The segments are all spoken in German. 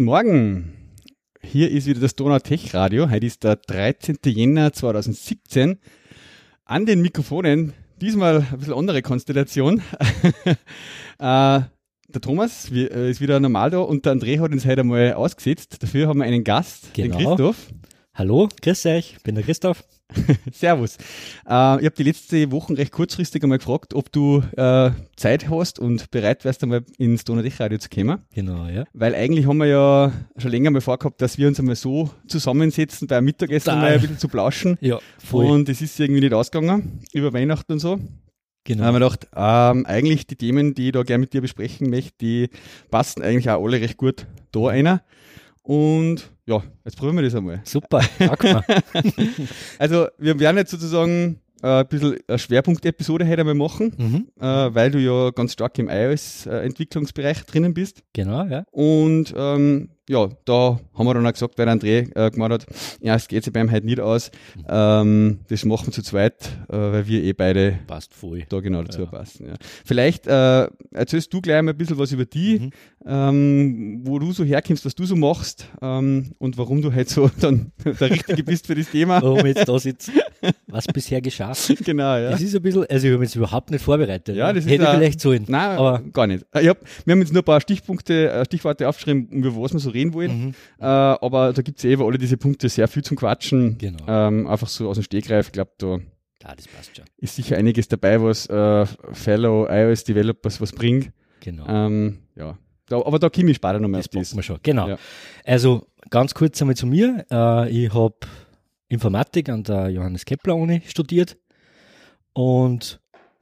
Guten Morgen. Hier ist wieder das Donau Tech Radio. Heute ist der 13. Jänner 2017. An den Mikrofonen diesmal ein bisschen andere Konstellation. äh, der Thomas äh, ist wieder normal da und der André hat uns heute einmal ausgesetzt. Dafür haben wir einen Gast, Genau. den Christoph. Hallo, grüß euch, ich bin der Christoph. Servus. Äh, ich habe die letzte Wochen recht kurzfristig einmal gefragt, ob du äh, Zeit hast und bereit wärst, einmal ins Donau Tech Radio zu kommen. Genau, ja. Weil eigentlich haben wir ja schon länger mal vorgehabt, dass wir uns einmal so zusammensetzen, bei einem Mittagessen Da. mal ein bisschen zu plauschen. Ja, voll. Und es ist irgendwie nicht ausgegangen, über Weihnachten und so. Da genau. haben wir gedacht, ähm, eigentlich die Themen, die ich da gerne mit dir besprechen möchte, die passen eigentlich auch alle recht gut da einer. Und ja, jetzt probieren wir das einmal. Super, sag mal. Also wir werden jetzt sozusagen ein bisschen eine Schwerpunktepisode heute einmal machen, mhm. äh, weil du ja ganz stark im iOS-Entwicklungsbereich drinnen bist. Genau, ja. Und ähm, ja, da haben wir dann auch gesagt, weil der André äh, gemeint hat, ja, es geht sich beim heute nicht aus. Ähm, das machen wir zu zweit, äh, weil wir eh beide Passt voll. da genau dazu Ja. passen. Ja. Vielleicht äh, erzählst du gleich mal ein bisschen was über die, Mhm. ähm, wo du so herkommst, was du so machst ähm, und warum du halt so dann der Richtige bist für das Thema. Warum jetzt da sitze, was bisher geschah. genau, ja. Es ist ein bisschen, also ich habe jetzt überhaupt nicht vorbereitet. Ja, ne? das ist Hätte ich vielleicht sollen. Nein, aber gar nicht. Ich hab, wir haben jetzt nur ein paar Stichpunkte, äh, Stichworte aufgeschrieben, über was wir so reden wollen. Mhm. Äh, aber da gibt's eh über alle diese Punkte sehr viel zum Quatschen. Genau. Ähm, einfach so aus dem Stegreif. Ich glaube, da ja, das passt schon. ist sicher einiges dabei, was äh, Fellow iOS Developers was bringt. Genau. Ähm, ja. Da, aber da komme ich später nochmal das auf das. wir schon. Genau. Ja. Also ganz kurz einmal zu mir. Äh, ich habe Informatik an der Johannes Kepler Uni studiert und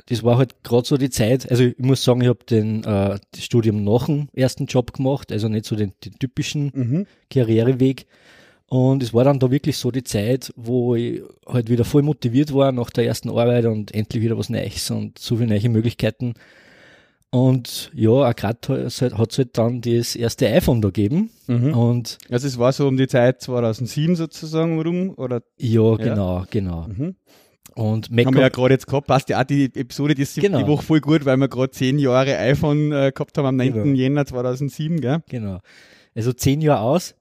das war halt gerade so die Zeit, also ich muss sagen, ich habe den äh, das Studium nach dem ersten Job gemacht, also nicht so den, den typischen Mhm. Karriereweg. Und es war dann da wirklich so die Zeit, wo ich halt wieder voll motiviert war nach der ersten Arbeit und endlich wieder was Neues und so viele neue Möglichkeiten. Und ja, gerade hat es halt, halt dann das erste iPhone da gegeben. Mhm. Und Also es war so um die Zeit 2007 sozusagen rum, oder? ja, genau, genau. Mhm. Und Mac Haben wir ja gerade jetzt gehabt, passt ja auch die Episode, die siebte Genau. Woche voll gut, weil wir gerade zehn Jahre iPhone äh, gehabt haben am 9. Genau. Jänner 2007, gell? Genau. Also zehn Jahre aus.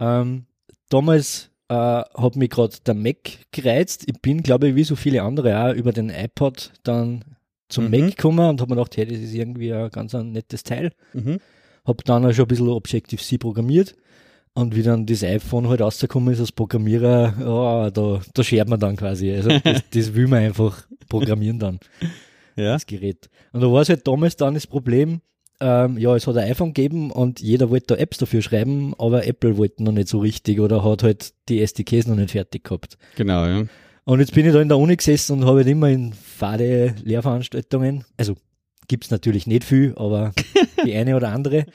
Ähm, damals äh, hat mich gerade der Mac gereizt. Ich bin, glaube ich, wie so viele andere auch über den iPod dann zum Mhm. Mac gekommen und habe mir gedacht, hey, das ist irgendwie ein ganz ein nettes Teil. Mhm. Habe dann auch schon ein bisschen Objective-C programmiert. Und wie dann das iPhone halt rausgekommen ist als Programmierer, ja, da, da schert man dann quasi. Also das, das will man einfach programmieren dann. Ja. das Gerät. Und da war es halt damals dann das Problem, ähm, ja, es hat ein iPhone gegeben und jeder wollte da Apps dafür schreiben, aber Apple wollte noch nicht so richtig oder hat halt die SDKs noch nicht fertig gehabt. Genau, ja. Und jetzt bin ich da in der Uni gesessen und habe halt immer in fade Lehrveranstaltungen, also gibt's natürlich nicht viel, aber die eine oder andere,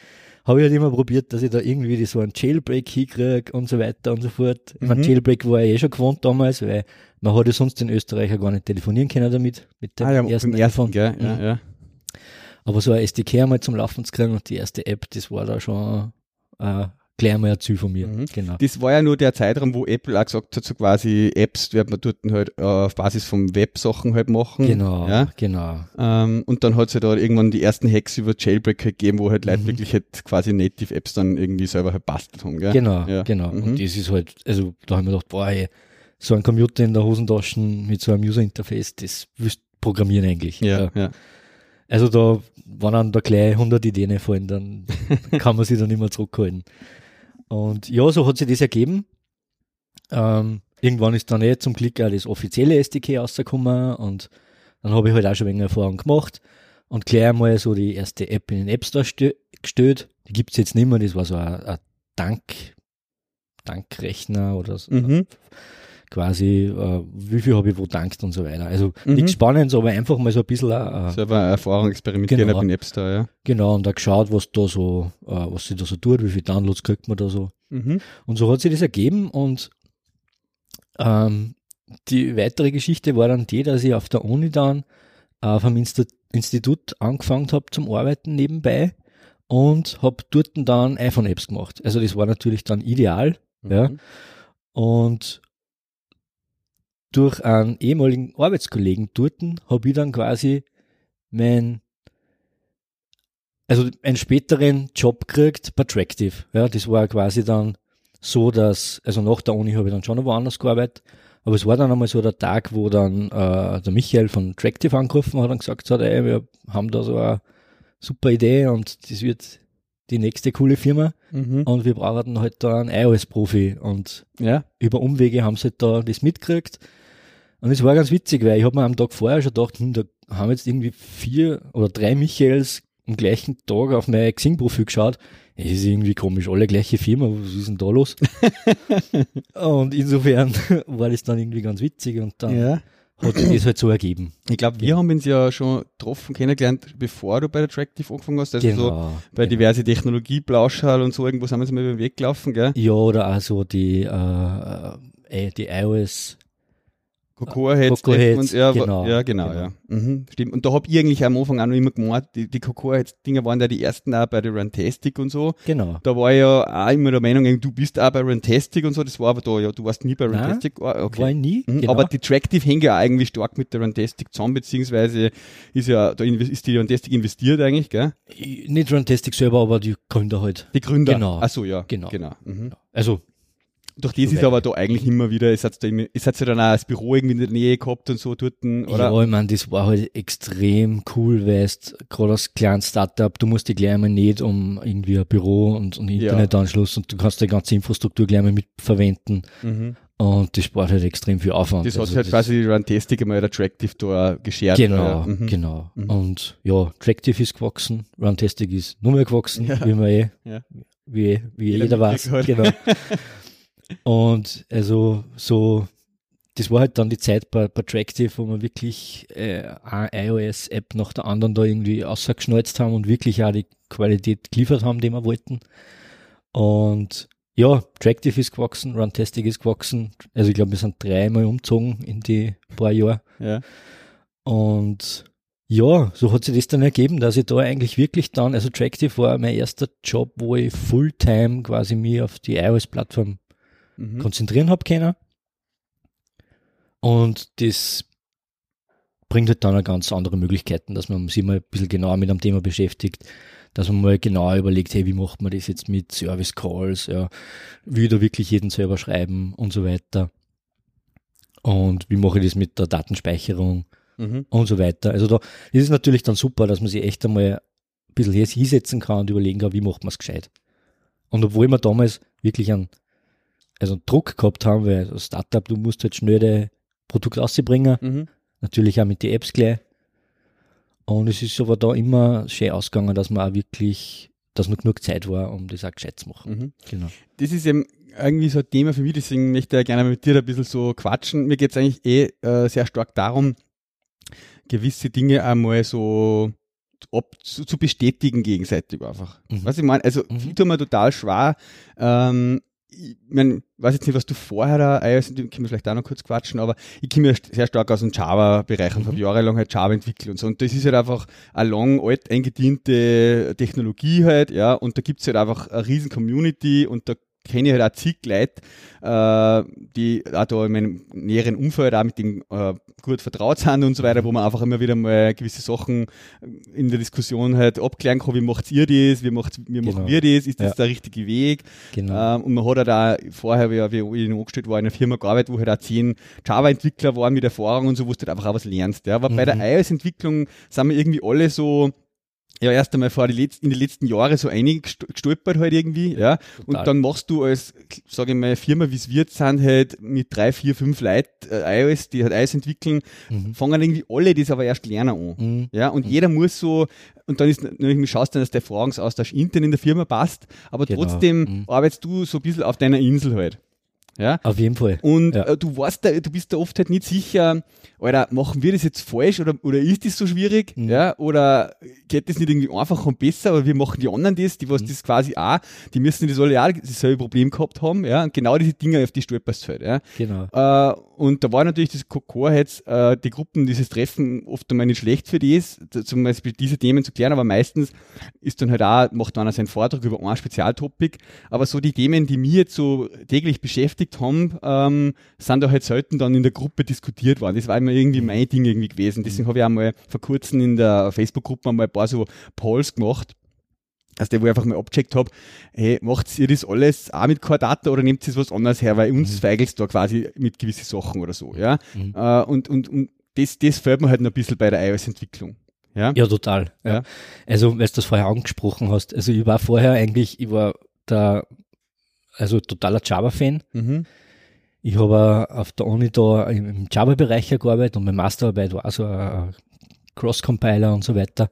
habe ich halt immer probiert, dass ich da irgendwie so einen Jailbreak hinkriege und so weiter und so fort. Ich mein, Mhm. Jailbreak war ja eh schon gewohnt damals, weil man hat ja sonst in Österreich ja gar nicht telefonieren können damit, mit dem Ah, ja, ersten, iPhone. gell? Ja, Mhm. ja. Aber so ein SDK einmal zum Laufen zu kriegen und die erste App, das war da schon äh, gleich einmal ein Ziel von mir. Mhm. Genau. Das war ja nur der Zeitraum, wo Apple auch gesagt hat, so quasi Apps wird man dort halt äh, auf Basis vom Web Sachen halt machen. Genau, Ja. genau. Ähm, und dann hat es ja da irgendwann die ersten Hacks über Jailbreak halt gegeben, wo halt Leute Mhm. wirklich halt quasi Native Apps dann irgendwie selber halt bastelt haben, gell? Genau, Ja. genau. Mhm. Und das ist halt, also da haben wir gedacht, boah, ey, so ein Computer in der Hosentasche mit so einem User-Interface, das willst du programmieren eigentlich. Ja, ja. Also da, wenn dann da gleich 100 Ideen fallen, dann kann man sich dann nicht mehr zurückhalten. Und ja, so hat sich das ergeben. Ähm, irgendwann ist dann eh zum Glück auch das offizielle SDK rausgekommen und dann habe ich halt auch schon wenig Erfahrung gemacht und gleich einmal so die erste App in den App Store gestellt. Die gibt's jetzt nicht mehr, das war so ein, ein Dank, Dankrechner oder so, Mhm. Quasi, äh, wie viel habe ich wo dankt und so weiter. Also Mhm. nichts Spannendes, aber einfach mal so ein bisschen äh, Selber eine Erfahrung experimentieren Genau. auf den App Store, ja. Genau, und da geschaut, was da so, äh, was sich da so tut, wie viele Downloads kriegt man da so. Mhm. Und so hat sich das ergeben und ähm, die weitere Geschichte war dann die, dass ich auf der Uni dann äh, auf einem Insta Institut angefangen habe zum Arbeiten nebenbei und habe dort dann iPhone-Apps gemacht. Also das war natürlich dann ideal, ja. Mhm. Und durch einen ehemaligen Arbeitskollegen dort habe ich dann quasi mein also einen späteren Job gekriegt bei Tractive. Ja, das war quasi dann so, dass, also nach der Uni habe ich dann schon noch woanders gearbeitet, aber es war dann einmal so der Tag, wo dann äh, der Michael von Tractive angerufen hat und gesagt hat, ey, wir haben da so eine super Idee und das wird die nächste coole Firma Mhm. und wir brauchen halt da einen iOS-Profi und Ja. über Umwege haben sie halt da das mitgekriegt. Und es war ganz witzig, weil ich habe mir am Tag vorher schon gedacht, hm, da haben jetzt irgendwie vier oder drei Michaels am gleichen Tag auf mein Xing-Profil geschaut. Es ist irgendwie komisch, alle gleiche Firma, was ist denn da los? und insofern war das dann irgendwie ganz witzig und dann ja. hat sich das halt so ergeben. Ich glaube, wir haben uns ja schon getroffen, kennengelernt, bevor du bei der Tractive angefangen hast. Also so bei genau. diverse Technologie-Blauschall und so, irgendwo sind wir uns mal über den Weg gelaufen, gell? Ja, oder auch so die, äh, äh, die iOS Cocoa Heads, Cocoa ja, genau, ja, genau, genau. ja. Mhm, stimmt. Und da hab ich eigentlich am Anfang auch noch immer gemeint, die, die Cocoa Heads Dinger waren ja die ersten auch bei der Runtastic und so. Genau. Da war ich ja auch immer der Meinung, du bist auch bei Runtastic und so, das war aber da, ja, du warst nie bei Nein, Runtastic. Ah, okay. War ich nie. Mhm, genau. Aber die Tractive hängen ja eigentlich stark mit der Runtastic zusammen, beziehungsweise ist ja, da ist die Runtastic investiert eigentlich, gell? nicht Runtastic selber, aber die Gründer halt. Die Gründer. Genau. Ach so, ja. Genau. genau. Mhm. Also Durch das ist aber da eigentlich immer wieder, es hat da ja dann auch das Büro irgendwie in der Nähe gehabt und so dort, oder? Ja, ich meine, das war halt extrem cool, weißt, gerade als kleines Startup, du musst dich gleich mal nicht um irgendwie ein Büro und, und Ja. Internetanschluss und du kannst die ganze Infrastruktur gleich mal mitverwenden Mhm. und das spart halt extrem viel Aufwand. Das hat Also halt quasi die Runtastic einmal Attractive da geschert. Genau, Ja. Mhm. genau. Mhm. Und ja, Tractive ist gewachsen, Runtastic ist nur mehr gewachsen, Ja. wie man eh, Ja. wie, wie Jeder jeder weiß. Genau. Und also so, das war halt dann die Zeit bei, bei Tractive, wo wir wirklich äh, eine iOS-App nach der anderen da irgendwie ausgeschnalzt haben und wirklich auch die Qualität geliefert haben, die wir wollten. Und ja, Tractive ist gewachsen, Runtastic ist gewachsen. Also ich glaube, wir sind dreimal umgezogen in die paar Jahre. Ja. Und ja, so hat sich das dann ergeben, dass ich da eigentlich wirklich dann, also Tractive war mein erster Job, wo ich Fulltime quasi mich auf die iOS-Plattform Mhm. konzentrieren habe können. Und das bringt halt dann auch ganz andere Möglichkeiten, dass man sich mal ein bisschen genauer mit einem Thema beschäftigt, dass man mal genauer überlegt, hey, wie macht man das jetzt mit Service Calls, ja, wie da wirklich jeden selber schreiben und so weiter. Und wie mache ich das mit der Datenspeicherung Mhm. und so weiter. Also da ist es natürlich dann super, dass man sich echt einmal ein bisschen hier hinsetzen kann und überlegen kann, wie macht man es gescheit. Und obwohl wir damals wirklich einen, also Druck gehabt haben, weil als Startup, du musst halt schnell dein Produkt rausbringen, Mhm. natürlich auch mit den Apps gleich. Und es ist aber da immer schön ausgegangen, dass man auch wirklich, dass noch genug Zeit war, um das auch gescheit zu machen. Mhm. Genau. Das ist eben irgendwie so ein Thema für mich, deswegen möchte ich gerne mit dir ein bisschen so quatschen. Mir geht es eigentlich eh äh, sehr stark darum, gewisse Dinge einmal so ob, zu, zu bestätigen gegenseitig einfach. Mhm. Was ich meine, also Mhm. ich tue mir total schwer, ähm, ich mein, weiß jetzt nicht, was du vorher da, iOS, die können wir vielleicht auch noch kurz quatschen, aber ich komme ja st- sehr stark aus dem Java-Bereich und Mhm. habe jahrelang halt Java entwickelt und so. Und das ist halt einfach eine lang alt eingediente Technologie halt, ja, und da gibt's halt einfach eine riesen Community und da kenne ich halt auch zig Leute, äh, die auch da in meinem näheren Umfeld auch mit denen äh, gut vertraut sind und so weiter, wo man einfach immer wieder mal gewisse Sachen in der Diskussion halt abklären kann, wie macht ihr das, wie, macht, wie machen Genau. wir das, ist das Ja. der richtige Weg? Genau. Ähm, und man hat halt auch vorher, wie, wie ich noch angestellt war, in einer Firma gearbeitet, wo halt auch zehn Java-Entwickler waren mit Erfahrung und so, wo du halt einfach auch was lernst. Ja. Aber bei der Mhm. iOS-Entwicklung sind wir irgendwie alle so, ja, erst einmal vor die letzten, in die letzten Jahre so einige gest- gestolpert halt irgendwie, ja. Und Total. dann machst du als, sage ich mal, Firma, wie es wird, sind halt mit drei, vier, fünf Leuten äh, iOS, die halt iOS entwickeln, Mhm. fangen irgendwie alle das aber erst lernen an. Mhm. Ja, und jeder muss so, und dann ist natürlich, schaust du dann, dass der Erfahrungsaustausch intern in der Firma passt, aber Genau. trotzdem Mhm. arbeitest du so ein bisschen auf deiner Insel halt. Ja. Auf jeden Fall. Und Ja. äh, du weißt da, du bist da oft halt nicht sicher, Alter, machen wir das jetzt falsch oder, oder ist das so schwierig? Mhm. Ja, oder geht das nicht irgendwie einfacher und besser, oder wie machen die anderen das, die Mhm. was das quasi auch, die müssen das alle auch dasselbe Problem gehabt haben, ja, und genau diese Dinge, auf die stolperst halt, ja. Genau. Äh, und da war natürlich das Core jetzt, äh, die Gruppen, dieses Treffen oft einmal nicht schlecht für das, zum Beispiel diese Themen zu klären, aber meistens ist dann halt auch, macht einer seinen Vortrag über ein Spezialtopic, aber so die Themen, die mir jetzt so täglich beschäftigt haben, ähm, sind da halt selten dann in der Gruppe diskutiert worden. Das war immer irgendwie mein Ding irgendwie gewesen. Deswegen habe ich einmal vor kurzem in der Facebook-Gruppe einmal ein paar so Polls gemacht. Also der, wo ich einfach mal abcheckt habe, hey, macht ihr das alles auch mit Chordata oder nehmt ihr was anderes her, weil uns mhm. feigelt da quasi mit gewissen Sachen oder so, ja. Mhm. Äh, und, und, und das, das fällt mir halt noch ein bisschen bei der iOS-Entwicklung. Ja, ja total. Ja. ja. Also, weil du das vorher angesprochen hast, also ich war vorher eigentlich, ich war da, also totaler Java-Fan. Mhm. Ich habe auf der Uni da im Java-Bereich gearbeitet und meine Masterarbeit war so ein Cross-Compiler und so weiter.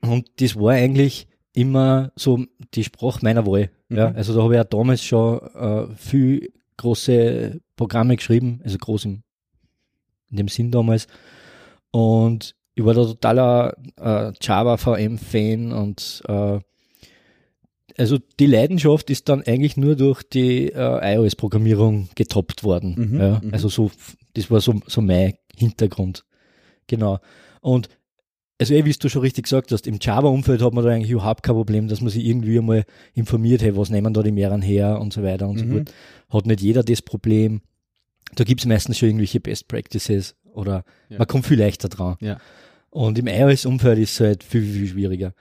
Und das war eigentlich immer so die Sprache meiner Wahl. Mhm. Ja, also da habe ich ja damals schon äh, viel große Programme geschrieben, also groß im, in dem Sinn damals. Und ich war da totaler äh, Java VM-Fan und äh, also die Leidenschaft ist dann eigentlich nur durch die äh, iOS-Programmierung getoppt worden. Mhm, ja, mhm. Also so, das war so, so mein Hintergrund. Genau. Und also eh, wie du schon richtig gesagt hast, im Java-Umfeld hat man da eigentlich überhaupt kein Problem, dass man sich irgendwie einmal informiert, hey, was nehmen da die mehreren her und so weiter und mhm. so fort. Hat nicht jeder das Problem. Da gibt es meistens schon irgendwelche Best Practices oder ja. man kommt viel leichter dran. Ja. Und im iOS-Umfeld ist es halt viel, viel schwieriger.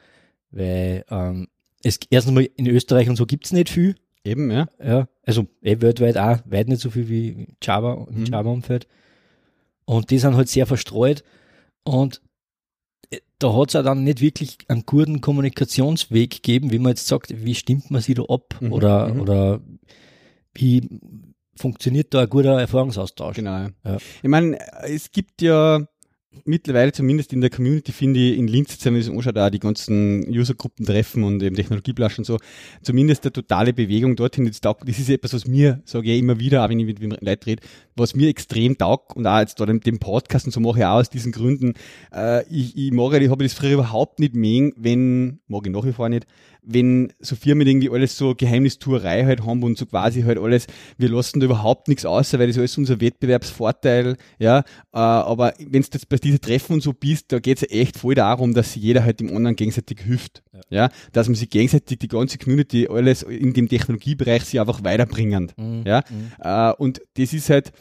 Weil ähm, es erstens mal in Österreich und so gibt es nicht viel. Eben, ja. Ja, also eh weltweit auch weit nicht so viel wie Java im mhm. Java-Umfeld. Und die sind halt sehr verstreut. Und da hat es ja dann nicht wirklich einen guten Kommunikationsweg gegeben, wie man jetzt sagt, wie stimmt man sich da ab mhm, oder, mhm. oder wie funktioniert da ein guter Erfahrungsaustausch. Genau. Ja. Ich meine, es gibt ja mittlerweile zumindest in der Community finde ich in Linz, jetzt haben wir uns anschaut, auch die ganzen Usergruppen treffen und eben Technologieblaschen und so, zumindest eine totale Bewegung dorthin. Das, taugt, das ist etwas, was mir, sage ich immer wieder, auch wenn ich mit, mit Leuten rede, was mir extrem taugt und auch jetzt da den, den Podcast und so mache ich auch aus diesen Gründen. Äh, ich, ich mag, ich habe das früher überhaupt nicht mögen, wenn, mag ich nach wie vor nicht, wenn so Firmen irgendwie alles so Geheimnistuerei halt haben und so quasi halt alles, wir lassen da überhaupt nichts aus, weil das ist alles unser Wettbewerbsvorteil, ja, äh, aber wenn du jetzt bei diesen Treffen und so bist, da geht es echt voll darum, dass jeder halt dem anderen gegenseitig hilft, ja. ja, dass man sich gegenseitig, die ganze Community, alles in dem Technologiebereich sich einfach weiterbringen, mhm. ja, mhm. Äh, und das ist halt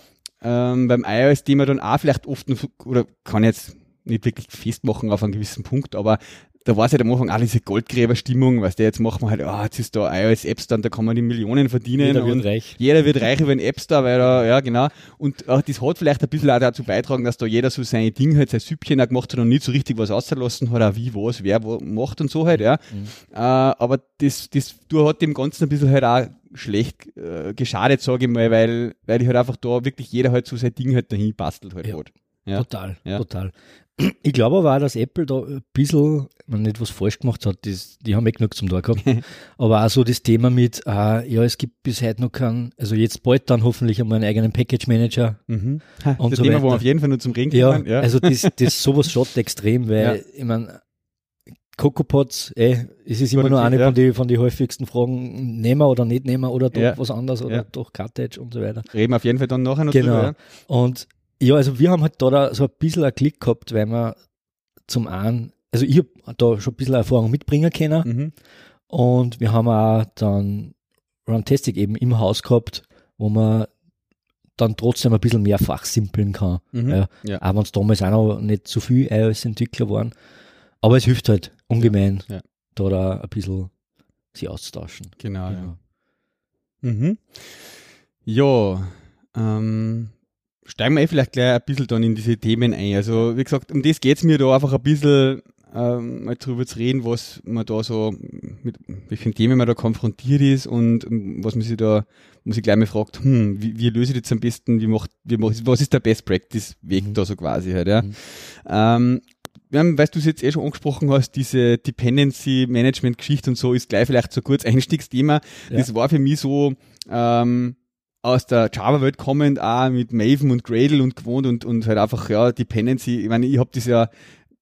ähm, beim iOS-Thema dann auch vielleicht oft, oder kann ich jetzt nicht wirklich festmachen auf einen gewissen Punkt, aber da war es halt am Anfang auch diese Goldgräberstimmung, was der jetzt macht man halt, ah, oh, jetzt ist da iOS App Store, da kann man die Millionen verdienen. Jeder wird reich. Jeder wird reich über den App Store, weil da, ja, genau. Und auch das hat vielleicht ein bisschen auch dazu beitragen, dass da jeder so sein Ding halt, sein Süppchen auch gemacht hat und nicht so richtig was ausgelassen hat, auch wie, was, wer wo macht und so halt, ja. Mhm. Äh, aber das, das, du hat dem Ganzen ein bisschen halt auch schlecht äh, geschadet, sage ich mal, weil, weil ich halt einfach da wirklich jeder halt so sein Ding halt dahin bastelt halt ja. hat. Ja. Total, ja. total. Ich glaube aber auch, dass Apple da ein bisschen, man nicht was falsch gemacht hat, das, die haben eh genug zum Tag gehabt, aber auch so das Thema mit, äh, ja, es gibt bis heute noch keinen, also jetzt bald dann hoffentlich einmal einen eigenen Package Manager. Mhm. Ha, und das so Thema, weiter. wo wir auf jeden Fall nur zum Reden ja, kommen. Ja, also das, das sowas schaut extrem, weil, ja. ich meine, CocoaPods, eh, es ist immer nur eine ja. von den von die häufigsten Fragen, nehmen wir oder nicht nehmen wir oder doch ja. was anderes oder ja. doch Cottage und so weiter. Reden wir auf jeden Fall dann nachher noch genau. drüber. Und ja, also wir haben halt da, so ein bisschen einen Klick gehabt, weil wir zum einen, also ich habe da schon ein bisschen Erfahrung mitbringen können mhm. und wir haben auch dann Runtastic eben im Haus gehabt, wo man dann trotzdem ein bisschen mehr fachsimpeln kann. Mhm. Ja, ja. Auch wenn es damals auch noch nicht so viel iOS-Entwickler waren. Aber es hilft halt ungemein, ja. da, da ein bisschen sie auszutauschen. Genau, ja. Mhm. Ja, ähm, steigen wir eh vielleicht gleich ein bisschen dann in diese Themen ein. Also, wie gesagt, um das geht es mir da einfach ein bisschen ähm, mal drüber zu reden, was man da so, mit welchen Themen man da konfrontiert ist und was man sich da, muss ich gleich mal fragt, hm, wie, wie löse ich das am besten, wie macht, wie macht, was ist der Best Practice Weg mhm. da so quasi halt, ja. Mhm. Ähm, wir haben, weißt du es jetzt eh schon angesprochen hast, diese Dependency Management Geschichte und so ist gleich vielleicht so kurz Einstiegsthema. Ja. Das war für mich so, ähm, aus der Java-Welt kommend, auch mit Maven und Gradle und gewohnt und, und halt einfach, ja, Dependency. Ich meine, ich habe das ja,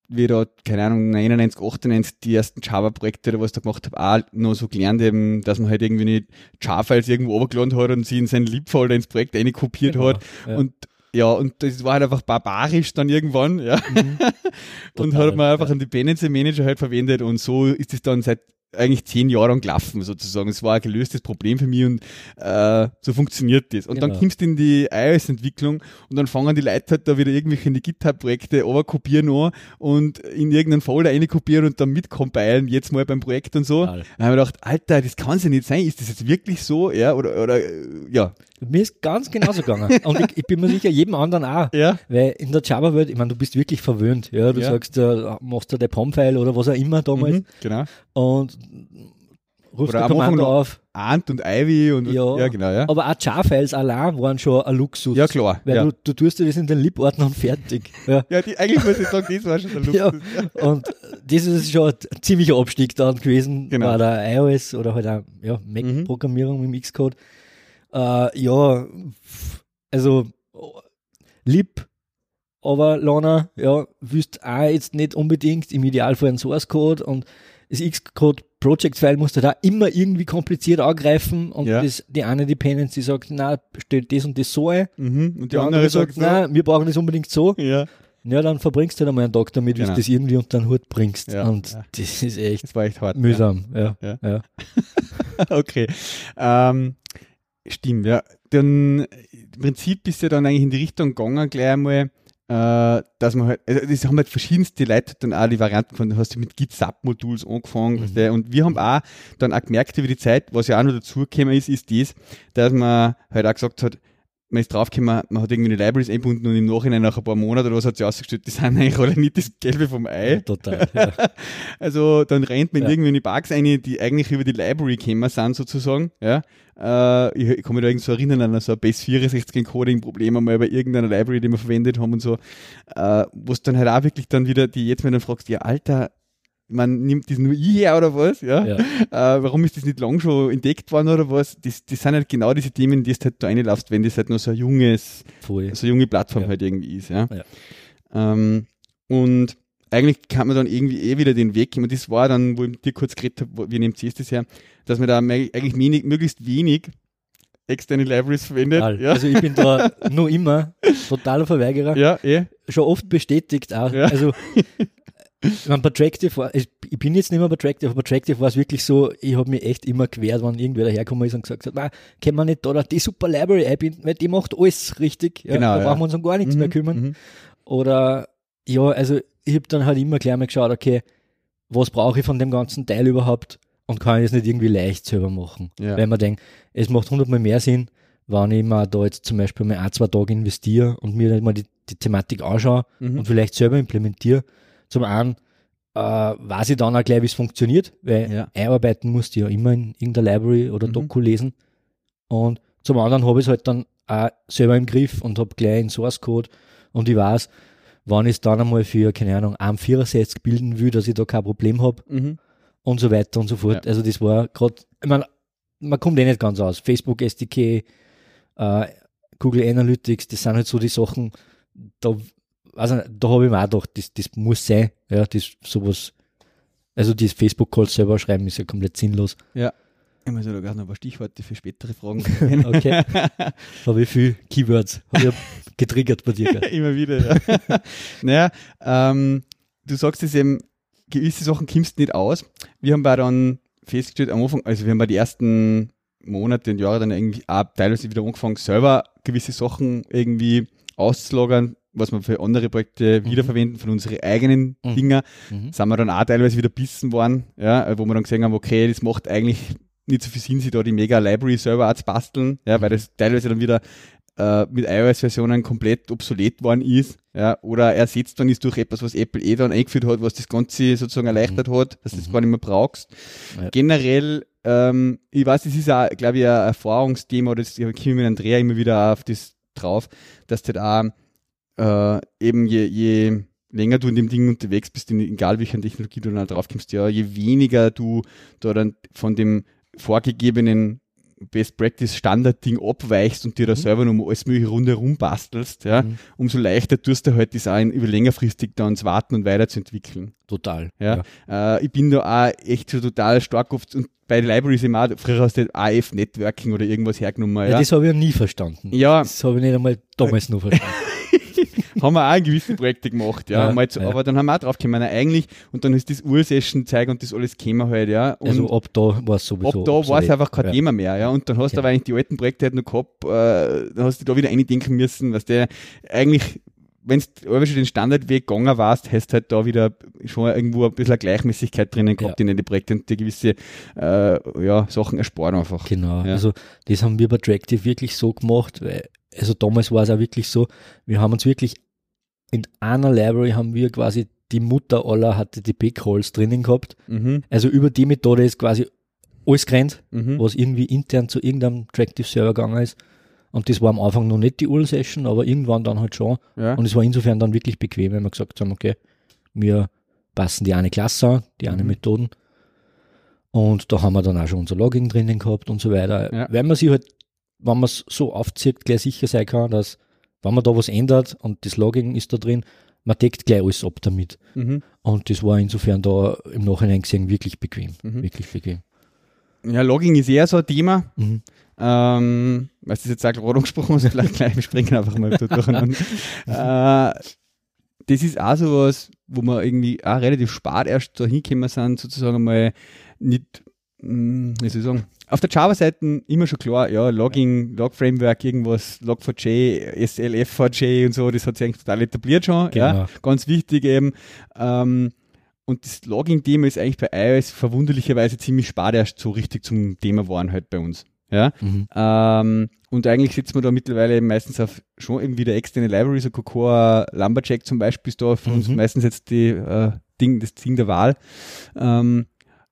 wie da, keine Ahnung, 99, 98, die ersten Java-Projekte oder was da gemacht habe, auch noch so gelernt eben, dass man halt irgendwie nicht Java-Files irgendwo runtergeladen hat und sie in seinen Lib-Folder ins Projekt reinkopiert genau, hat. Ja. Und ja, und das war halt einfach barbarisch dann irgendwann, ja. Mhm. und hat man einfach ja. einen Dependency Manager halt verwendet und so ist es dann seit eigentlich zehn Jahre lang gelaufen, sozusagen. Es war ein gelöstes Problem für mich und äh, so funktioniert das. Und Genau. dann kommst du in die iOS-Entwicklung und dann fangen die Leute halt da wieder irgendwelche in die GitHub-Projekte kopieren an und in irgendeinen Folder kopieren und dann mitcompilen, jetzt mal beim Projekt und so. Total. Dann habe ich gedacht, Alter, das kann ja nicht sein. Ist das jetzt wirklich so? Ja, oder, oder ja. Mir ist ganz genauso gegangen. Und ich, ich bin mir sicher, jedem anderen auch. Ja. Weil in der Java-Welt, ich meine, du bist wirklich verwöhnt. Ja, du Ja. sagst, äh, machst du der POM-File oder was auch immer damals Mhm, genau. Und rufst Oder ein am Anfang auf. Ant und Ivy und Ja. ja genau, ja. Aber auch Jar-Files allein waren schon ein Luxus. Ja, klar. Weil ja. du, du tust dir das in den Lib-Ordner und fertig. Ja. ja, die, eigentlich muss ich sagen, das war schon der Ja, Luxus. und das ist schon ein ziemlicher Abstieg dann gewesen Genau. bei der iOS oder halt auch ja, Mhm. Mac-Programmierung mit Xcode. Äh, ja, also lieb, aber Lana, ja, wüsst auch jetzt nicht unbedingt im Idealfall einen Source Code und das Xcode Project File musst du da immer irgendwie kompliziert angreifen und Ja. das, die eine Dependency sagt, na, stellt das und das so ein. Mhm. Und die, Die andere sagt, so, na, wir brauchen das unbedingt so. ja, Ja, dann verbringst du halt einmal einen Tag damit, wie Genau. du das irgendwie unter den Hut bringst. Ja, und ja. das ist echt das war echt hart. mühsam. Ja. Ja. Okay. Ähm, stimmt, ja. Dann im Prinzip ist ja dann eigentlich in die Richtung gegangen, gleich einmal, äh, dass man halt, also das haben halt verschiedenste Leute dann auch die Varianten gefunden, du hast ja mit Git-Sub-Moduls angefangen, Mhm. du, und wir haben auch dann auch gemerkt über die Zeit, was ja auch noch dazugekommen ist, ist das, dass man halt auch gesagt hat, man ist draufgekommen, man hat irgendwie eine Libraries eingebunden und im Nachhinein nach ein paar Monaten oder was hat sich ausgestellt, die sind eigentlich alle nicht das Gelbe vom Ei. Total. Ja. Also dann rennt man Ja. irgendwie in die Bugs ein, die eigentlich über die Library gekommen sind sozusagen. Ja. Äh, ich, ich kann mich da irgendwie so erinnern an so ein Base 64 Encoding Problem einmal bei irgendeiner Library, die wir verwendet haben und so, äh, wo es dann halt auch wirklich dann wieder, die jetzt mal dann fragst, ja Alter, man nimmt das nur ich her oder was, ja? Ja. Äh, warum ist das nicht lang schon entdeckt worden oder was? Das, das sind halt genau diese Themen, die du halt da reinlaufst, wenn das halt noch so ein junges, Voll. so eine junge Plattform Ja. halt irgendwie ist, ja. Ja. Ähm, und eigentlich kann man dann irgendwie eh wieder den Weg gehen. Und das war dann, wo ich mit dir kurz geredet habe, wie nehmt ihr das her, dass man da eigentlich wenig, möglichst wenig externe Libraries verwendet. Ja, Also ich bin da nur immer totaler Verweigerer. ja, eh. Schon oft bestätigt auch. Ja. Also ich mein, bei Tractive war, ich, ich bin jetzt nicht mehr bei Tractive, aber bei Tractive war es wirklich so, ich habe mich echt immer gewehrt, wenn irgendwer dahergekommen ist und gesagt hat, na, können wir nicht da, die super Library einbinden, weil die macht alles richtig. Ja, Genau, da ja. brauchen wir uns um gar nichts mehr Mhm, kümmern. mhm. Oder ja, also ich habe dann halt immer gleich mal geschaut, okay, was brauche ich von dem ganzen Teil überhaupt und kann ich das nicht irgendwie leicht selber machen. Ja. Weil man denkt, es macht hundertmal mehr Sinn, wenn ich mir da jetzt zum Beispiel mal ein, zwei Tage investiere und mir dann mal die, die Thematik anschaue Mhm. und vielleicht selber implementiere. Zum einen äh, weiß ich dann auch gleich, wie es funktioniert, weil Ja. einarbeiten musst du ja immer in irgendeiner Library oder Mhm. Doku lesen. Und zum anderen habe ich es halt dann auch selber im Griff und habe gleich einen Source Code und ich weiß, wann ich es dann einmal für, keine Ahnung, einen 64 bilden will, dass ich da kein Problem habe Mhm. und so weiter und so fort. Ja. Also das war gerade, ich meine, man kommt eh nicht ganz aus. Facebook SDK, äh, Google Analytics, das sind halt so die Sachen, da, also da habe ich mir auch gedacht, das, das muss sein, ja, das sowas, also das Facebook-Calls selber schreiben ist ja komplett sinnlos. Ich muss ja da gerade noch ein paar Stichworte für spätere Fragen. Okay. habe ich viel Keywords, habe ich getriggert bei dir. Immer wieder, ja. naja, ähm, du sagst es eben, gewisse Sachen kommst nicht aus. Wir haben bei dann festgestellt am Anfang, also wir haben bei die ersten Monate und Jahre dann irgendwie auch teilweise wieder angefangen, selber gewisse Sachen irgendwie auszulagern, was wir für andere Projekte Mhm. wiederverwenden, von unseren eigenen Mhm. Dinger. Mhm. Sind wir dann auch teilweise wieder bissen worden, ja, wo wir dann gesehen haben, okay, das macht eigentlich nicht so viel Sinn, sich da die mega Library auch zu basteln, ja, weil das teilweise dann wieder äh, mit iOS-Versionen komplett obsolet worden ist, ja, oder ersetzt worden ist durch etwas, was Apple eh dann eingeführt hat, was das Ganze sozusagen erleichtert hat, dass du das Mhm. gar nicht mehr brauchst. Ja. Generell, ähm, ich weiß, das ist auch, glaube ich, ein Erfahrungsthema, oder das ich komme mit Andrea immer wieder auf das drauf, dass du da auch, äh, eben je, je länger du in dem Ding unterwegs bist, in, egal welcher Technologie du dann drauf kommst, ja, je weniger du da dann von dem vorgegebenen Best Practice Standard Ding abweichst und dir da Mhm. selber noch alles mögliche rundherum bastelst, ja, Mhm. umso leichter tust du halt das auch in, über längerfristig dann zu warten und weiterzuentwickeln. Total. Ja. Äh, ich bin da auch echt so total stark oft und bei Libraries immer, auch, früher hast du AF Networking oder irgendwas hergenommen, Ja, ja. das habe ich ja nie verstanden. Ja, Das habe ich nicht einmal damals noch verstanden. haben wir auch in gewissen Projekte gemacht, ja. Ja, Mal zu, ja. Aber dann haben wir auch drauf gekommen, eigentlich, und dann ist das Ur-Session-Zeug und das alles gekommen halt, ja. Und Also ab da war es sowieso. ab da war es einfach kein ja. Thema mehr, ja. Und dann hast du Ja. aber eigentlich die alten Projekte halt noch gehabt, äh, dann hast du da wieder eindenken müssen, was der eigentlich, wenn du schon den Standardweg gegangen warst, hast halt da wieder schon irgendwo ein bisschen eine Gleichmäßigkeit drinnen gehabt in den Projekten und dir gewisse äh, ja, Sachen ersparen einfach. Genau, Ja. also das haben wir bei Tractive wirklich so gemacht, weil, also damals war es auch wirklich so, wir haben uns wirklich in einer Library haben wir quasi die Mutter aller HTTP-Calls drinnen gehabt. Mhm, Also über die Methode ist quasi alles gerannt, mhm. was irgendwie intern zu irgendeinem Tractive-Server gegangen ist. Und das war am Anfang noch nicht die URL-Session, aber irgendwann dann halt schon. Ja. Und es war insofern dann wirklich bequem, wenn wir gesagt haben, okay, wir passen die eine Klasse an, die eine Mhm. Methoden. Und da haben wir dann auch schon unser Logging drinnen gehabt und so weiter. Ja. Wenn man sich halt, wenn man es so aufzieht, gleich sicher sein kann, dass, wenn man da was ändert und das Logging ist da drin, man deckt gleich alles ab damit. Mhm. Und das war insofern da im Nachhinein gesehen wirklich bequem. Mhm. Wirklich bequem. Ja, Logging ist eher so ein Thema. Mhm. Ähm, weil du jetzt auch gerade angesprochen hast, vielleicht gleich, wir springen einfach mal durcheinander. äh, das ist auch sowas, wo wir irgendwie auch relativ spät erst da hingekommen sind, sozusagen mal nicht, mh, wie soll ich sagen, auf der Java-Seite immer schon klar, ja, Logging, Log-Framework, irgendwas, Log4j, SLF4j und so, das hat sich eigentlich total etabliert schon, ja, Genau. ganz wichtig eben. Ähm, und das Logging-Thema ist eigentlich bei iOS verwunderlicherweise ziemlich spät erst so richtig zum Thema geworden halt bei uns. Ja, Mhm. ähm, und eigentlich sitzt man da mittlerweile meistens auf schon irgendwie der externe Library, so Cocoa, Lumberjack zum Beispiel ist da für uns Mhm. meistens jetzt die, äh, Ding, das Ding der Wahl. Ähm,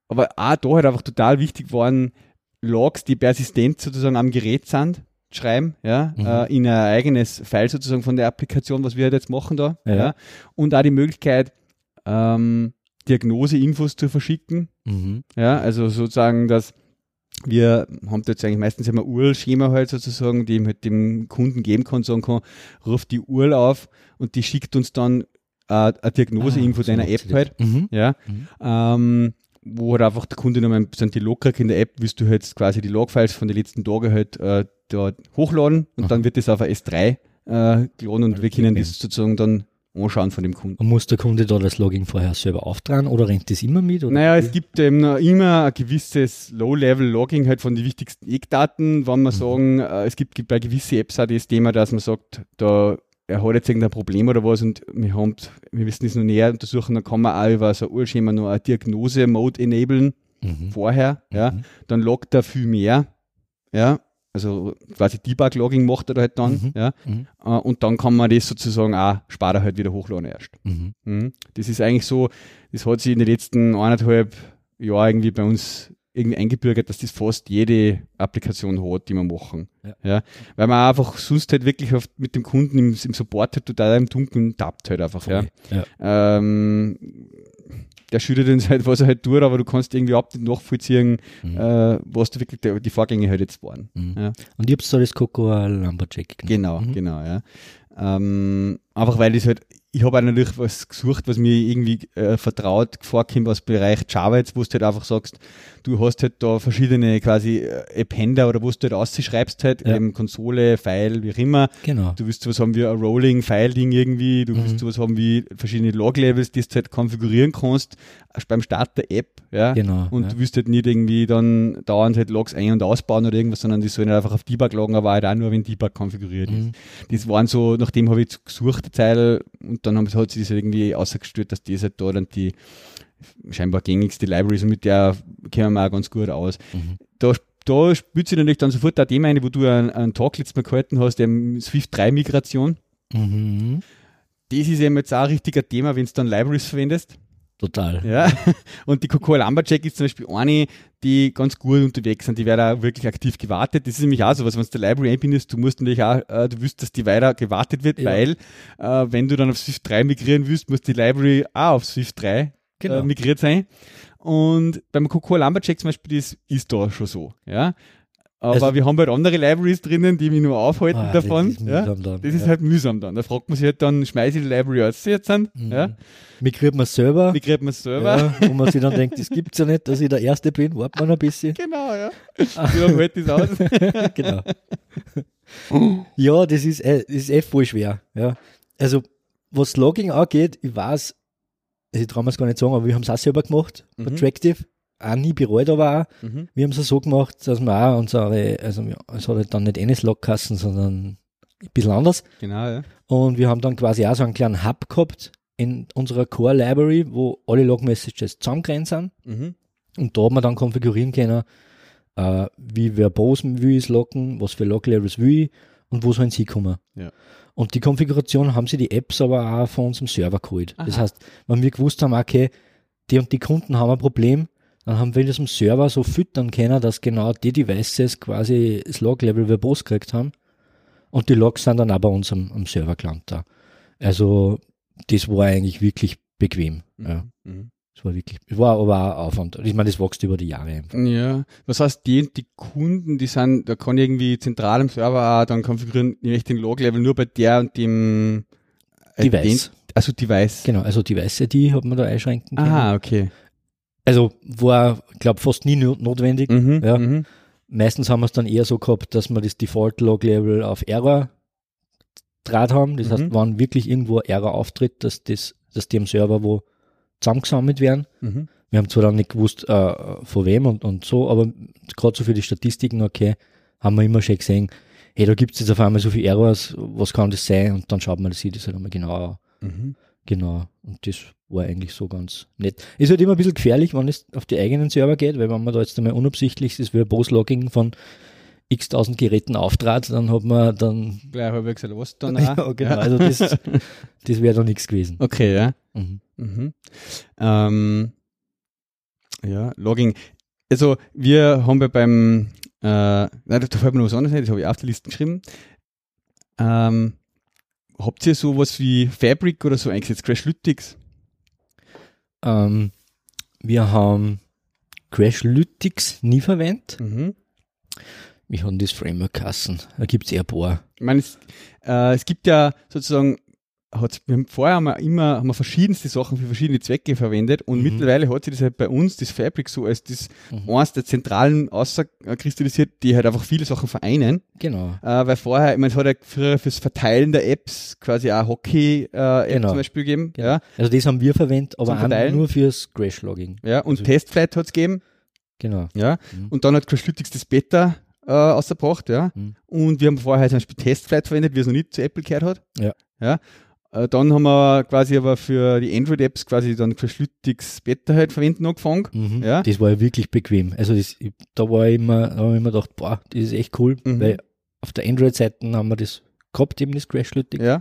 aber auch da halt einfach total wichtig waren, Logs, die persistent sozusagen am Gerät sind, schreiben, ja, Mhm. äh, in ein eigenes File sozusagen von der Applikation, was wir halt jetzt machen da, Ja. ja. Und auch die Möglichkeit, ähm, Diagnose-Infos zu verschicken, Mhm. ja, also sozusagen, dass wir haben jetzt eigentlich meistens immer URL-Schema halt sozusagen, die halt dem Kunden geben kann, sagen kann, ruft die URL auf und die schickt uns dann äh, eine Diagnose-Info Ah, deiner App halt, Mhm. ja, Mhm. ähm, wo halt einfach der Kunde nochmal sind die Log kriegt in der App, willst du halt quasi die Logfiles von den letzten Tagen halt äh, dort hochladen und Aha. dann wird das auf ein S3 äh, geladen und wir können das sozusagen dann anschauen von dem Kunden. Und muss der Kunde da das Login vorher selber auftragen oder rennt das immer mit? Oder Naja, wie? es gibt eben immer ein gewisses Low-Level-Logging halt von den wichtigsten Eckdaten, wenn wir sagen, äh, es gibt bei gewissen Apps auch das Thema, dass man sagt, da er hat jetzt irgendein Problem oder was und wir haben, wir wissen es noch näher untersuchen, dann kann man auch über so ein Urschema noch eine Diagnose-Mode enablen Mhm. vorher, ja, Mhm. dann loggt er viel mehr, ja, also quasi Debug-Logging macht er halt dann, Mhm. ja, Mhm. äh, und dann kann man das sozusagen auch später halt wieder hochladen erst. Mhm. Mhm. Das ist eigentlich so, das hat sich in den letzten eineinhalb Jahren irgendwie bei uns irgendwie eingebürgert, dass das fast jede Applikation hat, die wir machen. Ja. Weil man einfach sonst halt wirklich oft mit dem Kunden im, im Support halt total im Dunkeln tappt halt einfach. Ja. Voll. Ja. Ähm, der schüttet uns halt, was er halt tut, aber du kannst irgendwie überhaupt nicht nachvollziehen, Mhm. äh, was da wirklich der, die Vorgänge halt jetzt waren. Mhm. Ja. Und ich hab's da das Cocoa Lumberjack genannt. Genau, Mhm. genau, ja. Ähm, einfach weil das halt, ich habe auch natürlich was gesucht, was mir irgendwie äh, vertraut vorkommt aus dem Bereich Java jetzt, wo du halt einfach sagst, du hast halt da verschiedene quasi äh, Appender oder wo du halt ausschreibst halt, Ja. eben Konsole, File, wie auch immer. Genau. Du willst sowas haben wie ein Rolling-File-Ding irgendwie, du willst Mhm. sowas haben wie verschiedene Log-Levels, die du halt konfigurieren kannst beim Start der App, ja. Genau. Und ja. du wirst halt nicht irgendwie dann dauernd halt Logs ein- und ausbauen oder irgendwas, sondern die sollen halt einfach auf Debug loggen, aber halt auch nur, wenn Debug konfiguriert ist. Mhm. Das waren so, nachdem habe ich gesucht, eine Zeile, und dann haben, hat sich das halt irgendwie ausgestellt, dass das halt da dann die scheinbar gängigste Library ist mit der kennen wir auch ganz gut aus. Mhm. Da, da spielt sich natürlich dann sofort ein Thema ein, wo du einen, einen Talk letztes Mal gehalten hast, der Swift 3 Migration. Mhm. Das ist eben jetzt auch ein richtiger Thema, wenn du dann Libraries verwendest. Total. Ja. Und die Cocoa Lumberjack ist zum Beispiel eine, die ganz gut unterwegs sind. Die werden auch wirklich aktiv gewartet. Das ist nämlich auch so was, wenn du die Library einbindest, du musst natürlich auch, äh, du willst, dass die weiter gewartet wird, Ja. weil, äh, wenn du dann auf Swift 3 migrieren willst, muss die Library auch auf Swift 3 Genau. äh, migriert sein. Und beim Cocoa Lumberjack zum Beispiel, das ist da schon so, ja. Aber Also- wir haben halt andere Libraries drinnen, die mich nur aufhalten Ah, davon. Das ist, ja. dann. Das ist ja. halt mühsam dann. Da fragt man sich halt dann, schmeiße ich die Library aus jetzt an, Mhm. ja. Migriert man selber, Wie kriegt man es selber? ja, wo man sich dann denkt, das gibt's ja nicht, dass ich der Erste bin, wartet man ein bisschen. Genau, ja. Wie lange hält das aus? genau. ja, das ist, äh, das ist eh voll schwer. Ja. also was Logging angeht, ich weiß, ich traue mir es gar nicht sagen, aber wir haben es auch selber gemacht, Mhm. bei Tractive. Auch nie bereut, aber auch. Mhm. Wir haben es so gemacht, dass wir auch unsere, also wir- es hat halt dann nicht eines Logkassen, sondern ein bisschen anders. Genau, ja. Und wir haben dann quasi auch so einen kleinen Hub gehabt in unserer Core Library, wo alle Log-Messages zusammengrenzt sind. Mhm. Und da hat man dann konfigurieren können, äh, wie verbose will ich es locken, was für Log-Levels will ich und wo sollen sie kommen. Ja. Und die Konfiguration haben sie die Apps aber auch von unserem Server geholt. Das Aha. heißt, wenn wir gewusst haben, okay, die und die Kunden haben ein Problem, dann haben wir das im Server so füttern können, dass genau die Devices quasi das Log-Level verbose gekriegt haben. Und die Logs sind dann auch bei uns am, am Server gelandet. da. Also, das war eigentlich wirklich bequem. Ja. Mhm. Das war wirklich, es war aber auch Aufwand. Ich meine, das wächst über die Jahre einfach. Ja, was heißt, die, die Kunden, die sind, da kann ich irgendwie zentral im Server auch dann konfigurieren, nämlich den Log-Level nur bei der und dem Device. also Device. Genau, also Device-ID hat man da einschränken können. Aha, okay. Also war, glaube fast nie no- notwendig. Mhm, Ja. mhm. Meistens haben wir es dann eher so gehabt, dass wir das Default-Log-Level auf Error draht haben. Das Mhm. heißt, wenn wirklich irgendwo Error auftritt, dass, das, dass die am Server wo zusammengesammelt werden. Mhm. Wir haben zwar dann nicht gewusst, äh, von wem und, und so, aber gerade so für die Statistiken, okay, haben wir immer schon gesehen, hey, da gibt es jetzt auf einmal so viele Errors, was kann das sein? Und dann schaut man sich das halt einmal genauer an. Mhm. Genau. Und das war eigentlich so ganz nett. Ist halt immer ein bisschen gefährlich, wenn es auf die eigenen Server geht, weil wenn man da jetzt einmal unabsichtlich das Verbose-Logging von x tausend Geräten auftrat, dann hat man dann, Gleich habe ich gesagt, was dann ja, genau, also das, das wäre da nichts gewesen. Okay, ja. Mhm. Mhm. Ähm, ja, Logging. Also wir haben ja beim, äh, nein, da fällt mir noch was anderes ein, das habe ich auf die Liste geschrieben. Ähm, habt ihr sowas wie Fabric oder so eingesetzt, Crashlytics? Ähm, wir haben Crashlytics nie verwendet. Mhm. Wir haben das Framework-Kassen. Da gibt's eher ein paar. Ich meine, es, äh, es gibt ja sozusagen, hat's, wir haben, vorher haben wir immer haben wir verschiedenste Sachen für verschiedene Zwecke verwendet und Mhm. mittlerweile hat sich das halt bei uns, das Fabric, so als das Mhm. eins der zentralen außerkristallisiert, die halt einfach viele Sachen vereinen. Genau. Äh, weil vorher, ich meine, es hat ja früher fürs Verteilen der Apps quasi auch Hockey-App Genau. zum Beispiel gegeben. genau. Ja, Also das haben wir verwendet, aber nur fürs Crash-Logging. ja, und Also- Testflight hat es gegeben. Genau. Ja, Mhm. und dann hat Crashlytics das Beta äh, ausgebracht, ja. Mhm. Und wir haben vorher zum Beispiel Testflight verwendet, wie es noch nicht zu Apple gehört hat. Ja. Ja. Äh, dann haben wir quasi aber für die Android-Apps quasi dann Crashlytics Beta halt verwenden angefangen. Mhm. Ja. Das war ja wirklich bequem. Also das, da war ich immer, da habe ich immer gedacht, boah, das ist echt cool, Mhm. weil auf der Android-Seite haben wir das gehabt, eben das Crash-Lytic. Ja.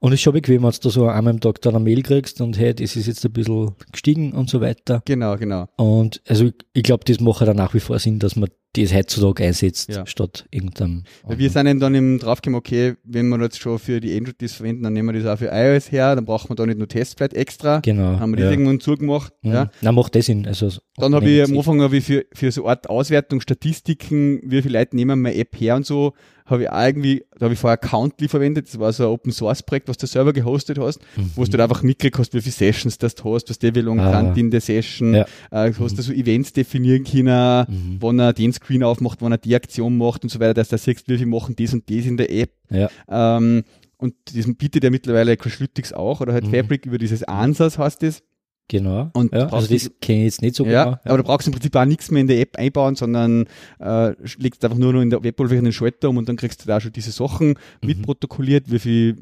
Und es ist schon bequem, wenn du da so einmal am Tag dann eine Mail kriegst und hey, das ist jetzt ein bisschen gestiegen und so weiter. Genau, genau. Und also ich, ich glaube, das macht dann nach wie vor Sinn, dass man das heutzutage einsetzt, Ja. statt irgendeinem. Weil wir sind eben dann eben draufgekommen, okay, wenn wir jetzt schon für die Android das verwenden, dann nehmen wir das auch für iOS her, dann braucht man da nicht nur Testflight extra. Genau. Dann haben wir das ja. irgendwann zugemacht. Mhm. Ja. Na, macht das Sinn. Also, Dann habe ich am Anfang ich für, für so eine Art Auswertung, Statistiken, wie viele Leute nehmen meine App her und so, habe ich irgendwie, da habe ich vorher Countly verwendet, das war so ein Open Source Projekt, was du selber gehostet hast, Mhm. wo du halt einfach mitgekriegt hast, wie viele Sessions das du hast, was der wie lange Ah. in der Session, Ja. äh, du hast da so Events definieren können, Mhm. wann er den Screen aufmacht, wann er die Aktion macht und so weiter, dass du siehst, wie viel machen das und das in der App. Ja. Ähm, und diesen bietet ja mittlerweile Crashlytics auch oder halt Mhm. Fabric über dieses Ansatz heißt das. Genau. Und ja, also das kenne ich jetzt nicht so ja, genau. aber du brauchst im Prinzip auch nichts mehr in der App einbauen, sondern äh, legst einfach nur noch in der Weboberfläche einen Schalter um und dann kriegst du da schon diese Sachen Mhm. mitprotokolliert, wie viel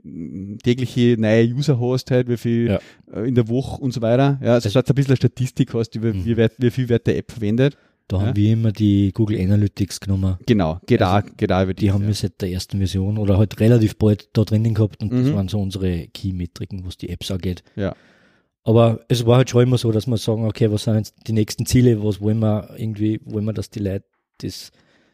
tägliche neue User hast halt, wie viel Ja. äh, in der Woche und so weiter. Ja, also, dass du ein bisschen eine Statistik hast, über Mhm. wie, weit, wie viel wird der App verwendet. Da Ja. haben wir immer die Google Analytics genommen. Genau, geht Also, auch, geht auch über Die haben wir seit der ersten Version oder halt relativ bald da drinnen gehabt und das Mhm. waren so unsere Key-Metriken, was die Apps angeht. Ja. Aber es war halt schon immer so, dass wir sagen, okay, was sind jetzt die nächsten Ziele, was wollen wir irgendwie, wollen wir, dass die Leute das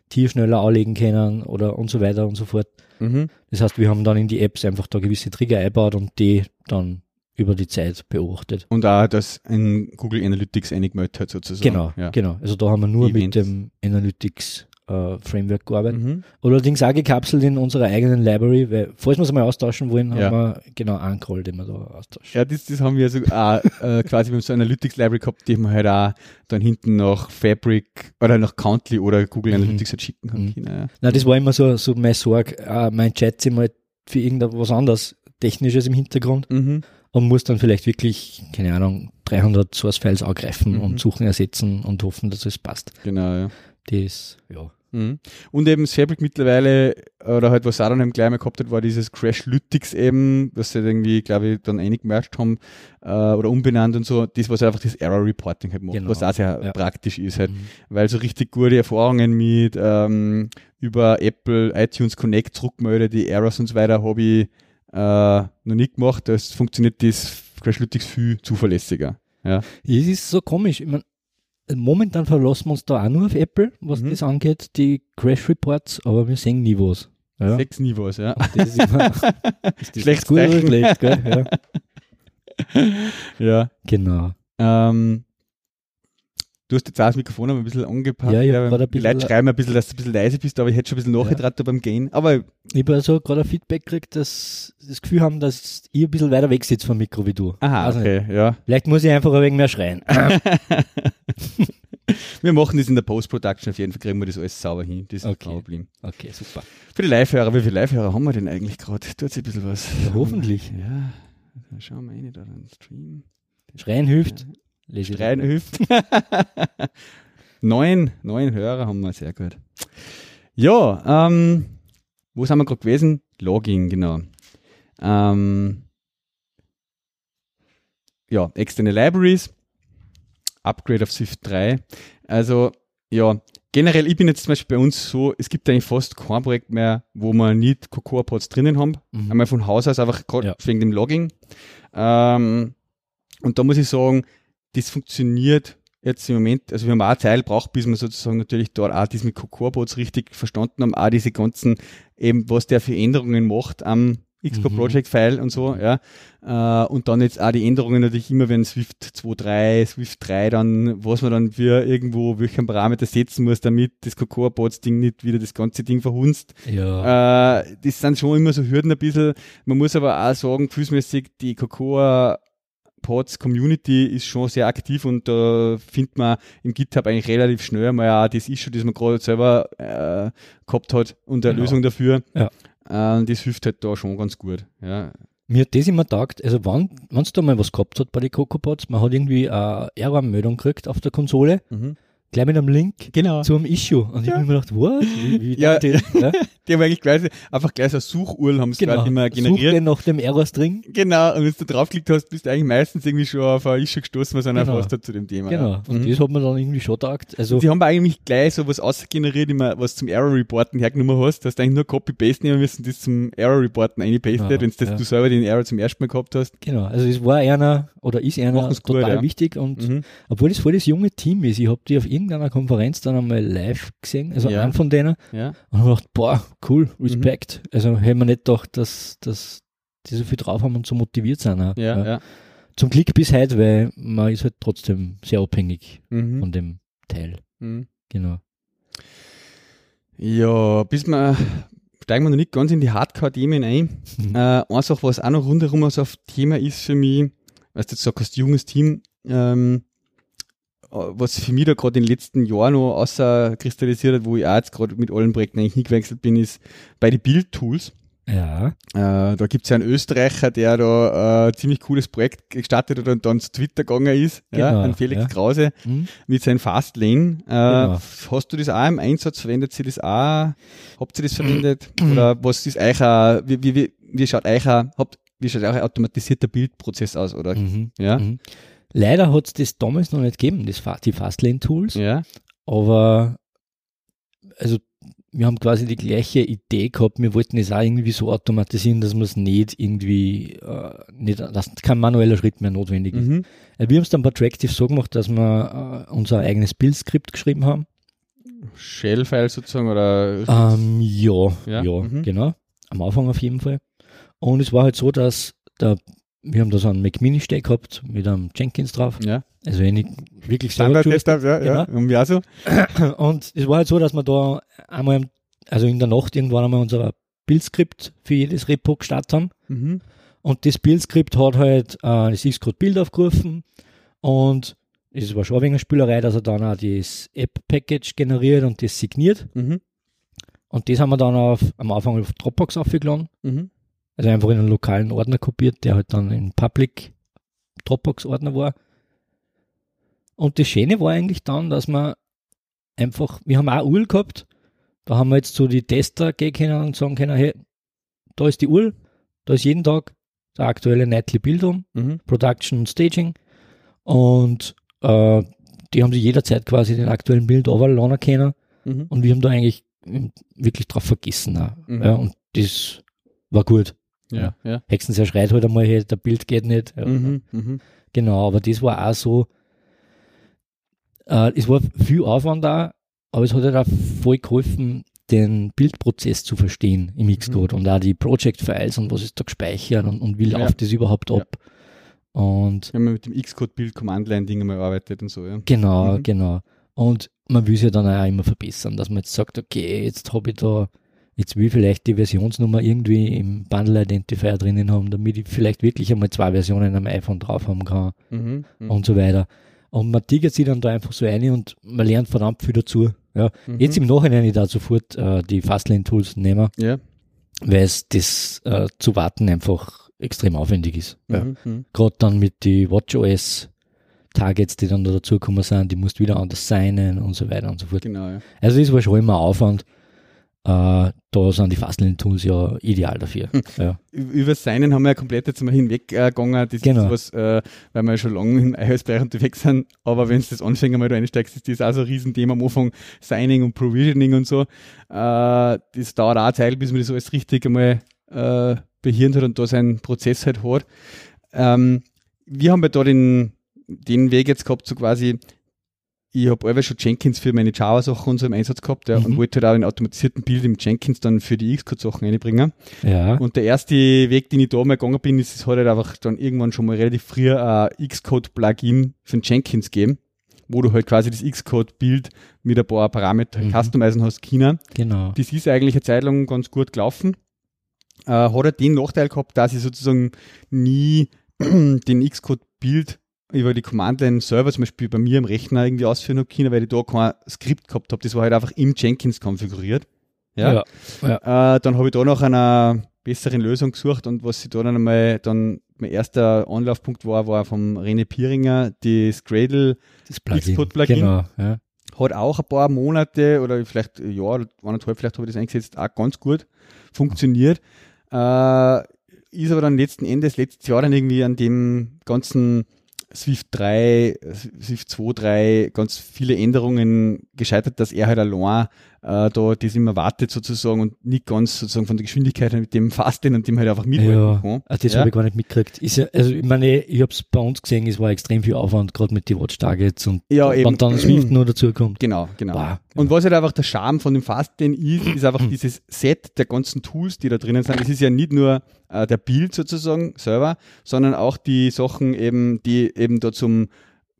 Tier schneller anlegen können oder und so weiter und so fort. Mhm. Das heißt, wir haben dann in die Apps einfach da gewisse Trigger eingebaut und die dann über die Zeit beobachtet. Und auch, dass ein Google Analytics eingemeldet hat sozusagen. Genau, Ja. genau. Also da haben wir nur Events. mit dem Analytics äh, Framework gearbeitet. Mhm. Allerdings auch gekapselt in unserer eigenen Library, weil falls wir es mal austauschen wollen, Ja. haben wir genau einen Call, den wir da austauschen. Ja, das, das haben wir so auch, äh, quasi, wir haben so eine Analytics Library gehabt, die man halt auch dann hinten nach Fabric oder nach Countly oder Google Mhm. Analytics halt schicken kann. Mhm. können, Ja. Na, das war immer so, so meine Sorge, äh, mein Chat sich mal für irgendwas anderes Technisches im Hintergrund Mhm. und muss dann vielleicht wirklich, keine Ahnung, 300 Source-Files angreifen Mhm. und suchen, ersetzen und hoffen, dass es passt. Genau, ja. Das, ja. Mhm. Und eben das Fabric mittlerweile, oder halt was Saran eben gleich mal gehabt hat, war dieses Crash Lytics eben, was sie irgendwie, glaube ich, dann einig gemerkt haben, äh, oder umbenannt und so, das, was einfach das Error Reporting halt macht, Genau. was auch sehr Ja. praktisch ist halt, Mhm. weil so richtig gute Erfahrungen mit, ähm, über Apple iTunes Connect zurückmeldet, die Errors und so weiter, habe ich, äh, noch nicht gemacht, das funktioniert das Crash Lytics viel zuverlässiger. Ja. Es ist so komisch. Ich mein, momentan verlassen wir uns da auch nur auf Apple, was Mhm. das angeht, die Crash Reports, aber wir sehen nie was. Ja. Sechs Niveaus, ja. Das ist immer ist das Schlechtes gut oder schlecht, gell? Ja. ja. Genau. Ähm, du hast jetzt auch das Mikrofon aber ein bisschen angepasst. Ja, ich grad ein bisschen- Leute schreiben ein bisschen, dass du ein bisschen leise bist, aber ich hätte schon ein bisschen nachgetragen beim Gehen. Aber Ich habe also gerade ein Feedback gekriegt, dass das Gefühl haben, dass ich ein bisschen weiter weg sitze vom Mikro wie du. aha, Weiß nicht. okay, ja. Vielleicht muss ich einfach ein wenig mehr schreien. Wir machen das in der Post-Production auf jeden Fall, kriegen wir das alles sauber hin. Das ist Okay. kein Problem. Okay, super. Für die Live-Hörer, wie viele Live-Hörer haben wir denn eigentlich gerade? Tut sich ein bisschen was. Ja, hoffentlich. Ja, schauen wir rein da den Stream. Schreien hilft. Lese hilft. neun, neun Hörer haben wir, sehr gut. Ja, ähm, wo sind wir gerade gewesen? Logging, genau. Ähm, ja, externe Libraries, Upgrade auf Swift 3. Also, ja, generell, ich bin jetzt zum Beispiel bei uns so, es gibt eigentlich fast kein Projekt mehr, wo wir nicht Cocoa-Pods drinnen haben. Mhm. Einmal von Haus aus einfach gerade Ja. wegen dem Logging. Ähm, und da muss ich sagen, das funktioniert jetzt im Moment, also wir haben auch Zeit braucht, bis wir sozusagen natürlich dort auch das mit Cocoa-Bots richtig verstanden haben, auch diese ganzen, eben was der für Änderungen macht am Xcode Mhm. Project File und so, ja. Äh, und dann jetzt auch die Änderungen natürlich immer, wenn Swift 2.3, Swift 3 dann, was man dann für irgendwo, welchen Parameter setzen muss, damit das Cocoa-Bots Ding nicht wieder das ganze Ding verhunzt. Ja. Äh, das sind schon immer so Hürden ein bisschen. Man muss aber auch sagen, gefühlsmäßig, die Cocoa Pods Community ist schon sehr aktiv und da findet man im GitHub eigentlich relativ schnell mal auch das Issue, das man gerade selber äh, gehabt hat und eine Genau. Lösung dafür. Ja. Äh, das hilft halt da schon ganz gut. Ja. Mir hat das immer taugt, also wann es da mal was gehabt hat bei den CocoaPods, man hat irgendwie eine Error-Meldung gekriegt auf der Konsole, gleich mit einem Link Genau. zu einem Issue. Und ich Ja. habe mir gedacht, what? Wie, wie Ja. das? ja? Die haben eigentlich gleich, einfach gleich so eine Suchurl haben sie Genau. gerade immer Such generiert. den nach dem Error-String. Genau, und wenn du draufgeklickt hast, bist du eigentlich meistens irgendwie schon auf ein Issue gestoßen, was einer Genau. erfasst hat zu dem Thema. Genau. Ja. Und Mhm. das hat man dann irgendwie schon taugt. Also, Sie haben eigentlich gleich so was ausgeneriert, immer was zum Error Reporten hergenommen hast. Du hast eigentlich nur Copy-Paste nehmen müssen, das zum Error Reporten einpastet, Ja, wenn das ja. du selber den Error zum ersten Mal gehabt hast. genau. Also, es war einer, oder ist einer Machen's gut, total ja. wichtig und Mhm. obwohl das voll das junge Team ist, ich habe die auf irgendeiner Konferenz dann einmal live gesehen, also Ja. einen von denen, Ja. und habe gedacht, boah, cool, Mhm. Respekt. Also, hätte man nicht gedacht, dass, dass die so viel drauf haben und so motiviert sind. auch. Ja, ja. Zum Glück bis heute, weil man ist halt trotzdem sehr abhängig Mhm. von dem Teil. Mhm. Genau. Ja, bis wir, steigen wir noch nicht ganz in die Hardcore-Themen ein. Mhm. Äh, eine Sache, was auch noch rundherum so auf Thema ist für mich, weißt du, jetzt sagst, junges Team, ähm, äh, was für mich da gerade in den letzten Jahren noch außer kristallisiert hat, wo ich auch jetzt gerade mit allen Projekten eigentlich hingewechselt bin, ist bei den Build-Tools. Ja. Äh, da gibt's ja einen Österreicher, der da äh, ziemlich cooles Projekt gestartet hat und dann zu Twitter gegangen ist, ja, Genau, an Felix ja. Krause Hm? mit seinem Fastlane. Äh, Genau. Hast du das auch im Einsatz? Verwendet ihr das auch? Habt ihr das verwendet? Oder was ist euch ein, wie, wie, wie, wie schaut euch ein, habt, wie schaut euch ein automatisierter Bildprozess aus? Oder? Mhm. Ja? Mhm. Leider hat es das damals noch nicht gegeben, das, die Fastlane-Tools, Ja. aber also wir haben quasi die gleiche Idee gehabt, wir wollten es auch irgendwie so automatisieren, dass man es nicht irgendwie, äh, nicht, dass kein manueller Schritt mehr notwendig ist. Mhm. Äh, Wir haben es dann bei Tractive so gemacht, dass wir äh, unser eigenes Build-Skript geschrieben haben. Shell-File sozusagen oder? Ähm, ja, Ja, ja, mhm. genau. Am Anfang auf jeden Fall. Und es war halt so, dass der, wir haben da so einen Mac Mini stehen gehabt mit einem Jenkins drauf. ja. Also eine wirklich selber Standard-Setup, ja, ja. Genau. Auch so? Und es war halt so, dass wir da einmal, also in der Nacht irgendwann einmal unser Bildskript für jedes Repo gestartet haben. Mhm. Und das Bildskript hat halt äh, das Xcode-Bild aufgerufen und es war schon wenig eine Spielerei, dass er dann auch das App-Package generiert und das signiert. Mhm. Und das haben wir dann auf, am Anfang auf Dropbox aufgeladen. Mhm. Also einfach in einen lokalen Ordner kopiert, der halt dann in Public Dropbox-Ordner war. Und das Schöne war eigentlich dann, dass wir einfach, wir haben auch URL gehabt, da haben wir jetzt so die Tester gehen können und sagen können, hey, da ist die URL, da ist jeden Tag der aktuelle Nightly Bildung, Mhm. Production und Staging und äh, die haben sich jederzeit quasi den aktuellen Bild overall laden können Mhm. und wir haben da eigentlich wirklich drauf vergessen. Mhm. Ja, und das war gut. Ja, ja. Hexenser schreit halt einmal, hey, der Bild geht nicht. Ja, Mhm. Mhm. Genau, aber das war auch so, äh, es war viel Aufwand da, aber es hat halt auch voll geholfen, den Bildprozess zu verstehen im Xcode und auch die Project-Files und was ist da gespeichert und, und wie Ja. läuft das überhaupt Ja. ab. Und Wir haben mit dem Xcode-Bild-Command-Line-Ding einmal arbeitet und so, ja. genau, Mhm. genau. Und man will es ja dann auch immer verbessern, dass man jetzt sagt, okay, jetzt habe ich da, jetzt will ich vielleicht die Versionsnummer irgendwie im Bundle Identifier drinnen haben, damit ich vielleicht wirklich einmal zwei Versionen am iPhone drauf haben kann. Mhm. Mhm. und so weiter. Und man tigert sich dann da einfach so ein und man lernt verdammt viel dazu. Ja. Mhm. Jetzt im Nachhinein ich da sofort äh, die Fastlane-Tools nehmen, Ja. weil es das äh, zu warten einfach extrem aufwendig ist. Ja. Mhm. Mhm. Gerade dann mit die WatchOS Targets, die dann da dazugekommen sind, die musst wieder anders signen und so weiter und so fort. Genau, ja. Also das war schon immer Aufwand. Äh, da sind die Fastlane-Tools ja ideal dafür. Hm. Ja. Über Seinen haben wir ja komplett jetzt mal hinweggegangen. Das Genau. ist was, äh, weil wir ja schon lange im iOS-Bereich unterwegs sind. Aber wenn du das Anfänger mal da einsteigst, ist das auch so ein Riesenthema am Anfang. Signing und Provisioning und so. Äh, das dauert auch Zeit, bis man das alles richtig einmal äh, behirnt hat und da seinen Prozess halt hat. Ähm, wir haben ja da den, den Weg jetzt gehabt, so quasi, ich habe allweil schon Jenkins für meine Java-Sachen und so im Einsatz gehabt ja, und Mhm. wollte halt auch einen automatisierten Bild im Jenkins dann für die Xcode-Sachen einbringen. ja. Und der erste Weg, den ich da mal gegangen bin, ist, es hat halt einfach dann irgendwann schon mal relativ früh ein Xcode-Plugin für den Jenkins gegeben, wo du halt quasi das Xcode-Bild mit ein paar Parametern Mhm. customizen hast, China. genau. Das ist eigentlich eine Zeit lang ganz gut gelaufen. Äh, hat halt den Nachteil gehabt, dass ich sozusagen nie den Xcode-Bild über die Command-Line selber zum Beispiel bei mir im Rechner irgendwie ausführen habe können, weil ich da kein Skript gehabt habe. Das war halt einfach im Jenkins konfiguriert. Ja. ja. Äh, dann habe ich da nach einer besseren Lösung gesucht und was ich da dann einmal dann mein erster Anlaufpunkt war, war vom René Pieringer, das Gradle Das Plugin. Xcode-Plugin. Genau. Ja. hat auch ein paar Monate oder vielleicht ein Jahr, oder eineinhalb, vielleicht habe ich das eingesetzt, auch ganz gut funktioniert. Äh, ist aber dann letzten Endes, letztes Jahr dann irgendwie an dem ganzen Swift 3, Swift 2, 3 ganz viele Änderungen gescheitert, dass er halt allein äh, da das immer wartet sozusagen und nicht ganz sozusagen von der Geschwindigkeit mit dem Fastlane und dem halt einfach mithalten Ja, kann. ah, das Ja. habe ich gar nicht mitgekriegt. Ist ja, also ich meine, ich habe es bei uns gesehen, es war extrem viel Aufwand, gerade mit den Watch Targets und Ja, eben. wenn dann Swift nur dazu kommt. Genau, genau. Wow. Und was halt einfach der Charme von dem Fastlane ist, ist einfach dieses Set der ganzen Tools, die da drinnen sind. Es ist ja nicht nur äh, der Bild sozusagen selber, sondern auch die Sachen eben, die eben da zum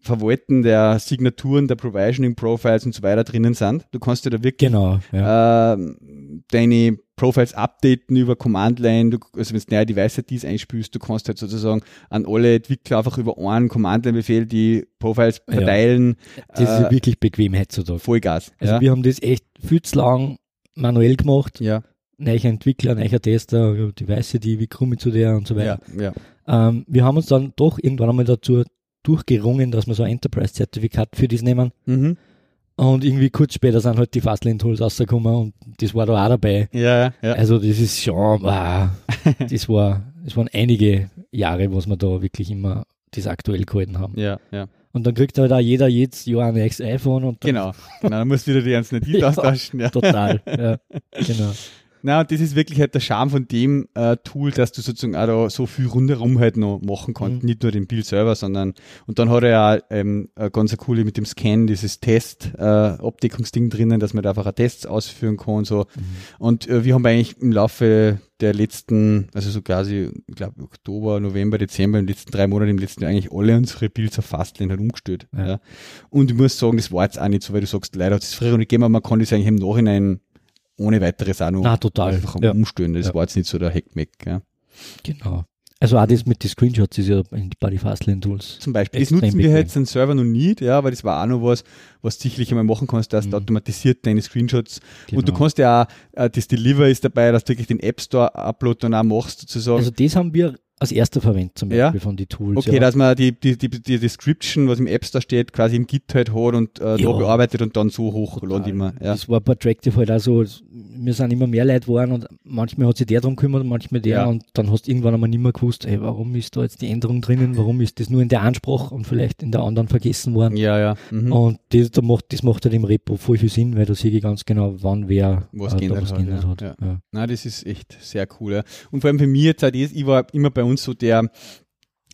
Verwalten der Signaturen, der Provisioning Profiles und so weiter drinnen sind. Du kannst ja da wirklich Genau, ja. ähm, deine Profiles updaten über Command-Line, du, also wenn du neue Device-IDs einspielst, du kannst halt sozusagen an alle Entwickler einfach über einen Command-Line-Befehl die Profiles Ja. verteilen, Das ist äh, wirklich bequem heutzutage. Vollgas. Also ja. wir haben das echt viel zu lang manuell gemacht. ja, Neuer Entwickler, neuer Tester, ja, die weiße, die, wie komme ich zu der und so ja, weiter. ja. Ähm, wir haben uns dann doch irgendwann einmal dazu durchgerungen, dass wir so ein Enterprise-Zertifikat für das nehmen. Mhm. Und irgendwie kurz später sind halt die Fastlane-Tools rausgekommen und das war da auch dabei. Ja, ja. Also das ist schon, wow, das war, das waren einige Jahre, was wir da wirklich immer das aktuell gehalten haben. Ja, ja. Und dann kriegt halt auch jeder jedes Jahr ein neues iPhone und dann Genau. genau. Dann musst du wieder die ganzen Ja. austauschen. Ja. total. ja, genau. Na, und das ist wirklich halt der Charme von dem äh, Tool, dass du sozusagen auch da so viel rundherum halt noch machen kannst. Mhm. Nicht nur den Bild selber, sondern und dann hat er ja ähm, ganz eine coole mit dem Scan, dieses Test, äh, Abdeckungsding drinnen, dass man da einfach Tests ausführen kann und so. Mhm. Und äh, wir haben eigentlich im Laufe der letzten, also so quasi, ich glaube Oktober, November, Dezember, in den letzten drei Monaten im letzten Jahr eigentlich alle unsere Builds auf Fastlane halt umgestellt. Ja. Ja. Und ich muss sagen, das war jetzt auch nicht so, weil du sagst, leider hat es früher nicht gegeben, aber man kann das eigentlich im Nachhinein ohne weiteres auch noch Na, total. einfach Ja. umstellen. Das Ja. war jetzt nicht so der Heckmeck. Ja. Genau. Also auch das mit den Screenshots ist ja bei den Fastlane Tools. Zum Beispiel. Das nutzen wir jetzt den Server noch nicht, ja, aber das war auch noch was, was du sicherlich einmal machen kannst, dass du Mhm. automatisiert deine Screenshots und du Genau. kannst ja auch, äh, das Deliver ist dabei, dass du wirklich den App Store Upload dann auch machst, sozusagen. Also das haben wir als erster verwendet zum Ja? Beispiel von den Tools. Okay, ja. dass man die, die, die, die Description, was im App Store steht, quasi im Git halt hat und äh, da Ja. bearbeitet und dann so hochladen immer. Ja. Das war bei Tractive halt auch so, wir sind immer mehr Leute geworden und manchmal hat sich der drum gekümmert, manchmal der Ja. und dann hast du irgendwann einmal nicht mehr gewusst, ey, warum ist da jetzt die Änderung drinnen, warum ist das nur in der Ansprache und vielleicht in der anderen vergessen worden. ja, ja. Mhm. Und das, da macht, das macht halt im Repo voll viel Sinn, weil da sehe ich ganz genau, wann wer Was äh, da geändert was hat, geändert ja. hat. Ja. Ja. Na, das ist echt sehr cool. Ja. Und vor allem für mich jetzt das, ich war immer bei uns so der,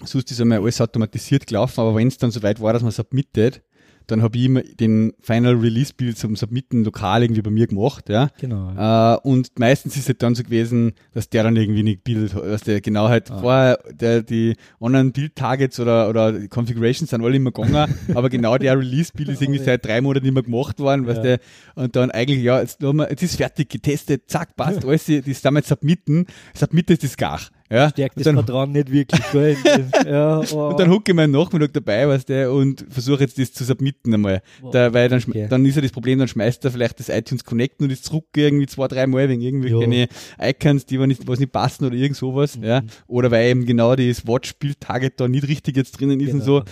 sonst ist einmal alles automatisiert gelaufen, aber wenn es dann so weit war, dass man submittet, dann habe ich immer den Final Release Build zum Submitten lokal irgendwie bei mir gemacht, ja. Genau. Äh, und meistens ist es dann so gewesen, dass der dann irgendwie nicht bildet, dass der genau halt Ah. vorher der, die anderen Build-Targets oder, oder die Configurations sind alle immer gegangen, aber genau der Release-Build ist irgendwie seit drei Monaten mehr gemacht worden, weißt Ja. du, und dann eigentlich, ja, jetzt, wir, jetzt ist fertig, getestet, zack, passt, alles, das sind wir jetzt submitten, submit ist das gar, ja. Stärkt Und das dann, Vertrauen nicht wirklich. ja, oh. und dann hucke ich meinen Nachmittag dabei, weißt du, und versuche jetzt das zu submitten einmal. Wow. Da, weil dann, Okay. dann ist ja das Problem, dann schmeißt er vielleicht das iTunes Connect und das zurück irgendwie zwei, drei Mal wegen irgendwelche Icons, die was nicht, was nicht passen oder irgend sowas, Mhm. ja. Oder weil eben genau das Watch-Bild-Target da nicht richtig jetzt drinnen ist und so.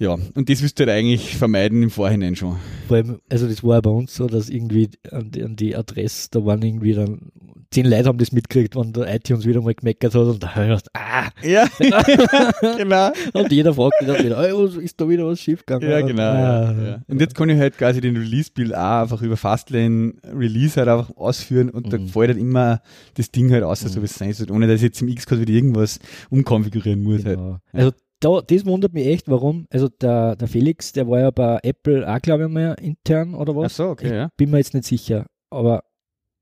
Genau. Ja, und das wirst du halt eigentlich vermeiden im Vorhinein schon. Vor allem, also das war ja bei uns so, dass irgendwie an die, an die Adresse, da waren irgendwie dann, zehn Leute haben das mitgekriegt, wenn der iTunes wieder mal gemeckert hat und da habe ich gedacht, ah, Ja, genau. und jeder fragt sich dann wieder, oh, ist da wieder was schiefgegangen? Ja, genau. Ah, ja, ja. Und jetzt kann ich halt quasi den Release-Bild auch einfach über Fastlane Release halt einfach ausführen und da Mhm. fällt halt immer das Ding halt aus, so wie es sein soll, ohne dass ich jetzt im Xcode wieder irgendwas umkonfigurieren muss. Halt. Genau. Also da, das wundert mich echt, warum. Also der, der Felix, der war ja bei Apple auch, glaube ich mal, intern oder was. Ach so, okay, ich ja. bin mir jetzt nicht sicher. Aber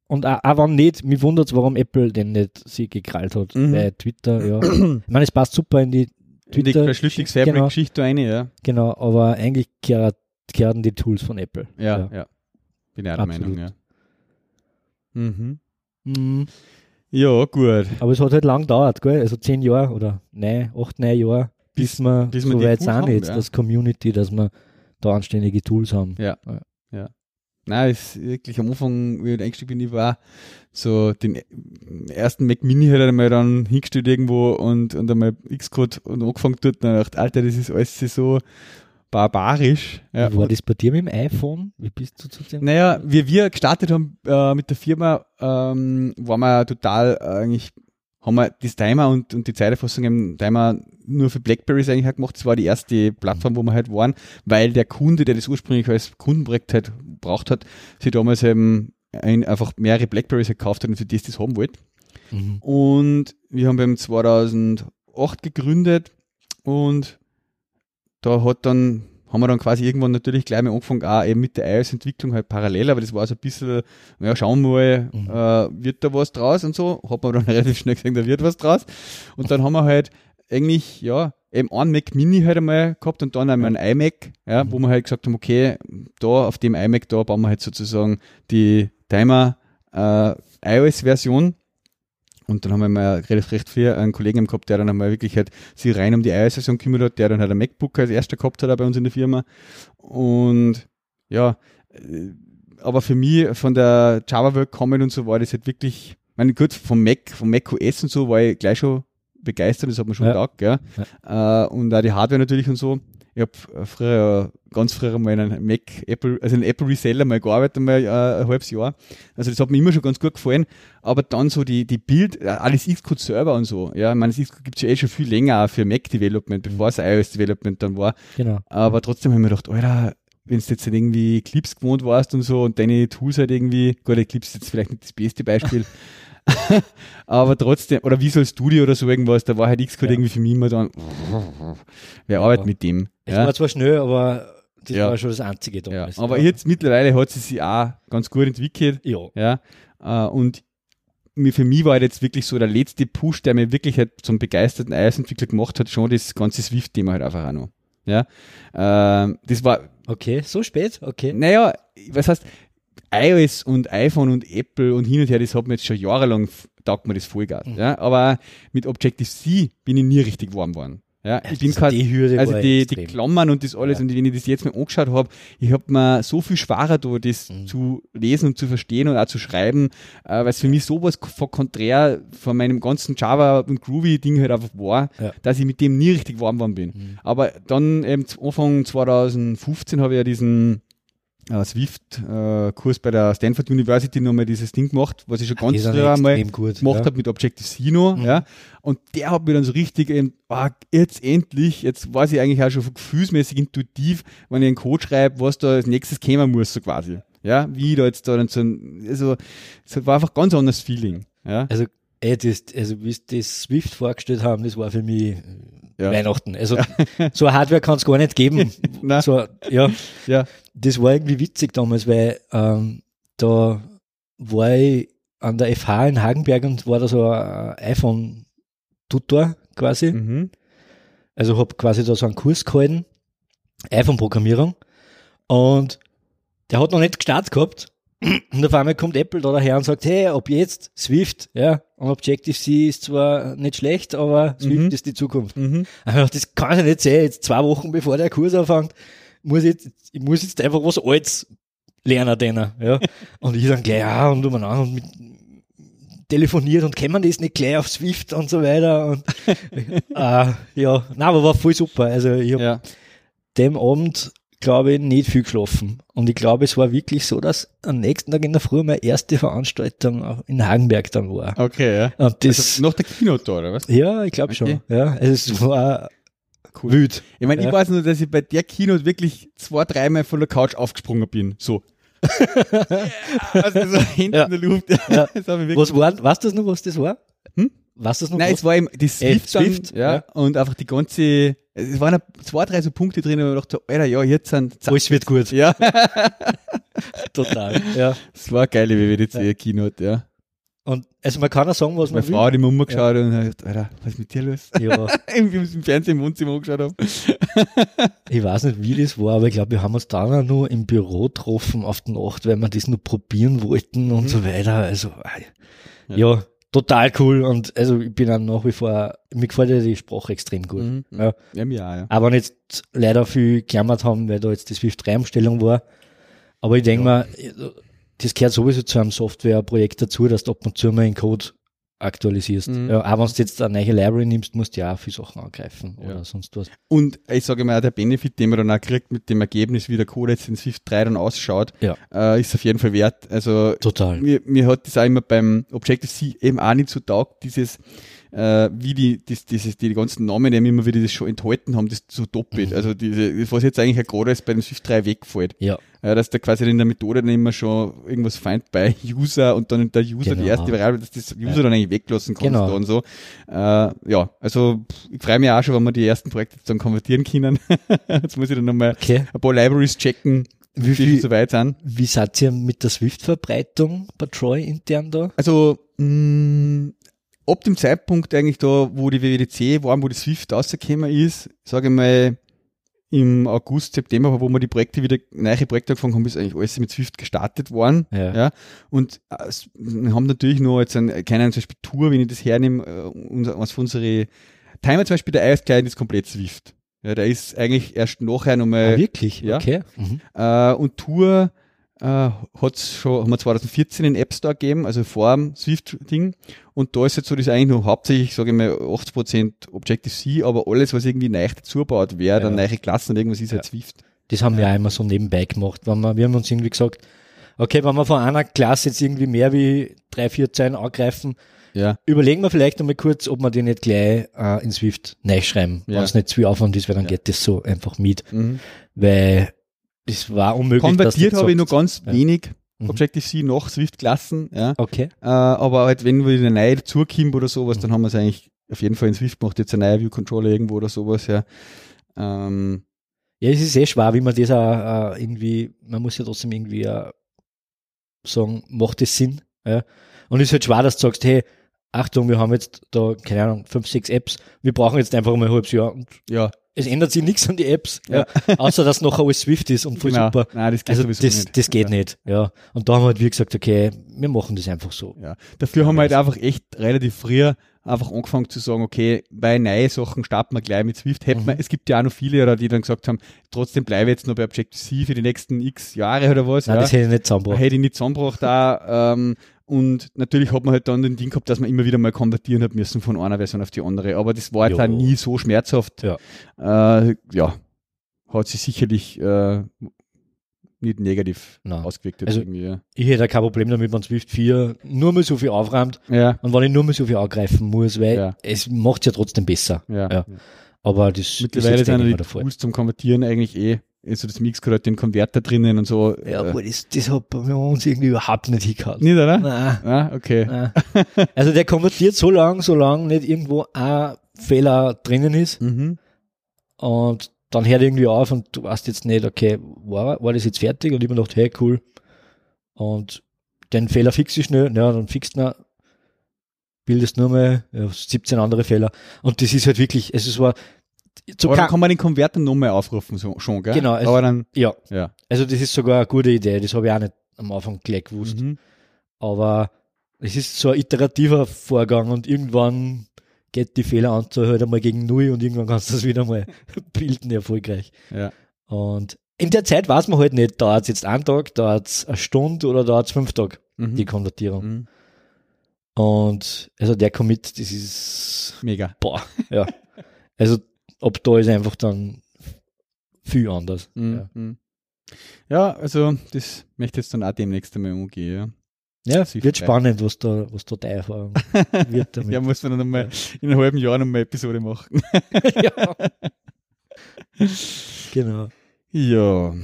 und auch, auch wenn nicht, mich wundert es, warum Apple den nicht sie gekrallt hat. Mhm. Bei Twitter, ja. ich meine, es passt super in die In die Twitter. Verschlüsselungs genau. Rein, ja. Genau, aber eigentlich gehören die Tools von Apple. Ja, ja. Bin ich auch der Absolut. Meinung, ja. Mhm. Mhm. Ja, gut. Aber es hat halt lang gedauert, gell? Also zehn Jahre oder nein, acht, neun Jahre, bis, wir so weit sind jetzt, ja. das Community, dass wir da anständige Tools haben. Nein, ist wirklich am Anfang, wie ich eingestiegen bin, ich war so den ersten Mac Mini halt einmal dann hingestellt irgendwo und, und einmal Xcode und angefangen dort und dann gedacht, Alter, das ist alles so barbarisch. Ja. Wie war das bei dir mit dem iPhone? Wie bist du zu dem? Naja, wie wir gestartet haben äh, mit der Firma, ähm, waren wir total äh, eigentlich, haben wir das Timer und, und die Zeiterfassung im Timer nur für Blackberries eigentlich halt gemacht. Das war die erste Plattform, wo wir halt waren, weil der Kunde, der das ursprünglich als Kundenprojekt halt braucht hat, sich damals eben ein, einfach mehrere Blackberries halt gekauft hat und für das das haben wollte. Mhm. Und wir haben beim 2008 gegründet und da hat dann, haben wir dann quasi irgendwann natürlich gleich mal angefangen, auch eben mit der iOS-Entwicklung halt parallel, aber das war so ein bisschen, ja, schauen wir mal, Mhm. äh, wird da was draus und so. Hat man dann relativ schnell gesehen, da wird was draus. Und dann haben wir halt eigentlich, ja, eben einen Mac Mini halt einmal gehabt und dann einmal einen iMac, ja, Mhm. wo wir halt gesagt haben, okay, da auf dem iMac, da bauen wir halt sozusagen die Timer äh, iOS-Version. Und dann haben wir mal relativ recht früh einen Kollegen gehabt, der dann einmal wirklich halt sich rein um die iOS-Version gekümmert hat, der dann halt ein MacBook als erster gehabt hat bei uns in der Firma. Und ja, äh, aber für mich von der Java-Welt kommen und so war das halt wirklich, ich meine, gut, vom Mac, vom Mac OS und so war ich gleich schon begeistert, das hat man schon Ja. gedacht, gell? Äh, und auch die Hardware natürlich und so. Ich habe früher, ganz früher mal in einem Mac, Apple, also in einem Apple Reseller mal gearbeitet, mal äh, ein halbes Jahr. Also das hat mir immer schon ganz gut gefallen. Aber dann so die, die Bild, äh, alles Xcode Server und so. Ja, ich meine, das Xcode gibt es ja eh schon viel länger für Mac Development, bevor es iOS Development dann war. Genau. Aber trotzdem habe ich mir gedacht, Alter, wenn du jetzt halt irgendwie Clips gewohnt warst und so und deine Tools halt irgendwie, gut, Clips ist jetzt vielleicht nicht das beste Beispiel, aber trotzdem, oder Visual Studio oder so irgendwas, da war halt Xcode Ja. irgendwie für mich immer dann, wer arbeitet mit dem? Es Ja, war zwar schnell, aber das Ja. war schon das Einzige ja. damals. Aber jetzt mittlerweile hat sie sich auch ganz gut entwickelt, Ja. ja, äh, und für mich war halt jetzt wirklich so der letzte Push, der mir wirklich halt zum begeisterten iOS-Entwickler gemacht hat, schon das ganze Swift-Thema halt einfach auch noch. Ja, ähm, das war, Okay, so spät? Okay. naja, was heißt, iOS und iPhone und Apple und hin und her, das hat mir jetzt schon jahrelang, taugt mir das Vollgas. Mhm. Ja, aber mit Objective-C bin ich nie richtig warm geworden. Ja, ich bin Also kein, die Hürde also die, die. Klammern und das alles, Ja. und wenn ich das jetzt mal angeschaut habe, ich habe mir so viel schwerer da, das Mhm. zu lesen und zu verstehen und auch zu schreiben, äh, weil es für mich sowas von konträr von meinem ganzen Java und Groovy-Ding halt einfach war, Ja. dass ich mit dem nie richtig warm geworden bin. Mhm. Aber dann eben Anfang 2015 habe ich ja diesen äh, Swift-Kurs bei der Stanford University nochmal dieses Ding gemacht, was ich schon ganz früher einmal gut. gemacht ja. habe mit Objective-C noch, Mhm. ja. Und der hat mir dann so richtig eben, ah, jetzt endlich, jetzt weiß ich eigentlich auch schon gefühlsmäßig intuitiv, wenn ich einen Code schreibe, was da als nächstes kommen muss, so quasi. Ja, wie da jetzt da dann so ein, also, es war einfach ganz anderes Feeling, ja. Also, ey, das, also wie sie das Swift vorgestellt haben, das war für mich äh, Ja. Weihnachten. Also so eine Hardware kann es gar nicht geben. So, ja, Ja. das war irgendwie witzig damals, weil ähm, da war ich an der FH in Hagenberg und war da so ein iPhone-Tutor quasi. Mhm. Also habe quasi da so einen Kurs gehalten, iPhone-Programmierung. Und der hat noch nicht gestartet gehabt. Und auf einmal kommt Apple da daher und sagt, hey, ab jetzt Swift, ja, und Objective-C ist zwar nicht schlecht, aber Swift Mhm. ist die Zukunft. Mhm. Ich hab das kann ja nicht sein, jetzt zwei Wochen bevor der Kurs anfängt, muss ich jetzt, ich muss jetzt einfach was Altes lernen, denen, ja. Und ich dann gleich, ja, und umeinander und mit, telefoniert und kann man das nicht gleich auf Swift und so weiter und, äh, ja, na, aber war voll super. Also ich habe Ja. dem Abend, glaube ich, nicht viel geschlafen. Und ich glaube, es war wirklich so, dass am nächsten Tag in der Früh meine erste Veranstaltung in Hagenberg dann war. Okay, ja. Und das, Also nach der Keynote da, oder was? ja, ich glaube Okay. schon. Ja, also es war Cool. wild. Ich meine, Ja. ich weiß nur, dass ich bei der Keynote wirklich zwei, dreimal von der Couch aufgesprungen bin. So. also so hinten Ja. in der Luft. Ja. Das Was war, weißt du noch, was das war? Hm? Weißt du noch? Nein, was? es war eben die Äh, Swift, Swift, ja, ja. und einfach die ganze, es waren zwei, drei so Punkte drin, wo ich dachte, Alter, ja, jetzt sind, zack. Alles wird gut. ja, Total. Ja. es war eine geile WWDC-Keynote, ja. Und also man kann auch sagen, was Meine man Frau hat immer umgeschaut und hat gesagt, Alter, was ist mit dir los? Ja, Wie wir uns im Fernsehen im Wohnzimmer angeschaut haben. ich weiß nicht, wie das war, aber ich glaube, wir haben uns dann auch nur im Büro getroffen auf die Nacht, weil wir das nur probieren wollten und Mhm. so weiter. Also, Ja. ja. Total cool. Und also ich bin dann nach wie vor, mir gefällt ja die Sprache extrem gut. Mhm. Ja. Ja, ja. Aber nicht leider viel geklammert haben, weil da jetzt die Swift 3 Umstellung war. Aber ich denke mal, das gehört sowieso zu einem Softwareprojekt dazu, dass du ab und zu mal den Code aktualisierst. Mhm. Ja, auch wenn du jetzt eine neue Library nimmst, musst du ja auch viele Sachen angreifen Ja. oder sonst was. Und ich sage mal, der Benefit, den man dann auch kriegt mit dem Ergebnis, wie der Code jetzt in Swift 3 dann ausschaut, Ja. äh, ist auf jeden Fall wert. Also Total. mir, mir hat das auch immer beim Objective-C eben auch nicht so taugt, dieses, äh, wie die, das, dieses, die ganzen Namen eben immer wieder das schon enthalten haben, das so doppelt. Mhm. Also diese, was jetzt eigentlich gerade ist bei dem Swift 3 wegfällt. Ja, Ja, dass da quasi in der Methode dann immer schon irgendwas find bei User und dann der User die Genau. erste Variable, dass das User Ja. dann eigentlich weglassen kannst Genau. da und so. Äh, ja, also ich freue mich auch schon, wenn wir die ersten Projekte dann konvertieren können. jetzt muss ich dann nochmal okay. ein paar Libraries checken, Wie viel viel, so weit sind. wie seid ihr mit der Swift-Verbreitung bei Troy intern da? Also mh, ab dem Zeitpunkt eigentlich da, wo die WWDC waren, wo die Swift rausgekommen ist, sage ich mal im August, September, wo wir die Projekte wieder, neue Projekte angefangen haben, ist eigentlich alles mit Swift gestartet worden. Ja. Ja. Und äh, haben natürlich noch jetzt einen, keinen zum Beispiel Tour, wenn ich das hernehme, äh, unser, was für unsere Timer zum Beispiel, der iOS-Client ist komplett Swift. Ja, der ist eigentlich erst nachher Ah, nochmal, wirklich? ja. Okay. Mhm. äh, und Tour äh, hat's schon, haben wir 2014 in App Store gegeben, also vor dem Swift-Ding. Und da ist jetzt so, das ist eigentlich noch hauptsächlich, sage ich mal, 80% Objective-C, aber alles, was irgendwie neu dazugebaut wäre, dann Ja. neue Klassen und irgendwas ist halt Swift. Das haben wir auch immer so nebenbei gemacht. Wenn wir, wir haben uns irgendwie gesagt, okay, wenn wir von einer Klasse jetzt irgendwie mehr wie drei, vier Zeilen angreifen, Ja. überlegen wir vielleicht einmal kurz, ob wir die nicht gleich äh, in Swift neu schreiben, Ja. wenn es nicht zu viel Aufwand ist, weil dann Ja. geht das so einfach mit, Mhm. weil es war unmöglich. Konvertiert habe ich nur ganz Ja. wenig Mhm. Objective-C nach Swift-Klassen, ja. Okay. Äh, aber halt, wenn wir eine neue dazukommen oder sowas, Mhm. dann haben wir es eigentlich auf jeden Fall in Swift gemacht, jetzt ein neuer View-Controller irgendwo oder sowas, ja. Ähm, Ja, es ist eh schwer, wie man das auch äh, irgendwie, man muss ja trotzdem irgendwie äh, sagen, macht das Sinn? Ja? Und es ist halt schwer, dass du sagst, hey, Achtung, wir haben jetzt da, keine Ahnung, fünf, sechs Apps, wir brauchen jetzt einfach mal ein halbes Jahr und ja, es ändert sich nichts an die Apps, ja. außer dass noch alles Swift ist und voll Genau. super. Nein, das geht Also sowieso das, nicht. das geht ja. nicht, ja. Und da haben wir halt wie gesagt, okay, wir machen das einfach so. Ja. Dafür haben wir halt einfach echt relativ früh einfach angefangen zu sagen, okay, bei neue Sachen starten wir gleich mit Swift. Hätten Mhm. wir, es gibt ja auch noch viele, oder, die dann gesagt haben, trotzdem bleibe ich jetzt noch bei Objective-C für die nächsten x Jahre oder was. Nein, ja. das hätte ich nicht zusammengebracht. hätte ich nicht zusammengebracht da. Ähm, und natürlich hat man halt dann den Ding gehabt, dass man immer wieder mal konvertieren hat müssen von einer Version auf die andere. Aber das war Jo. auch nie so schmerzhaft. Ja. Äh, ja, hat sich sicherlich äh, nicht negativ Nein. ausgewirkt. Also- ja. Ich hätte kein Problem damit, wenn Swift 4 nur mal so viel aufräumt Ja, und wenn ich nur mal so viel angreifen muss, weil Ja. es macht ja trotzdem besser. ja. Ja. Aber das Mittlerweile ist jetzt sind die. Tools zum Konvertieren eigentlich eh, also das Mixcode hat den Konverter drinnen und so. Ja, äh, aber das, das hat bei uns irgendwie überhaupt nicht hingehauen. nicht, oder? Nein. Ah, okay. Nein. Also der konvertiert so lang, solange nicht irgendwo ein Fehler drinnen ist Mhm. und dann hört irgendwie auf und du weißt jetzt nicht, okay, war, war das jetzt fertig? Und ich mir gedacht, hey, cool. Und den Fehler fixe ich schnell, ja, dann fixt ihn, bildest nur mal ja, 17 andere Fehler. Und das ist halt wirklich, also es war dann kein, kann man den Konverter nochmal aufrufen, so, schon, gell? Genau, also- Aber dann, ja, ja. also das ist sogar eine gute Idee, das habe ich auch nicht am Anfang gleich gewusst. Mhm. Aber es ist so ein iterativer Vorgang und irgendwann geht die Fehleranzahl halt einmal gegen Null und irgendwann kannst du das wieder mal bilden erfolgreich. Ja. Und in der Zeit weiß man halt nicht, dauert es jetzt einen Tag, dauert es eine Stunde oder dauert es fünf Tage, Mhm. die Konvertierung. Mhm. Und also der Commit, das ist, Mega. boah, ja. Also ab da ist einfach dann viel anders. Mhm. Ja. Mhm. Ja, also das möchte ich jetzt dann auch demnächst einmal umgehen. Ja, Swift wird spannend, was da, was da deine Erfahrung wird Ja, damit. ja muss man dann nochmal in einem halben Jahr nochmal Episode machen. ja. genau. Ja.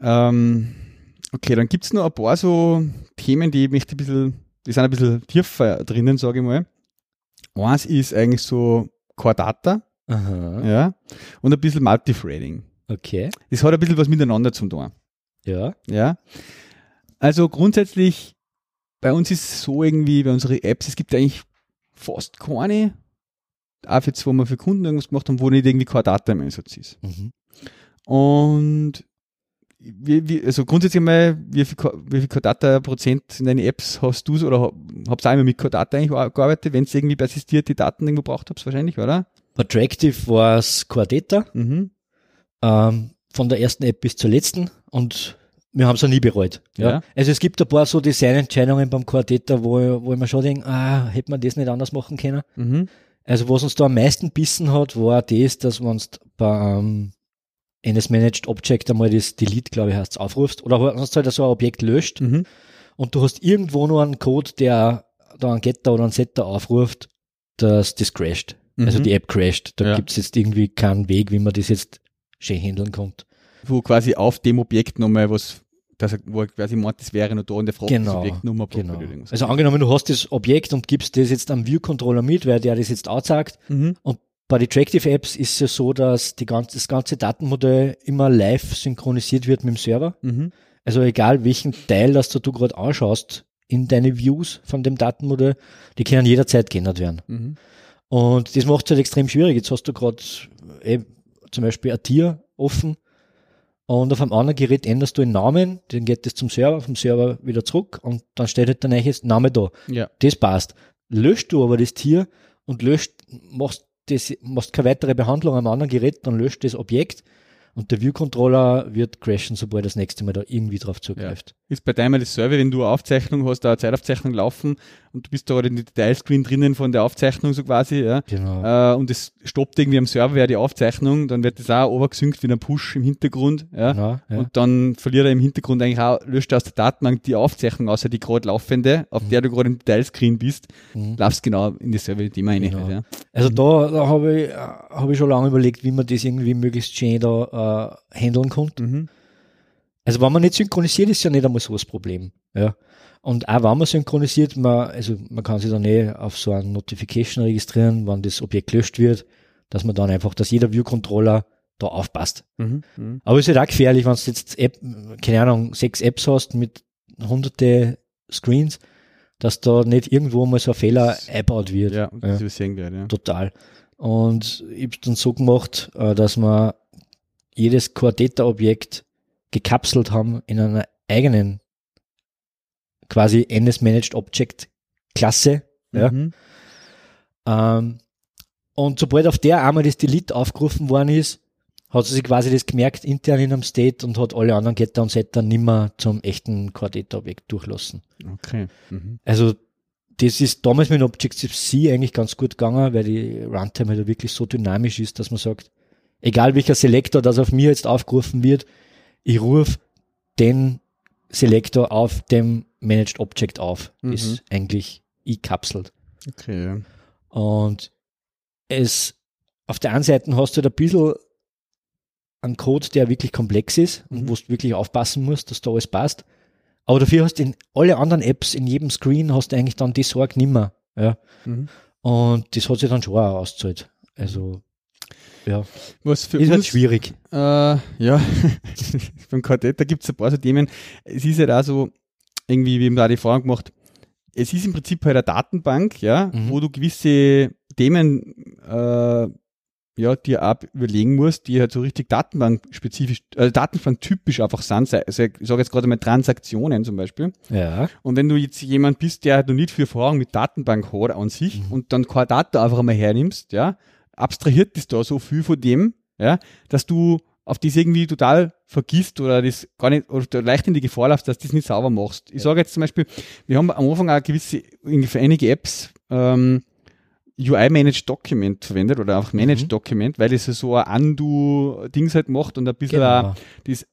Ähm, okay, dann gibt's noch ein paar so Themen, die mich ein bisschen, die sind ein bisschen tiefer drinnen, sage ich mal. Eins ist eigentlich so Core Data, Aha. ja, und ein bisschen Multithreading. Okay. Das hat ein bisschen was miteinander zu tun. Ja. Ja. Also grundsätzlich, bei uns ist es so irgendwie, bei unseren Apps, es gibt eigentlich fast keine, auch jetzt, wo wir für Kunden irgendwas gemacht haben, wo nicht irgendwie Core Data im Einsatz ist. Mhm. Und wie, wie, also grundsätzlich mal, wie viel, wie viel Codata Prozent in deinen Apps hast du oder ha- habt ihr auch immer mit Codata eigentlich ar- gearbeitet, wenn es irgendwie persistiert die Daten irgendwo braucht habt, wahrscheinlich, oder? Attractive war es Data, Mhm. ähm, von der ersten App bis zur letzten und wir haben es auch nie bereut. Ja. Ja. Also es gibt ein paar so Designentscheidungen beim Data, wo, wo ich mir schon denke, ah, hätte man das nicht anders machen können. Mhm. Also was uns da am meisten bissen hat, war das, dass wenn du beim NS Managed Object einmal das Delete, glaube ich, heißt aufrufst, oder du halt so ein Objekt löscht Mhm. und du hast irgendwo nur einen Code, der da einen Getter oder einen Setter aufruft, dass das crasht. Also Mhm. die App crasht. Da Ja. gibt's jetzt irgendwie keinen Weg, wie man das jetzt schön handeln kann. Wo quasi auf dem Objekt nochmal was, das, wo er quasi meint, das wäre noch da und der fragt das Genau, Objekt nochmal Genau. Also angenommen, du hast das Objekt und gibst das jetzt am View-Controller mit, weil der das jetzt anzeigt. Mhm. Bei den Tractive Apps ist es ja so, dass ganze, das ganze Datenmodell immer live synchronisiert wird mit dem Server. Mhm. Also egal welchen Teil, das du gerade anschaust in deine Views von dem Datenmodell, die können jederzeit geändert werden. Mhm. Und das macht es halt extrem schwierig. Jetzt hast du gerade äh, zum Beispiel ein Tier offen und auf einem anderen Gerät änderst du den Namen, dann geht das zum Server, vom Server wieder zurück und dann steht halt der neue Name da. Ja. Das passt. Löscht du aber das Tier und löscht, machst das, machst keine weitere Behandlung am anderen Gerät, dann löscht das Objekt und der View-Controller wird crashen, sobald das nächste Mal da irgendwie drauf zugreift. Ist bei deinem Server, wenn du Aufzeichnung hast, eine Zeitaufzeichnung laufen und du bist da gerade in die Detailscreen drinnen von der Aufzeichnung so quasi, ja, Genau. äh, und es stoppt irgendwie am Server ja die Aufzeichnung, dann wird das auch obergesynkt wie ein Push im Hintergrund, ja. Genau, ja. Und dann verliert er im Hintergrund eigentlich auch, löscht er aus der Datenbank die Aufzeichnung, außer die gerade laufende, auf der du gerade im Detailscreen bist, Mhm. laufst genau in das Server-Thema rein. Genau. Halt, ja. Also da, da habe ich, hab ich schon lange überlegt, wie man das irgendwie möglichst schön da äh, handeln kann. Mhm. Also wenn man nicht synchronisiert, ist ja nicht einmal so das Problem. Ja. Und auch wenn man synchronisiert, man, also man kann sich dann eh auf so eine Notification registrieren, wann das Objekt gelöscht wird, dass man dann einfach, dass jeder View-Controller da aufpasst. Mhm. Mhm. Aber es ist halt auch gefährlich, wenn du jetzt App, keine Ahnung, sechs Apps hast mit hunderte Screens, dass da nicht irgendwo mal so ein Fehler eingebaut wird. Ja, das übersehen wird, ja. Total. Und ich habe dann so gemacht, äh, dass wir jedes Core Data Objekt gekapselt haben in einer eigenen quasi NS Managed Object Klasse. Ja. Mhm. Ähm, und sobald auf der einmal das Delete aufgerufen worden ist, hat sie sich quasi das gemerkt intern in einem State und hat alle anderen Getter und Setter nimmer zum echten Core Data Objekt durchlassen. Okay. Mhm. Also das ist damals mit Objective-C eigentlich ganz gut gegangen, weil die Runtime halt wirklich so dynamisch ist, dass man sagt, egal welcher Selektor das auf mir jetzt aufgerufen wird, ich rufe den Selektor auf dem Managed Object auf. Mhm. Ist eigentlich gekapselt. Okay. Und es, auf der einen Seite hast du halt ein bisschen einen Code, der wirklich komplex ist und Mhm. wo du wirklich aufpassen musst, dass da alles passt. Aber dafür hast du in alle anderen Apps, in jedem Screen, hast du eigentlich dann die Sorge nimmer. Ja. Mhm. Und das hat sich dann schon auch ausgezahlt. Also, ja, Was für ist halt schwierig. äh, ja, beim Quartett, da gibt es ein paar so Themen. Es ist halt auch so, irgendwie, wie eben da die Erfahrung gemacht, es ist im Prinzip halt eine Datenbank, ja, Mhm. wo du gewisse Themen, äh, ja, dir auch überlegen musst, die halt so richtig datenbankspezifisch, äh, datenbanktypisch einfach sind. Also ich sage jetzt gerade mal Transaktionen zum Beispiel. Ja, Und wenn du jetzt jemand bist, der halt noch nicht viel Erfahrung mit Datenbank hat an sich Mhm. und dann kein Data einfach einmal hernimmst, ja, abstrahiert ist da so viel von dem, ja, dass du auf das irgendwie total vergisst oder das gar nicht, oder leicht in die Gefahr läufst, dass du das nicht sauber machst. Ich sage jetzt zum Beispiel, wir haben am Anfang auch gewisse, für einige Apps, ähm, UI Managed Document verwendet oder einfach Managed Mhm. Document, weil es ja so ein Undo-Dings halt macht und ein bisschen auch genau. das,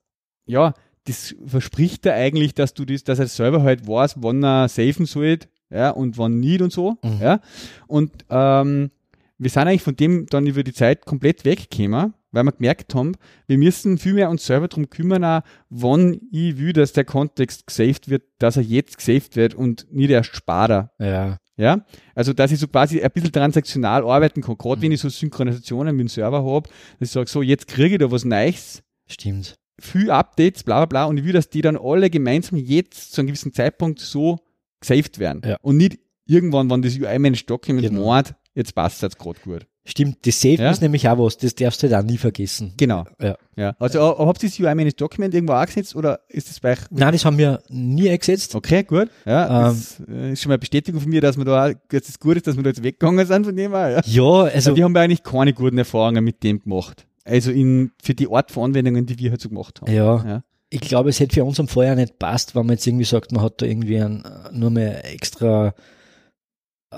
ja, das verspricht er eigentlich, dass du das, dass er selber halt weiß, wann er safen soll, ja, und wann nicht und so, Mhm. ja. Und ähm, wir sind eigentlich von dem dann über die Zeit komplett weggekommen, weil wir gemerkt haben, wir müssen viel mehr uns selber darum kümmern, auch, wann ich will, dass der Kontext gesaved wird, dass er jetzt gesaved wird und nicht erst später. Ja, Ja, also dass ich so quasi ein bisschen transaktional arbeiten kann, gerade Mhm. wenn ich so Synchronisationen mit dem Server habe, dass ich sage, so jetzt kriege ich da was Neues, stimmt. viel Updates, bla bla bla, und ich will, dass die dann alle gemeinsam jetzt zu einem gewissen Zeitpunkt so gesaved werden. Ja. Und nicht irgendwann, wenn das UI-Managed Document Genau. meint, jetzt passt es jetzt gerade gut. Stimmt, das Save Ja. ist nämlich auch was, das darfst du halt auch nie vergessen. Genau. Ja. Ja. Also äh, habt ihr das UI-Managed Document irgendwo auch gesetzt oder ist das bei euch? Nein, das haben wir nie eingesetzt. Okay, gut. Ja, Ähm. das äh, ist schon mal eine Bestätigung von mir, dass wir da, dass es gut ist, dass wir da jetzt weggegangen sind von dem auch, ja. Ja, also, wir haben ja eigentlich keine guten Erfahrungen mit dem gemacht. Also in, für die Art von Anwendungen, die wir halt so gemacht haben. ja, Ja. ich glaube, es hätte für uns am Vorjahr nicht passt, wenn man jetzt irgendwie sagt, man hat da irgendwie ein, nur mehr extra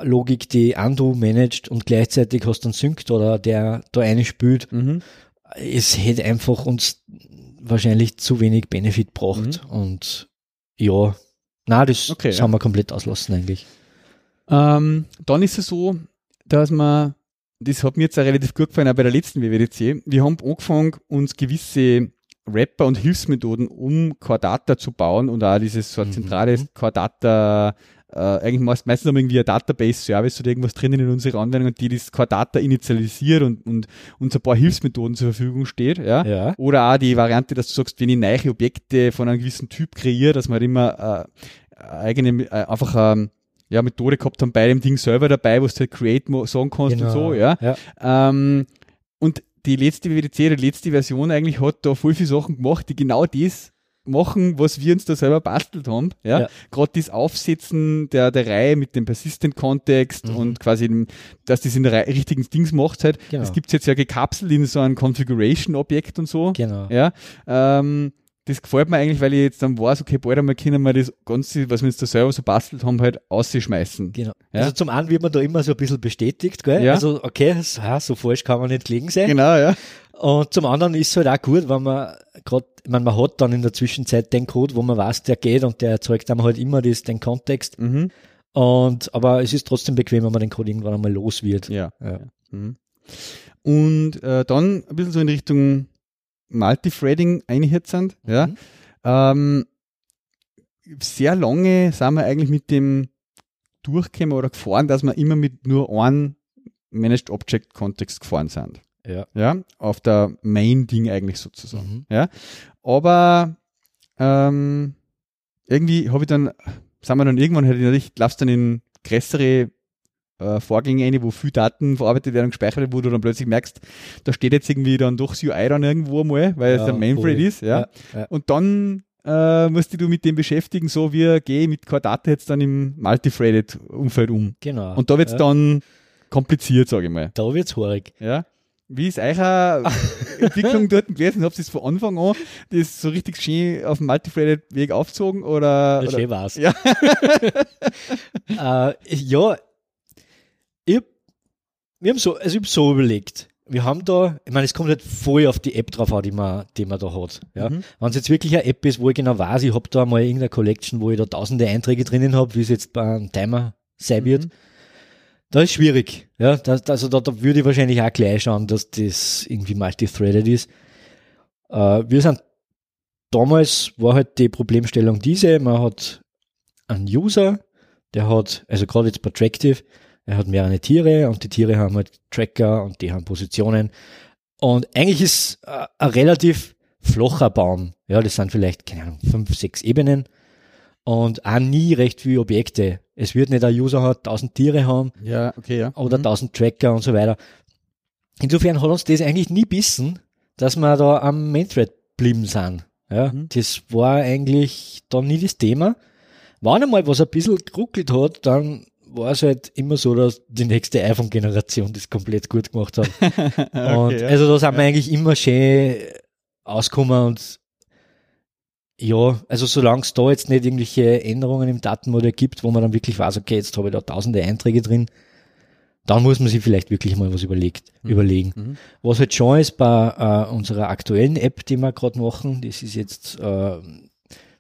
Logik, die Undo managt und gleichzeitig hast du einen Sync oder der da eine spült. Mhm. Es hätte einfach uns wahrscheinlich zu wenig Benefit gebracht und ja, na, das, Mhm. Okay, das ja. haben wir komplett auslassen eigentlich. Ähm, dann ist es so, dass man, das hat mir jetzt auch relativ gut gefallen, auch bei der letzten WWDC, wir haben angefangen, uns gewisse Wrapper und Hilfsmethoden, um Core Data zu bauen und auch dieses so ein Mhm. Core Data, äh, eigentlich meist, meistens haben wir irgendwie ein Database-Service oder irgendwas drinnen in unserer Anwendung, die das Core Data initialisiert und, und uns ein paar Hilfsmethoden zur Verfügung steht, ja. Ja. Oder auch die Variante, dass du sagst, wenn ich neue Objekte von einem gewissen Typ kreiere, dass man halt immer äh, eigene, äh, einfach ähm, ja, Methode gehabt haben bei dem Ding selber dabei, wo du halt Create sagen kannst und so, ja. ja. Ähm, und die letzte WWDC, die letzte Version eigentlich hat da voll viele Sachen gemacht, die genau das machen, was wir uns da selber bastelt haben. Ja? Ja. Gerade das Aufsetzen der, der Reihe mit dem Persistent-Kontext Mhm. und quasi, dem- dass das in der Reihe, richtigen Dings macht halt. Genau. Das gibt's jetzt ja gekapselt in so ein Configuration-Objekt und so. Genau. Ja, ähm, das gefällt mir eigentlich, weil ich jetzt dann weiß, okay, bald einmal können wir das Ganze, was wir jetzt da selber so bastelt haben, halt ausschmeißen. Genau. Ja. Also zum einen wird man da immer so ein bisschen bestätigt, gell? Ja. Also okay, so falsch kann man nicht gelegen sein. Genau, ja. Und zum anderen ist es halt auch gut, wenn man gerade, ich meine, man hat dann in der Zwischenzeit den Code, wo man weiß, der geht und der erzeugt einem halt immer das, den Kontext. Mhm. Und aber es ist trotzdem bequem, wenn man den Code irgendwann einmal los wird. Ja. Ja. Mhm. Und äh, dann ein bisschen so in Richtung Multithreading einhetzend, ja. Mhm. Ähm, sehr lange sind wir eigentlich mit dem durchgekommen oder gefahren, dass wir immer mit nur einem Managed Object Kontext gefahren sind. Ja. Ja, auf der Main-Ding eigentlich sozusagen. Mhm. Ja, aber ähm, irgendwie habe ich dann, sagen wir dann irgendwann halt natürlich, laufst dann in größere äh, Vorgänge ein, wo viel Daten verarbeitet werden und gespeichert werden, wo du dann plötzlich merkst, da steht jetzt irgendwie dann doch das UI dann irgendwo mal, weil Ja, es ein Mainframe ist, ja. Ja. Und dann äh, musst dich du mit dem beschäftigen, so wie gehe ich mit keiner Data jetzt dann im Multithreaded-Umfeld um. Genau. Und da wird's ja. dann kompliziert, sage ich mal. Da wird's haarig. Ja. Wie ist eure Entwicklung dort gewesen? Habt ihr es von Anfang an das so richtig schön auf dem Multithreaded-Weg aufgezogen? Oder, Ja, schön war's. Ja. äh, ja, ich, wir haben so, also ich hab so überlegt. Wir haben da, ich meine, es kommt halt voll auf die App drauf an, die man, die man da hat. Ja. Mhm. Wenn es jetzt wirklich eine App ist, wo ich genau weiß, ich habe da mal irgendeine Collection, wo ich da tausende Einträge drinnen habe, wie es jetzt bei einem Timer sein wird, Mhm. Da ist schwierig. Ja, da, also da, da würde ich wahrscheinlich auch gleich schauen, dass das irgendwie multithreaded ist. Äh, wir sind damals war halt die Problemstellung diese, man hat einen User, der hat, also gerade jetzt bei Tractive, er hat mehrere Tiere und die Tiere haben halt Tracker und die haben Positionen. Und eigentlich ist äh, ein relativ flacher Baum. Ja, das sind vielleicht, keine Ahnung, fünf, sechs Ebenen und auch nie recht viele Objekte. Es wird nicht ein User hat tausend Tiere haben Ja, okay, ja. oder Mhm. 1000 Tracker und so weiter. Insofern hat uns das eigentlich nie bissen, dass wir da am Mainthread blieben sind. Ja, Mhm. das war eigentlich dann nie das Thema. Wenn einmal was ein bisschen geruckelt hat, dann war es halt immer so, dass die nächste iPhone-Generation das komplett gut gemacht hat. und okay, ja. also da sind wir eigentlich immer schön ausgekommen und ja, also solange es da jetzt nicht irgendwelche Änderungen im Datenmodell gibt, wo man dann wirklich weiß, okay, jetzt habe ich da tausende Einträge drin, dann muss man sich vielleicht wirklich mal was überlegt, Mhm. überlegen. Mhm. Was halt schon ist bei äh, unserer aktuellen App, die wir gerade machen, das ist jetzt äh,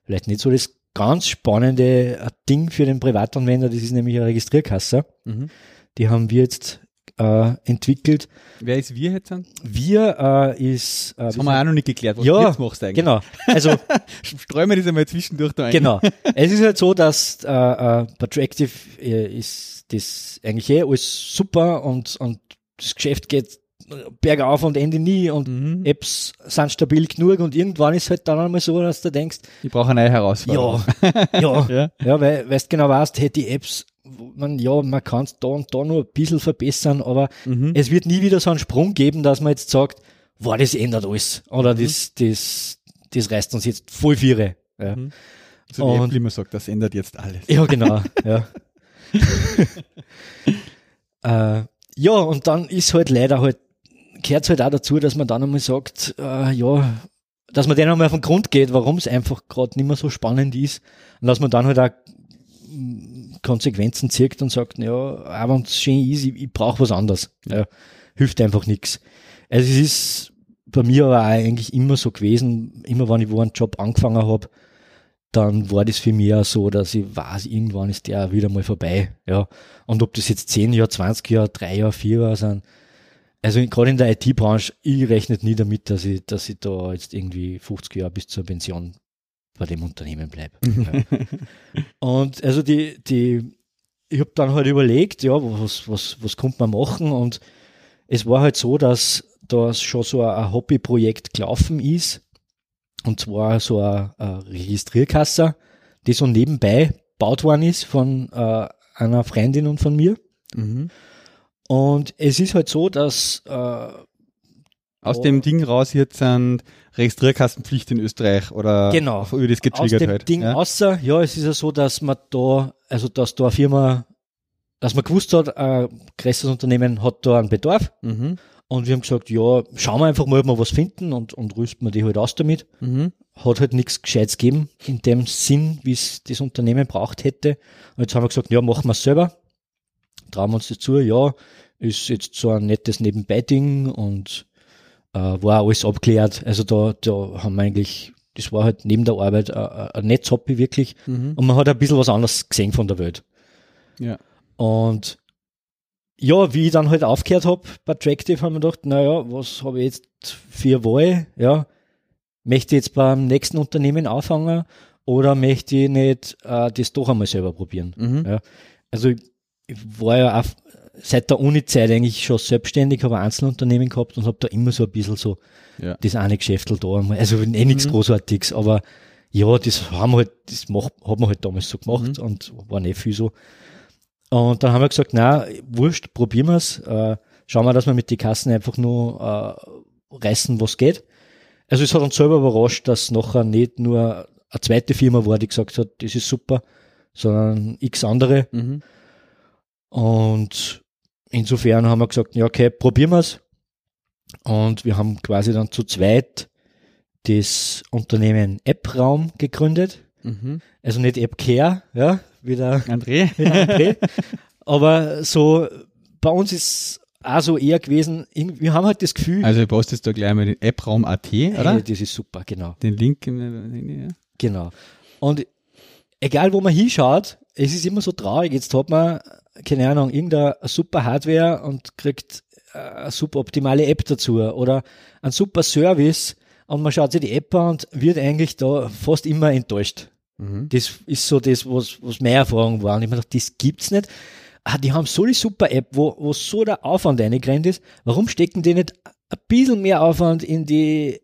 vielleicht nicht so das ganz spannende äh, Ding für den Privatanwender, das ist nämlich eine Registrierkasse. Mhm. Die haben wir jetzt äh, entwickelt. Wer ist wir jetzt dann? Wir äh, ist äh, Das haben wir auch noch nicht geklärt, was Ja, du jetzt machst eigentlich. genau. Also Streuen wir das einmal zwischendurch da ein. genau. Es ist halt so, dass äh, äh, bei Tractive äh, ist das eigentlich eh alles super und, und das Geschäft geht bergauf und Ende nie und Mhm. Apps sind stabil genug und irgendwann ist halt dann einmal so, dass du denkst, Ich brauche eine neue Herausforderung. ja, ja, Ja. ja, weil, weil du genau weißt, hey, die Apps, man, ja, man kann es da und da nur ein bisschen verbessern, aber Mhm. es wird nie wieder so einen Sprung geben, dass man jetzt sagt, wow, das ändert alles. Oder Mhm. das, das, das reißt uns jetzt voll viere. Ja, Mhm. So wie Und- Apple immer sagt, das ändert jetzt alles. ja genau. ja. äh, ja, und dann ist halt leider halt, gehört halt auch dazu, dass man dann einmal sagt, äh, ja, dass man denen einmal auf den Grund geht, warum es einfach gerade nicht mehr so spannend ist. Und dass man dann halt auch mm, Konsequenzen zieht und sagt, ja, auch wenn es schön ist, ich, ich brauche was anderes. Ja, hilft einfach nichts. Also es ist bei mir aber auch eigentlich immer so gewesen, immer wenn ich wo einen Job angefangen habe, dann war das für mich auch so, dass ich weiß, irgendwann ist der wieder mal vorbei. Ja. Und ob das jetzt 10 Jahre, 20 Jahre, 3 Jahre, 4 Jahre sind, also gerade in der IT-Branche, ich rechne nie damit, dass ich, dass ich da jetzt irgendwie 50 Jahre bis zur Pension bei dem Unternehmen bleibe. ja. Und also die, die, ich habe dann halt überlegt, ja, was, was, was könnte man machen? Und es war halt so, dass da schon so ein, ein Hobbyprojekt gelaufen ist. Und zwar so eine, eine Registrierkasse, die so nebenbei gebaut worden ist von äh, einer Freundin und von mir. Mhm. Und es ist halt so, dass äh, Aus Oh. dem Ding raus jetzt sind Registrierkastenpflicht in Österreich oder Genau. über das aus getriggert dem halt. Ding ja. außer, ja, es ist ja so, dass man da, also dass da eine Firma, dass man gewusst hat, ein größeres Unternehmen hat da einen Bedarf. Mhm. Und wir haben gesagt, ja, schauen wir einfach mal, ob wir was finden und, und rüsten wir die halt aus damit. Mhm. Hat halt nichts Gescheites gegeben in dem Sinn, wie es das Unternehmen braucht hätte. Und jetzt haben wir gesagt, ja, machen wir es selber. Trauen wir uns das zu, ja, ist jetzt so ein nettes Nebenbei-Ding und äh, war alles abklärt. Also da, da haben wir eigentlich, das war halt neben der Arbeit ein, ein ein nettes Hobby wirklich. Mhm. Und man hat ein bisschen was anderes gesehen von der Welt. Ja. Und ja, wie ich dann halt aufgehört habe bei Tractive, haben wir gedacht, naja, was habe ich jetzt für Wahl? Ja, möchte ich jetzt beim nächsten Unternehmen anfangen oder möchte ich nicht äh, das doch einmal selber probieren? Mhm. Ja. Also ich, ich war ja auch seit der Uni-Zeit eigentlich schon selbstständig, habe ein Einzelunternehmen gehabt und habe da immer so ein bisschen so Ja. das eine Geschäftel da. Also eh nichts Mhm. Großartiges, aber ja, das haben wir halt, das macht, hat man halt damals so gemacht Mhm. und war nicht viel so. Und dann haben wir gesagt, na, wurscht, probieren wir's. Äh, schauen wir, dass wir mit den Kassen einfach nur äh, reißen, was geht. Also es hat uns selber überrascht, dass nachher nicht nur eine zweite Firma war, die gesagt hat, das ist super, sondern x andere. Mhm. Und insofern haben wir gesagt, ja, okay, probieren wir's. Und wir haben quasi dann zu zweit das Unternehmen AppRaum gegründet. Mhm. Also nicht AppCare, ja, wie der, André? wie der André. Aber so, bei uns ist auch so eher gewesen, wir haben halt das Gefühl, Also du postest da gleich mal den Appraum.at, oder? hey, das ist super, genau. Den Link. Ja. Genau. Und egal wo man hinschaut, es ist immer so traurig. Jetzt hat man, keine Ahnung, irgendeine super Hardware und kriegt äh, eine super optimale App dazu oder einen super Service und man schaut sich die App an und wird eigentlich da fast immer enttäuscht. Mhm. Das ist so das, was, was meine Erfahrung war. Und ich mir gedacht, das gibt's nicht. Ah, die haben so die super App, wo, wo so der Aufwand reingerannt ist. Warum stecken die nicht ein bisschen mehr Aufwand in die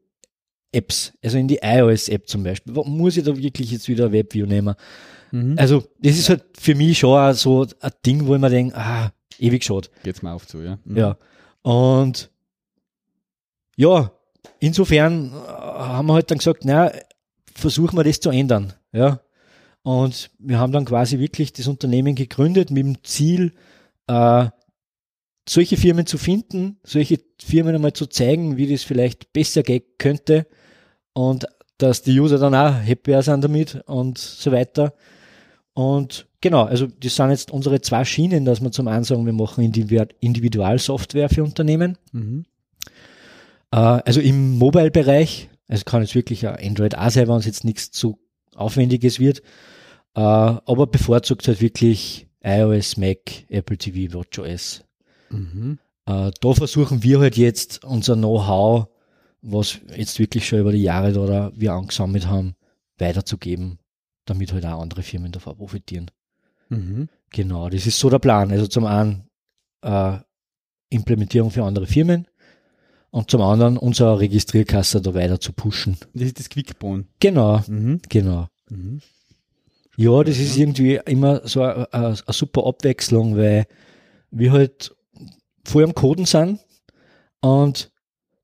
Apps, also in die iOS-App zum Beispiel? Warum muss ich da wirklich jetzt wieder Webview nehmen? Mhm. Also, das ist halt für mich schon so ein Ding, wo ich mir denke, ah, ewig schade. Geht's mal auf zu, ja. Mhm. Ja. Und ja, insofern äh, haben wir halt dann gesagt, na, versuchen wir das zu ändern. Ja. Und wir haben dann quasi wirklich das Unternehmen gegründet mit dem Ziel, äh, solche Firmen zu finden, solche Firmen einmal zu zeigen, wie das vielleicht besser gehen könnte und dass die User dann auch happier sind damit und so weiter. Und genau, also das sind jetzt unsere zwei Schienen, dass wir zum einen sagen, wir machen Individu- Individualsoftware für Unternehmen. Mhm. Äh, also im Mobile-Bereich, also kann jetzt wirklich Android auch sein, wenn es jetzt nichts zu Aufwendiges wird. Äh, aber bevorzugt halt wirklich iOS, Mac, Apple TV, WatchOS. Mhm. Äh, da versuchen wir halt jetzt unser Know-how, was jetzt wirklich schon über die Jahre da wir angesammelt haben, weiterzugeben, damit halt auch andere Firmen davon profitieren. Mhm. Genau, das ist so der Plan. Also zum einen äh, Implementierung für andere Firmen und zum anderen unsere Registrierkasse da weiter zu pushen. Das ist das Quickbone. Genau, Mhm. genau. Mhm. Ja, das ist irgendwie immer so eine, super Abwechslung, weil wir halt voll am Coden sind und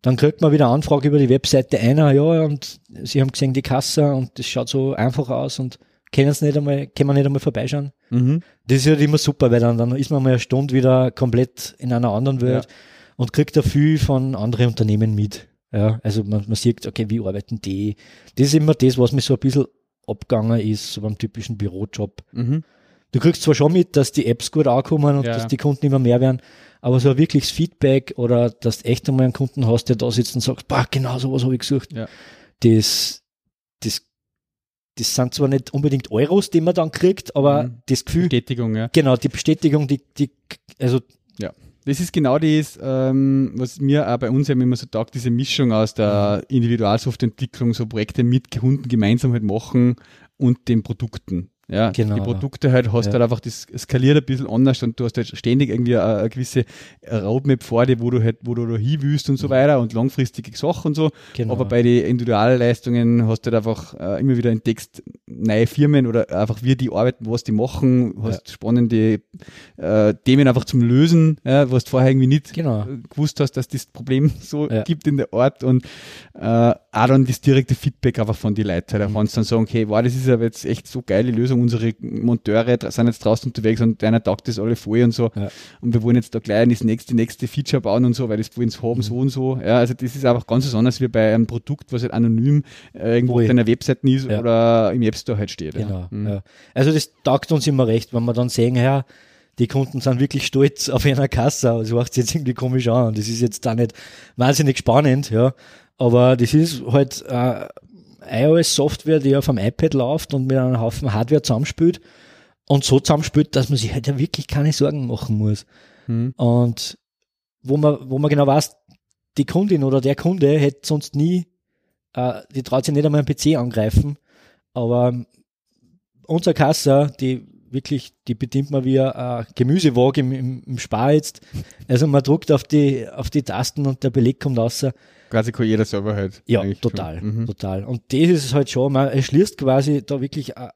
dann kriegt man wieder eine Anfrage über die Webseite einer, ja, und sie haben gesehen die Kasse und das schaut so einfach aus und können es nicht einmal, können wir nicht einmal vorbeischauen. Mhm. Das ist halt immer super, weil dann, dann ist man mal eine Stunde wieder komplett in einer anderen Welt und kriegt da viel von anderen Unternehmen mit. Ja, also man, man sieht, okay, wie arbeiten die? Das ist immer das, was mir so ein bisschen abgegangen ist, so beim typischen Bürojob. Mhm. Du kriegst zwar schon mit, dass die Apps gut ankommen und Ja. dass die Kunden immer mehr werden, aber so ein wirkliches Feedback oder dass du echt einmal einen Kunden hast, der da sitzt und sagt, bah, genau sowas habe ich gesucht. Ja. Das, das, das sind zwar nicht unbedingt Euros, die man dann kriegt, aber Mhm. das Gefühl, Bestätigung, ja. genau, die Bestätigung, die, die, also Das ist genau das, ähm, was mir auch bei uns eben immer so taugt, diese Mischung aus der Individualsoftwareentwicklung, so Projekte mit Kunden gemeinsam halt machen und den Produkten. Ja, Genau, die ja. Produkte halt hast Ja. halt einfach, das skaliert ein bisschen anders und du hast halt ständig irgendwie eine, eine gewisse Roadmap vor dir, wo du halt, wo du da hin willst und so weiter und langfristige Sachen und so. Mhm. genau. Aber bei den Individualleistungen hast du halt einfach äh, immer wieder entdeckst, neue Firmen oder einfach wie die arbeiten, was die machen, hast spannende äh, Themen einfach zum Lösen, ja, was du vorher irgendwie nicht Genau. gewusst hast, dass das Problem so Ja. gibt in der Ort und äh, auch dann das direkte Feedback einfach von die Leuten. Mhm. Wenn sie dann sagen, okay, wow, das ist aber jetzt echt so geile Lösung, unsere Monteure sind jetzt draußen unterwegs und einer taugt das alle voll und so Ja. und wir wollen jetzt da gleich das nächste, nächste Feature bauen und so, weil das wollen sie Mhm. haben, so und so. Ja, also das ist einfach ganz was anderes wie bei einem Produkt, was halt anonym äh, irgendwo Voll. auf deiner Webseite ist Ja. oder im App Store halt steht. Genau. Mhm. Ja. Also das taugt uns immer recht, wenn wir dann sehen, ja, die Kunden sind wirklich stolz auf einer Kasse. Das macht sich jetzt irgendwie komisch an. Und das ist jetzt da nicht wahnsinnig spannend, ja. Aber das ist halt äh, iOS-Software, die auf dem iPad läuft und mit einem Haufen Hardware zusammenspielt und so zusammenspielt, dass man sich halt ja wirklich keine Sorgen machen muss. Mhm. Und wo man, wo man genau weiß, die Kundin oder der Kunde hätte sonst nie, äh, die traut sich nicht einmal am PC angreifen, aber unser Kasse, die wirklich, die bedient man wie ein Gemüsewaage im, im, im Spar jetzt. Also man drückt auf die, auf die Tasten und der Beleg kommt raus. Quasi kann jeder selber halt. Ja, total. Mhm. total. Und das ist es halt schon, man erschließt quasi da wirklich a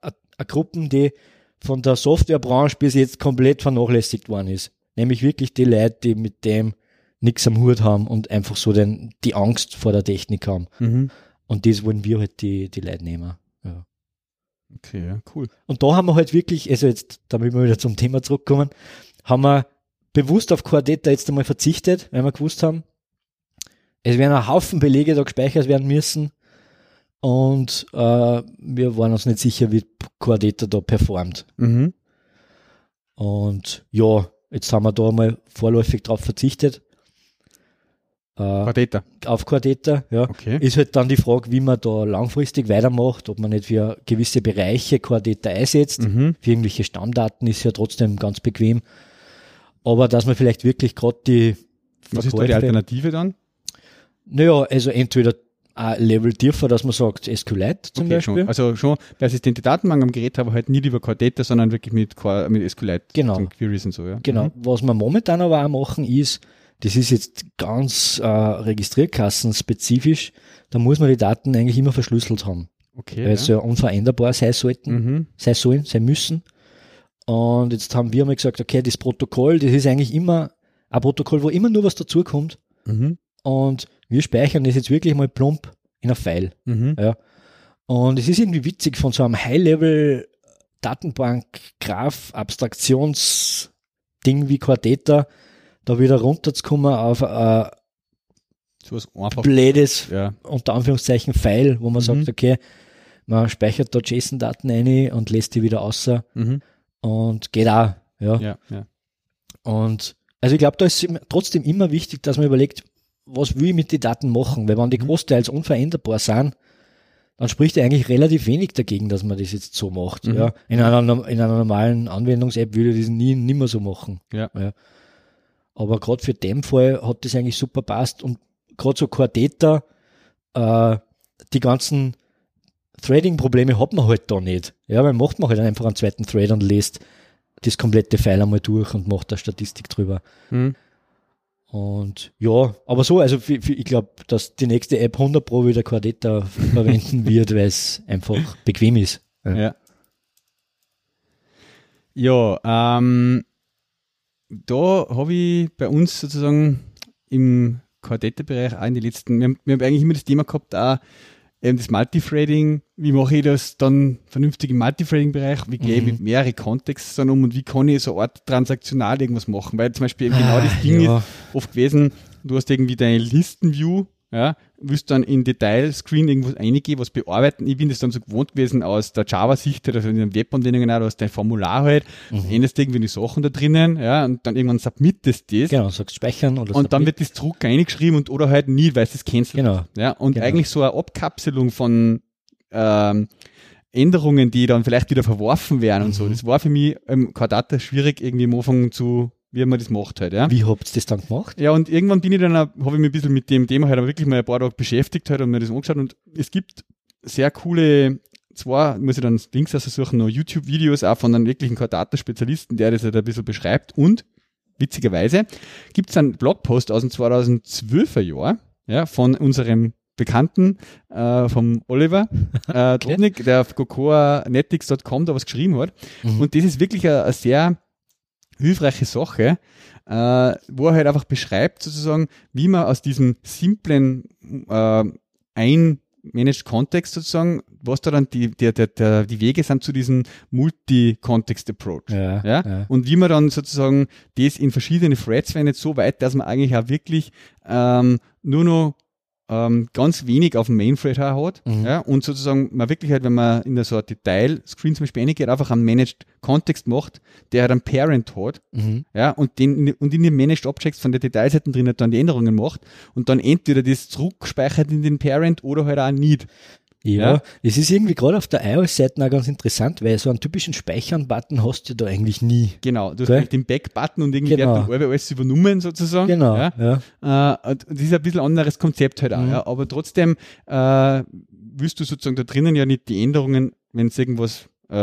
Gruppen, die von der Softwarebranche bis jetzt komplett vernachlässigt worden ist. Nämlich wirklich die Leute, die mit dem nichts am Hut haben und einfach so den, die Angst vor der Technik haben. Mhm. Und das wollen wir halt die, die Leute nehmen. Ja. Okay, ja, cool. Und da haben wir halt wirklich, also jetzt, damit wir wieder zum Thema zurückkommen, haben wir bewusst auf Core jetzt einmal verzichtet, weil wir gewusst haben, es werden ein Haufen Belege da gespeichert werden müssen und äh, wir waren uns nicht sicher, wie Core da performt. Mhm. Und ja, jetzt haben wir da mal vorläufig drauf verzichtet. Äh, Quadeta. auf Core ja. Okay. Ist halt dann die Frage, wie man da langfristig weitermacht, ob man nicht für gewisse Bereiche Core einsetzt. Mhm. Für irgendwelche Stammdaten ist ja trotzdem ganz bequem. Aber dass man vielleicht wirklich gerade die Was ist da die Alternative dann? Naja, also entweder ein Level tiefer, dass man sagt SQLite zum Okay, Beispiel. schon. Also schon persistente Datenbank am Gerät, aber halt nicht über Quadeta, sondern wirklich mit, Core, mit SQLite. Genau. und Queries und so, ja. Genau. Mhm. Was wir momentan aber auch machen ist, das ist jetzt ganz äh, registrierkassenspezifisch, da muss man die Daten eigentlich immer verschlüsselt haben, Okay. weil sie ja unveränderbar sein sollten. Mhm. sein sollen, sein müssen. Und jetzt haben wir mal gesagt, okay, das Protokoll, das ist eigentlich immer ein Protokoll, wo immer nur was dazukommt. Mhm. Und wir speichern das jetzt wirklich mal plump in ein File. Mhm. Ja. Und es ist irgendwie witzig, von so einem High-Level Datenbank, Graph, Abstraktionsding wie Quarteta, da wieder runterzukommen auf ein So was blödes, Ja. unter Anführungszeichen, File, wo man Mhm. sagt, okay, man speichert da JSON-Daten ein und lässt die wieder außer Mhm. und geht auch. Ja. Ja, ja. Und also ich glaube, da ist trotzdem immer wichtig, dass man überlegt, was will ich mit den Daten machen? Weil wenn die Mhm. großteils unveränderbar sind, dann spricht ja eigentlich relativ wenig dagegen, dass man das jetzt so macht. Mhm. Ja. In, einer, in einer normalen Anwendungs-App würde ich das nie, nie mehr so machen. Ja. Aber gerade für den Fall hat das eigentlich super passt und gerade so Data, äh, die ganzen Threading-Probleme hat man halt da nicht. Ja, weil macht man halt einfach einen zweiten Thread und liest das komplette File einmal durch und macht da Statistik drüber. Mhm. Und ja, aber so, also für, für, ich glaube, dass die nächste App 100 Pro wieder Quadeta verwenden wird, weil es einfach bequem ist. Ja. Ja, ähm, da habe ich bei uns sozusagen im Quartette-Bereich auch in den letzten, wir haben, wir haben eigentlich immer das Thema gehabt, auch eben das Multithreading, wie mache ich das dann vernünftig im Multithreading-Bereich, wie gehe ich Mhm. mit mehrere Kontexte dann um und wie kann ich so eine Art transaktional irgendwas machen, weil zum Beispiel eben genau das Ding ist, ja, oft gewesen, du hast irgendwie deine Listenview, ja, willst dann in Detail-Screen irgendwas eingeben, was bearbeiten. Ich bin das dann so gewohnt gewesen aus der Java-Sicht, also in den Webanwendungen du hast dein Formular halt, Mhm. änderst irgendwie die Sachen da drinnen, ja, und dann irgendwann submittest das. genau, sagst speichern oder Und dann submit. wird das zurück eingeschrieben und oder halt nie, weil es das cancelt. Genau. Ja, und Genau. eigentlich so eine Abkapselung von ähm, Änderungen, die dann vielleicht wieder verworfen werden und so. Mhm. Das war für mich ähm, kein Data schwierig, irgendwie am Anfang zu, wie man das macht halt, ja. Wie habt ihr das dann gemacht? Ja, und irgendwann bin ich dann, habe ich mich ein bisschen mit dem Thema halt wirklich mal ein paar Tage beschäftigt halt und mir das angeschaut und es gibt sehr coole, zwar muss ich dann Links suchen, noch YouTube-Videos auch von einem wirklichen Data-Spezialisten, der das halt ein bisschen beschreibt und witzigerweise gibt es einen Blogpost aus dem 2012er Jahr, ja, von unserem Bekannten, äh, vom Oliver äh, Drobnik, der auf cocoanetics.com da was geschrieben hat. Mhm. Und das ist wirklich eine sehr hilfreiche Sache, äh, wo er halt einfach beschreibt, sozusagen, wie man aus diesem simplen äh, ein Managed Context sozusagen, was da dann die, der, der, der, die Wege sind zu diesem Multi-Context-Approach. ja, Ja? Und wie man dann sozusagen das in verschiedene Threads wendet, so weit, dass man eigentlich auch wirklich ähm, nur noch ähm, ganz wenig auf dem Main-Thread hat. Mhm. Ja? Und sozusagen man wirklich halt, wenn man in der so Detail-Screen zum Beispiel reingeht, einfach einen Managed Context macht, der halt einen Parent hat, Mhm. ja, und den und in den Managed Objects von der Detailseiten drin halt dann die Änderungen macht und dann entweder das zurückspeichert in den Parent oder halt auch nicht. Ja, Ja. es ist irgendwie gerade auf der iOS-Seite auch ganz interessant, weil so einen typischen Speichern-Button hast du da eigentlich nie. Genau, du hast Okay. den Back-Button und irgendwie Genau. wird dann alle alles übernommen sozusagen. Genau, Ja. ja. Äh, und das ist ein bisschen anderes Konzept halt auch, Mhm. ja. aber trotzdem äh, willst du sozusagen da drinnen ja nicht die Änderungen, wenn es irgendwas, äh,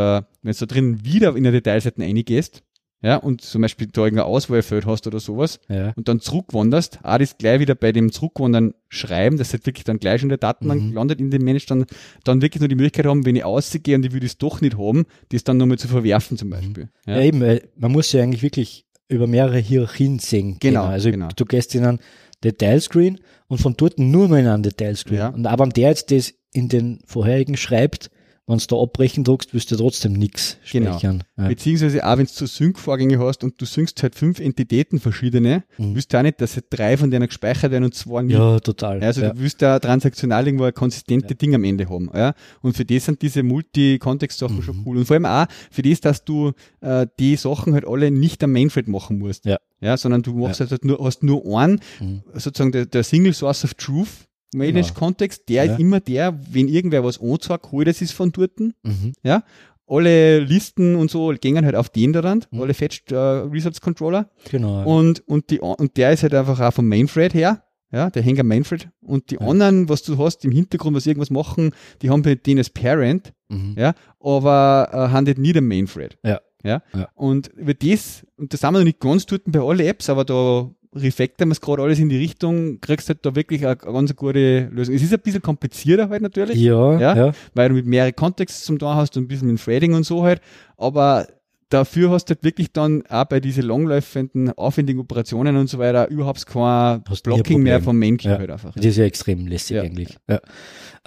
wenn du da drinnen wieder in der Detailseite reingehst, ja, und zum Beispiel da irgendein Auswahlfeld hast oder sowas Ja. und dann zurückwanderst, auch das gleich wieder bei dem Zurückwandern schreiben, dass halt wirklich dann gleich schon in der Datenbank Mhm. landet in dem Mensch, dann, dann wirklich nur die Möglichkeit haben, wenn ich ausgehe und ich will das doch nicht haben, das dann nochmal zu verwerfen zum Beispiel. Ja. eben, weil man muss ja eigentlich wirklich über mehrere Hierarchien sehen. Genau, können. Also genau. du gehst in einen Detailscreen und von dort nur mal in einen Detailscreen. Ja. Und aber wenn der jetzt das in den vorherigen schreibt, wenn du da abbrechen druckst, wirst du trotzdem nichts Genau. speichern. Ja. Beziehungsweise auch wenn du so Sync-Vorgänge hast und du syncst halt fünf Entitäten verschiedene, Mhm. willst du auch nicht, dass halt drei von denen gespeichert werden und zwei nicht. ja, total. Ja, Also ja. du willst da transaktional irgendwo ein konsistente Ding am Ende haben. Ja? Und für das sind diese Multi-Kontext-Sachen Mhm. schon cool. Und vor allem auch für das, dass du äh, die Sachen halt alle nicht am Mainthread machen musst. Ja. Ja, sondern du machst halt nur, hast nur einen, Mhm. sozusagen der, der Single Source of Truth Managed Genau. Kontext, der Ja. ist immer der, wenn irgendwer was anzeigt, hol das ist von dort. Mhm. Ja. Alle Listen und so gehen halt auf den da dann, Mhm. alle Fetched äh, Results Controller. Genau. Und, und, die, und der ist halt einfach auch vom Mainthread her. Ja, der hängt am Mainthread. Und die Ja. anderen, was du hast im Hintergrund, was irgendwas machen, die haben halt den als Parent, mhm. ja, aber äh, haben halt nicht am Mainthread. Ja. Ja. Ja. Und über das, und das sind wir noch nicht ganz dort bei allen Apps, aber da refactoren wir es gerade alles in die Richtung, kriegst halt da wirklich eine, eine ganz gute Lösung. Es ist ein bisschen komplizierter halt natürlich ja, Ja. ja. weil du mit mehreren Kontexten zum da hast und ein bisschen mit Threading und so halt. Aber dafür hast du halt wirklich dann auch bei diesen langläufenden, aufwendigen Operationen und so weiter überhaupt kein Hast Blocking mehr vom Main Key Ja. halt einfach. Das ist ja extrem lässig Ja. eigentlich. Ja.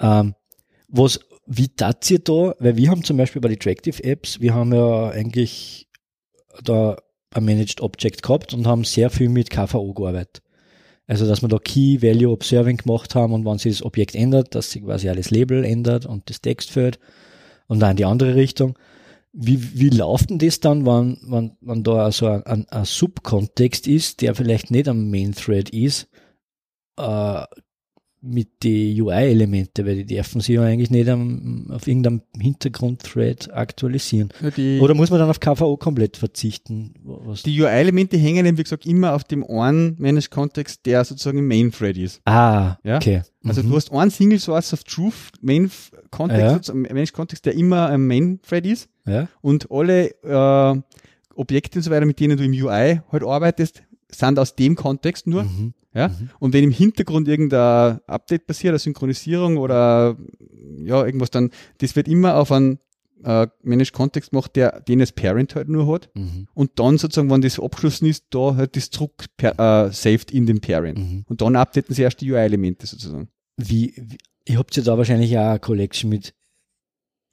Ähm, was, wie tat ihr da? Weil wir haben zum Beispiel bei den Tractive Apps, wir haben ja eigentlich da ein Managed Object gehabt und haben sehr viel mit KVO gearbeitet. Also, dass wir da Key Value Observing gemacht haben und wenn sich das Objekt ändert, dass sich quasi alles Label ändert und das Textfeld und dann in die andere Richtung. Wie, wie läuft denn das dann, wenn, wenn, wenn da so ein, ein, ein Subkontext ist, der vielleicht nicht am Main Thread ist, äh, mit die UI-Elemente, weil die dürfen sie ja eigentlich nicht am, auf irgendeinem Hintergrund-Thread aktualisieren. Ja, Oder muss man dann auf KVO komplett verzichten? Was? die UI-Elemente hängen eben, wie gesagt, immer auf dem einen Managed-Kontext, der sozusagen im Main-Thread ist. ah, Ja. okay. Also Mhm. du hast einen Single Source of Truth Main-Kontext, Ja. sozusagen, Managed-Kontext, der immer am Main-Thread ist. ja? Und alle äh, Objekte und so weiter, mit denen du im UI halt arbeitest, sind aus dem Kontext nur. Mhm. Ja? Mhm. Und wenn im Hintergrund irgendein Update passiert, eine Synchronisierung oder ja, irgendwas, dann, das wird immer auf einen äh, Managed Kontext gemacht, der den als Parent halt nur hat. Mhm. Und dann sozusagen, wenn das abgeschlossen ist, da halt das zurück per, äh, saved in den Parent. Mhm. Und dann updaten sie erst die UI-Elemente sozusagen. Wie, wie, ihr habt ja da wahrscheinlich auch eine Collection mit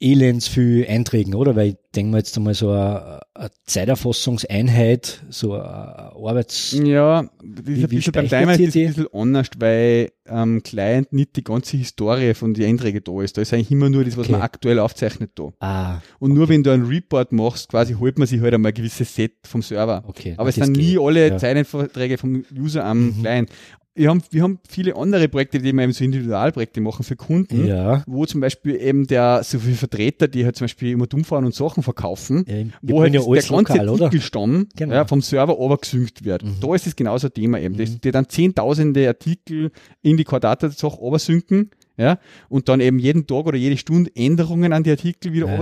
elends viel Einträgen, oder? Weil ich denke mal jetzt einmal so eine, eine Zeiterfassungseinheit, so eine Arbeits... Ja, das ist Wie- ein bisschen beim Timer ist ein bisschen anders, weil am Client nicht die ganze Historie von den Einträgen da ist. Da ist eigentlich immer nur das, was Okay. man aktuell aufzeichnet da. Ah, Und nur wenn du einen Report machst, quasi holt man sich halt einmal ein gewisses Set vom Server. okay. Aber es sind nie alle Ja. Zeitverträge vom User am Mhm. Client. Wir haben, wir haben viele andere Projekte, die wir eben so Individualprojekte machen für Kunden, Ja. wo zum Beispiel eben der, so viele Vertreter, die halt zum Beispiel immer dumm fahren und Sachen verkaufen, ja wo halt ja der ganze? Artikelstamm Genau. ja, vom Server overgesynkt wird. Mhm. Da ist es genauso ein Thema eben. Mhm. die dann zehntausende Artikel in die Quadratsache oversynken, ja, und dann eben jeden Tag oder jede Stunde Änderungen an die Artikel wieder Ja.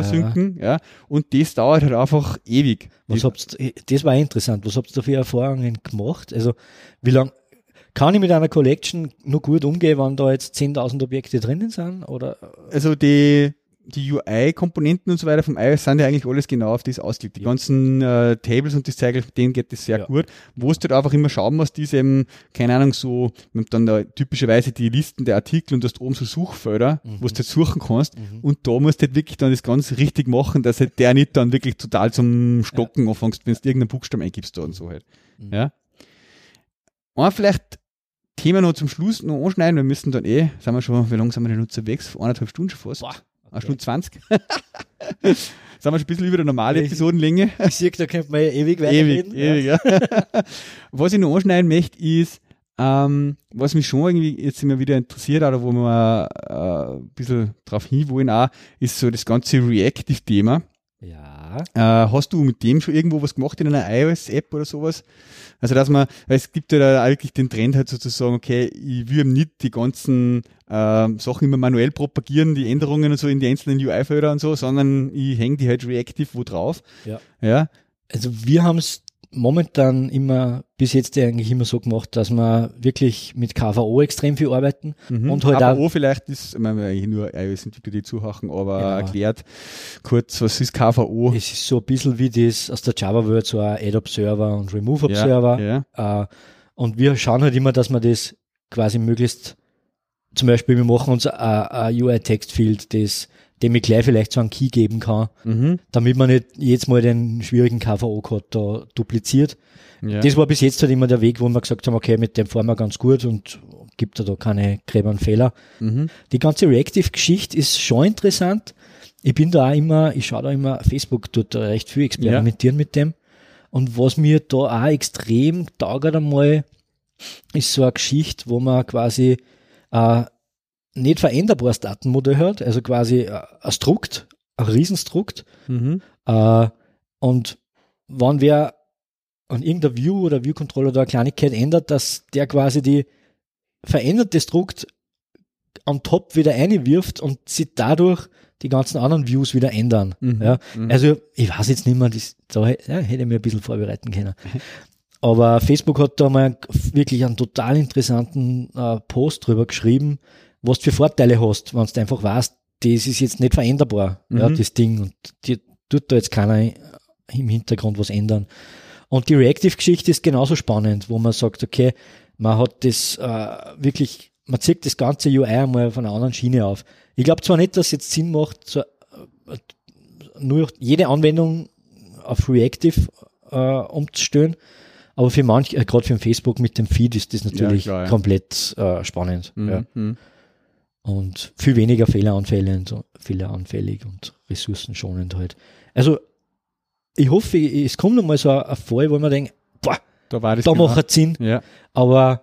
ja, und das dauert halt einfach ewig. Was Das- habt das war interessant. Was habt ihr da für Erfahrungen gemacht? Also, wie lang kann ich mit einer Collection nur gut umgehen, wenn da jetzt 10.000 Objekte drinnen sind? Oder? also die, die UI-Komponenten und so weiter vom iOS sind ja eigentlich alles genau auf das ausgelegt. Die Ja. ganzen äh, Tables und die Zeiger, mit denen geht das sehr Ja. gut. Wo du halt einfach immer schauen musst, ist eben, keine Ahnung, so, dann da typischerweise die Listen der Artikel und du hast oben so Suchfelder, Mhm. wo du halt suchen kannst. Mhm. Und da musst du halt wirklich dann das Ganze richtig machen, dass halt der nicht dann wirklich total zum Stocken anfängst, wenn du irgendeinen Buchstaben eingibst da und so halt. Mhm. Ja. Und vielleicht Thema noch zum Schluss noch anschneiden. Wir müssen dann eh, sind wir schon, wie lange sind wir denn unterwegs? Eineinhalb Stunden schon fast. Boah, Eine Stunde 20. sind wir schon ein bisschen über der normale Ich- Episodenlänge. Ich sehe, da könnte man ja ewig ewig, weiterreden. ewig, ja. was ich noch anschneiden möchte, ist, ähm, was mich schon irgendwie jetzt immer wieder interessiert, oder wo wir äh, ein bisschen drauf hinwollen auch, ist so das ganze Reactive-Thema. Ja. Äh, hast du mit dem schon irgendwo was gemacht in einer iOS-App oder sowas? Also, dass man, weil es gibt ja da wirklich den Trend halt sozusagen, okay, ich will nicht die ganzen ähm, Sachen immer manuell propagieren, die Änderungen und so in die einzelnen UI-Felder und so, sondern ich hänge die halt reactive wo drauf. Ja. Ja. Also wir haben es momentan immer bis jetzt eigentlich immer so gemacht, dass wir wirklich mit KVO extrem viel arbeiten Mhm. und halt KVO auch vielleicht ist, ich meine, eigentlich nur iOS-Entwickler, die zuhaken, aber Ja. erklärt kurz, was ist KVO? es ist so ein bisschen wie das aus der Java-Welt, so ein Add-Observer und Remove-Observer. Ja, ja. Äh, und wir schauen halt immer, dass wir das quasi möglichst, zum Beispiel, wir machen uns ein, ein UI-Textfield, das, dem ich gleich vielleicht so einen Key geben kann, Mhm. damit man nicht jedes Mal den schwierigen KVO-Code da dupliziert. ja. Das war bis jetzt halt immer der Weg, wo wir gesagt haben, okay, mit dem fahren wir ganz gut und gibt da, da keine gräberen Fehler. mhm. Die ganze Reactive-Geschichte ist schon interessant. Ich bin da auch immer, ich schaue da immer, Facebook tut da recht viel experimentieren mit dem. Und was mir da auch extrem taugert einmal, ist so eine Geschichte, wo man quasi äh, nicht veränderbares Datenmodell hat, also quasi äh, ein Strukt, ein Riesenstrukt, Mhm. äh, und wenn wer an irgendeiner View oder View-Controller da eine Kleinigkeit ändert, dass der quasi die veränderte Strukt on top wieder einwirft und sich dadurch die ganzen anderen Views wieder ändern. Mhm. Ja, Mhm. also ich weiß jetzt nicht mehr, das, da ja, hätte ich mir ein bisschen vorbereiten können. Aber Facebook hat da mal wirklich einen total interessanten äh, Post drüber geschrieben, was du für Vorteile hast, wenn du einfach weißt, das ist jetzt nicht veränderbar, ja, Mhm. das Ding. Und dir tut da jetzt keiner im Hintergrund was ändern. Und die Reactive-Geschichte ist genauso spannend, wo man sagt, okay, man hat das äh, wirklich, man zieht das ganze UI einmal von einer anderen Schiene auf. Ich glaube zwar nicht, dass es jetzt Sinn macht, so, äh, nur jede Anwendung auf Reactive äh, umzustellen, aber für manch, äh, gerade für Facebook mit dem Feed ist das natürlich klar, ja. komplett äh, spannend. Mhm. Ja. Und viel weniger fehleranfällig und, fehleranfällig und ressourcenschonend halt. Also ich hoffe, es kommt noch mal so ein, Fall, wo man denkt, boah, Da war das da genau. macht es Sinn, Ja. aber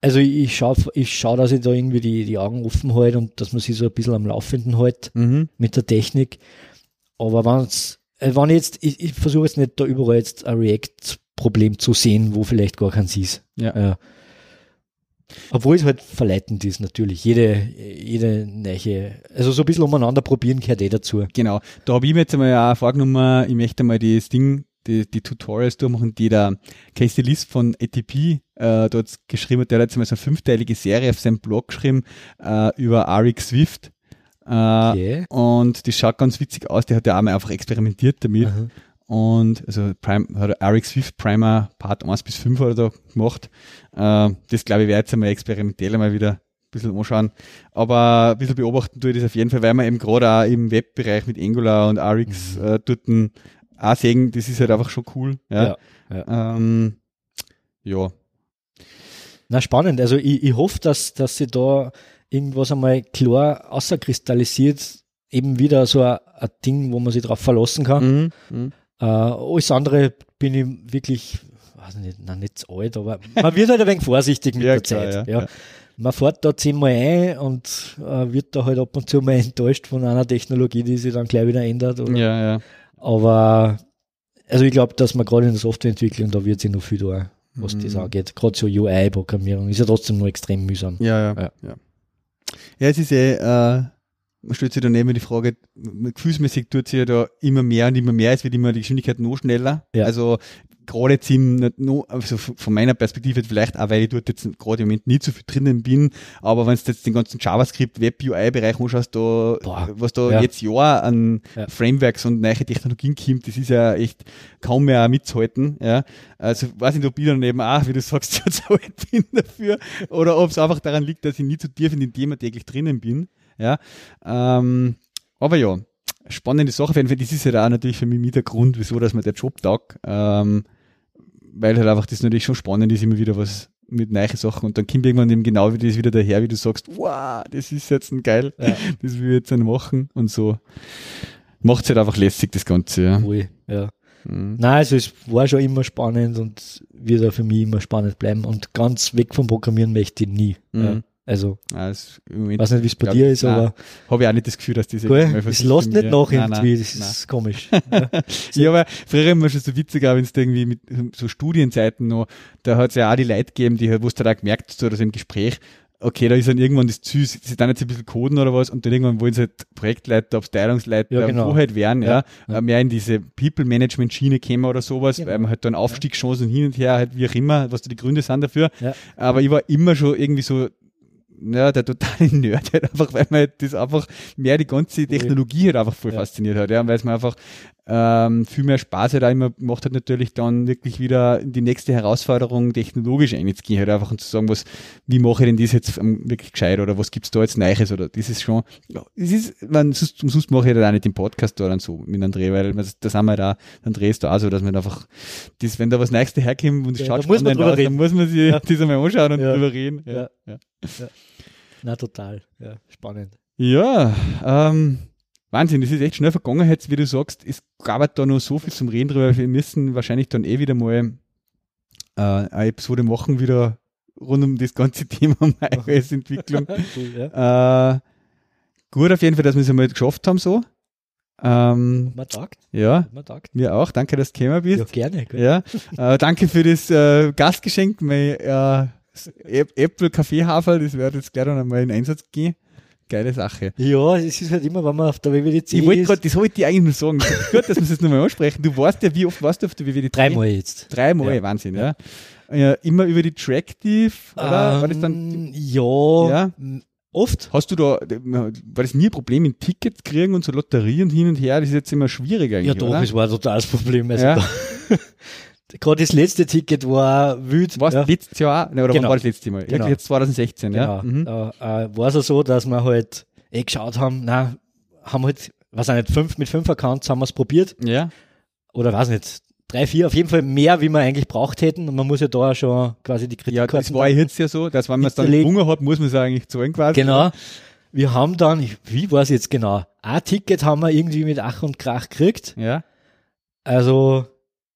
also ich schaue, ich schau, dass ich da irgendwie die, die Augen offen halte und dass man sich so ein bisschen am Laufenden hält Mhm. mit der Technik. Aber wenn's, äh, wenn ich jetzt, ich, ich versuche jetzt nicht da überall jetzt ein React-Problem zu sehen, wo vielleicht gar keins ist. Ja. Ja. Obwohl es halt verleitend ist, natürlich. Jede, jede neue, also so ein bisschen umeinander probieren gehört eh dazu. Genau. Da habe ich mir jetzt einmal auch vorgenommen, ich möchte mal das Ding, die, die Tutorials durchmachen, die der Casey List von ATP äh, dort geschrieben hat. Der hat jetzt mal so eine fünfteilige Serie auf seinem Blog geschrieben äh, über RX Swift. Äh, Okay. Und das schaut ganz witzig aus. Der hat ja auch mal einfach experimentiert damit. Aha. Und also Prime, hat er RX Swift Primer Part 1 bis 5 hat er da gemacht. Äh, das glaube ich werde jetzt einmal experimentell einmal wieder ein bisschen anschauen. Aber ein bisschen beobachten tue ich das auf jeden Fall, weil man eben gerade auch im Webbereich mit Angular und RX Mhm. äh, dort auch sehen, das ist halt einfach schon cool. Ja. Ja. Ähm, ja. Na, spannend. Also ich, ich hoffe, dass, dass sie da irgendwas einmal klar außerkristallisiert, eben wieder so ein, ein Ding, wo man sich drauf verlassen kann. Mhm. Äh, alles andere bin ich wirklich, weiß nicht, na, nicht zu alt, aber man wird halt ein wenig vorsichtig mit Ja, der klar, Zeit. ja, Ja. Man fährt da zehnmal ein und äh, wird da halt ab und zu mal enttäuscht von einer Technologie, die sich dann gleich wieder ändert. Oder? Ja, ja. Aber also ich glaube, dass man gerade in der Softwareentwicklung, da wird sich noch viel da, was das Mhm. angeht. Gerade so UI-Programmierung ist ja trotzdem noch extrem mühsam. Ja, ja, Ja. ja. Ja, es ist eh, äh, stellt sich daneben die Frage, gefühlsmäßig tut sich ja da immer mehr und immer mehr, es wird immer die Geschwindigkeit noch schneller. Ja. Also gerade jetzt im, also von meiner Perspektive vielleicht auch, weil ich dort jetzt gerade im Moment nicht so viel drinnen bin, aber wenn du jetzt den ganzen JavaScript, Web-UI-Bereich anschaust, da, Boah. was da Ja. jetzt Jahr an Ja. Frameworks und neue Technologien kommt, das ist ja echt kaum mehr mitzuhalten. Ja. Also weiß nicht, ob ich dann eben auch, wie du sagst, zu alt bin dafür oder ob es einfach daran liegt, dass ich nie zu tief in dem Thema täglich drinnen bin. Ja. Ähm, aber ja, spannende Sache. auf jeden Fall. Das ist ja halt auch natürlich für mich mit der Grund, wieso, dass mir der Job taugt. Ähm, weil halt einfach das natürlich schon spannend ist, immer wieder was mit neuen Sachen und dann kommt irgendwann eben genau wie das wieder daher, wie du sagst, wow, das ist jetzt ein geil, Ja. das will ich jetzt dann machen und so. Macht es halt einfach lässig, das Ganze, ja. Ui, ja. Mhm. Nein, also es war schon immer spannend und wird auch für mich immer spannend bleiben. Und ganz weg vom Programmieren möchte ich nie. Mhm. Ja. Also, Ja, ich weiß nicht, wie es bei glaub dir ist, nein, aber habe ich auch nicht das Gefühl, dass diese cool, es lässt nicht ja. nach Nein, irgendwie, nein, das ist komisch. Ja. Ja, aber früher immer schon so witzig, wenn es irgendwie mit so Studienzeiten noch, da hat es ja auch die Leute gegeben, die halt, wo du da gemerkt hast, so, dass im Gespräch, okay, da ist dann irgendwann das Ziel, sie sie dann jetzt ein bisschen coden oder was und dann irgendwann wollen sie halt Projektleiter, Abteilungsleiter, Ja, genau. wo halt werden, ja, Ja, äh, mehr in diese People-Management-Schiene kämen oder sowas, Genau. weil man halt dann Aufstiegschancen hin und her, halt wie auch immer, was da die Gründe sind dafür. Ja. Aber ich war immer schon irgendwie so, ja, der totale Nerd halt einfach, weil man halt das einfach mehr die ganze Technologie halt einfach voll Ja. fasziniert hat, ja, weil es mir einfach ähm, viel mehr Spaß halt auch immer macht hat natürlich dann wirklich wieder in die nächste Herausforderung technologisch einzugehen, halt einfach und zu sagen, was, wie mache ich denn das jetzt ähm, wirklich gescheit oder was gibt's da jetzt Neues oder das ist schon, ja, das ist, man, sonst, sonst mache ich halt auch nicht den Podcast da dann so mit André, weil das, das haben wir da, André ist da auch so, dass man einfach, das, wenn da was Neues daherkommt und es Ja, schaut da muss man spannend aus, reden. dann muss man sich Ja. das einmal anschauen und Ja. drüber reden. Ja. Ja. Na, total. Ja, spannend. Ja, ähm, Wahnsinn, das ist echt schnell vergangen jetzt, wie du sagst. Es gab halt da noch so viel zum Reden drüber. Wir müssen wahrscheinlich dann eh wieder mal äh, eine Episode machen, wieder rund um das ganze Thema iOS-Entwicklung. cool, ja. äh, gut auf jeden Fall, dass wir es einmal geschafft haben so. Ähm, Man tagt, ja, man tagt. mir auch. Danke, dass du gekommen bist. Ja, gerne. Ja, äh, danke für das äh, Gastgeschenk, mein äh, Ä- Apple Kaffeehafer, das wird jetzt gleich dann einmal in Einsatz gehen. Geile Sache. Ja, es ist halt immer, wenn man auf der WWDC Ich wollte gerade, das wollte ich eigentlich nur sagen. Gut, dass wir es jetzt nochmal ansprechen. Du warst ja, wie oft warst du auf der WWDC? Dreimal jetzt. Dreimal, Ja. Wahnsinn, ja. ja. Immer über die Tractive, oder? war das dann, Ähm, ja, Ja. oft. hast du da, war das nie ein Problem, ein Ticket kriegen und so Lotterien hin und her? Das ist jetzt immer schwieriger Ja, eigentlich, doch, oder? es war ein totales Problem. Also Ja. gerade das letzte Ticket war wild. Warst ja. letztes Jahr? Nein, oder Genau. wann war das letzte Mal? Genau. Jetzt 2016, Genau. ja? Mhm. Da äh, war es auch so, dass wir halt eh geschaut haben, na, haben halt, was auch nicht, fünf, mit fünf Accounts haben wir es probiert. Ja, Oder weiß nicht, drei, vier, auf jeden Fall mehr, wie wir eigentlich braucht hätten. Und man muss ja da schon quasi die ja, Kreditkarten. das war ja jetzt ja so, dass wenn man es dann gebrungen hat, muss man es eigentlich zahlen quasi. Genau. Wir haben dann, wie war es jetzt genau? Ein Ticket haben wir irgendwie mit Ach und Krach gekriegt. Ja, Also,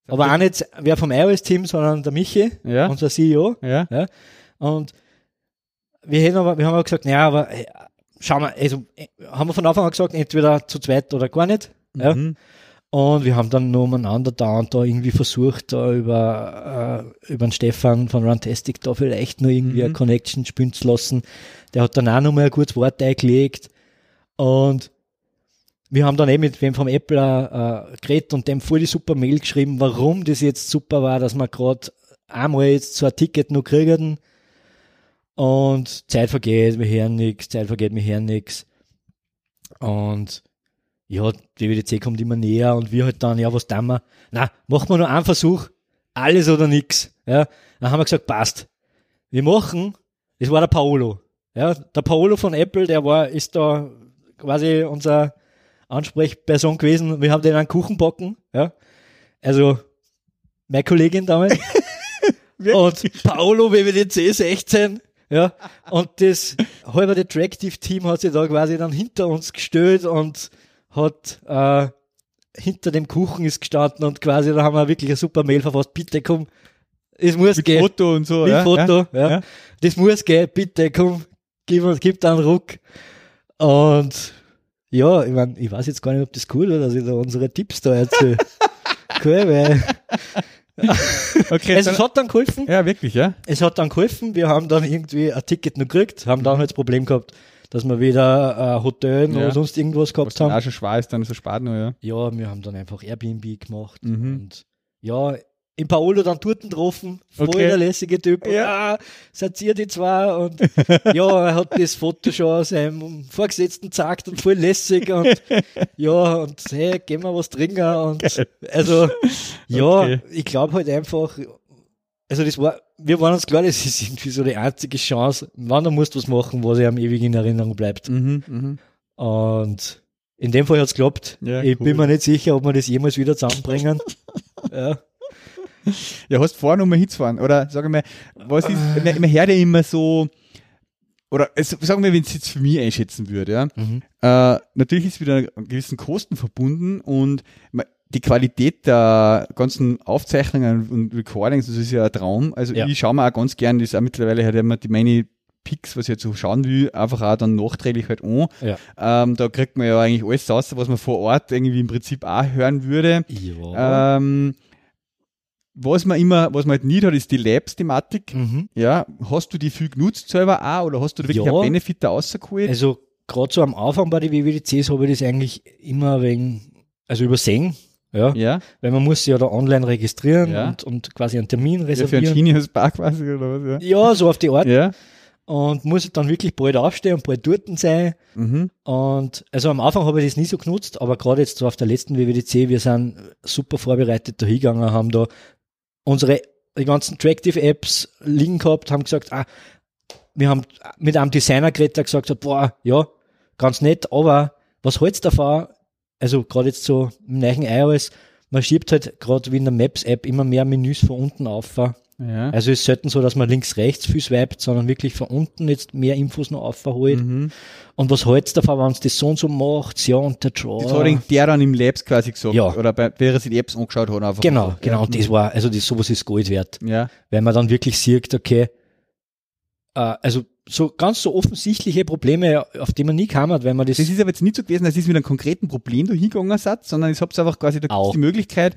aber auch nicht wer vom iOS-Team, sondern der Michi, ja, unser CEO. ja. Und wir hätten aber, wir haben aber gesagt, naja, aber äh, schauen wir, also äh, haben wir von Anfang an gesagt, entweder zu zweit oder gar nicht. Ja. Mhm. Und wir haben dann nur umeinander da und da irgendwie versucht, da über, äh, über den Stefan von Runtastic da vielleicht nur irgendwie Mhm. eine Connection spielen zu lassen. Der hat dann auch nochmal ein gutes Wort eingelegt. Und wir haben dann eben mit wem vom Apple äh, geredet und dem voll die super Mail geschrieben, warum das jetzt super war, dass wir gerade einmal jetzt so ein Ticket noch kriegen. Und Zeit vergeht, wir hören nichts, Zeit vergeht, wir hören nichts. Und ja, die WDC kommt immer näher und wir halt dann, ja, was tun wir? Na, machen wir nur einen Versuch, alles oder nix. Ja, dann haben wir gesagt, passt. Wir machen, das war der Paolo. Ja, der Paolo von Apple, der war, ist da quasi unser Ansprechperson gewesen. Wir haben den einen Kuchen backen, ja. Also, meine Kollegin damals. und Paolo WWDC 16, ja. Und das halbe Detractive-Team hat sich da quasi dann hinter uns gestellt und hat äh, hinter dem Kuchen ist gestanden und quasi da haben wir wirklich eine super Mail verfasst. Bitte komm, es muss Mit gehen. Foto und so. Mit ja? Foto, ja. ja. Das muss gehen, bitte komm, gib, uns- gib da einen Ruck. Und ja, ich mein, ich weiß jetzt gar nicht, ob das cool ist, dass ich da unsere Tipps da erzähle. cool, weil Okay, es dann, hat dann geholfen. ja, wirklich, ja. Es hat dann geholfen. Wir haben dann irgendwie ein Ticket noch gekriegt, haben dann halt das Problem gehabt, dass wir weder ein Hotel Ja. sonst irgendwas Was gehabt dann haben. auch schon schwer ist, dann so spart noch, ja. Ja, wir haben dann einfach Airbnb gemacht Mhm. und ja, im Paolo dann dort getroffen, voll Okay. der lässige Typ. Ja. Ja, seid ihr die zwei? Und ja, er hat das Foto schon seinem Vorgesetzten gezeigt und voll lässig und ja, und hey, gehen wir was trinken und also ja, Okay. ich glaube halt einfach, also das war, wir waren uns klar, das ist irgendwie so die einzige Chance, wann du musst was machen, was ihm ewig in Erinnerung bleibt. Mhm, mhm. Und in dem Fall hat's geklappt. Ja, ich cool. bin mir nicht sicher, ob wir das jemals wieder zusammenbringen. ja. Ja, hast vor, nochmal hinzufahren? Oder sag mal, was ist, man, man hört ja immer so, oder es, sagen wir, wenn es jetzt für mich einschätzen würde, ja. Mhm. Äh, natürlich ist wieder einen gewissen Kosten verbunden und die Qualität der ganzen Aufzeichnungen und Recordings, das ist ja ein Traum. Also Ja. ich schaue mir auch ganz gern, das ist auch mittlerweile halt immer die meine Picks, was ich jetzt so schauen will, einfach auch dann nachträglich halt an. Ja. Ähm, da kriegt man ja eigentlich alles raus, was man vor Ort irgendwie im Prinzip auch hören würde. Ja. Ähm, was man immer, was man halt nicht hat, ist die Labs-Thematik. Mhm. Ja, hast du die viel genutzt selber auch oder hast du da wirklich Ja. einen Benefit da rausgeholt? Also gerade so am Anfang bei den WWDCs habe ich das eigentlich immer wegen, also übersehen, ja, ja, weil man muss sich ja da online registrieren Ja. und, und quasi einen Termin ja für reservieren. Genius Bar quasi oder was? Ja, so auf die Art. Ja. ja. Und muss dann wirklich bald aufstehen und bald dort sein. Mhm. Und also am Anfang habe ich das nie so genutzt, aber gerade jetzt so auf der letzten WWDC, wir sind super vorbereitet da hingegangen, haben da unsere die ganzen Tractive-Apps liegen gehabt, haben gesagt, ah, wir haben mit einem Designer geredet, der gesagt hat, boah, ja, ganz nett, aber was hältst du davon? Also gerade jetzt so im neuen iOS, man schiebt halt gerade wie in der Maps-App immer mehr Menüs von unten auf. Ja. Also es ist selten so, dass man links, rechts viel swipet, sondern wirklich von unten jetzt mehr Infos noch aufholt. Mhm. Und was hältst du davon, wenn es das so und so macht? Ja, und der Draw. Das hat der dann im Labs quasi gesagt. Ja. Oder bei, während sich die Apps angeschaut hat. Einfach Genau, so. genau. Und das war, also das, sowas ist Gold wert. Ja. Weil man dann wirklich sieht, okay, äh, also so ganz so offensichtliche Probleme, auf die man nie kam hat, weil man das, Das ist aber jetzt nicht so gewesen, dass es mit einem konkreten Problem da hingegangen seid, sondern ich hab's einfach quasi, da gibt's die Möglichkeit,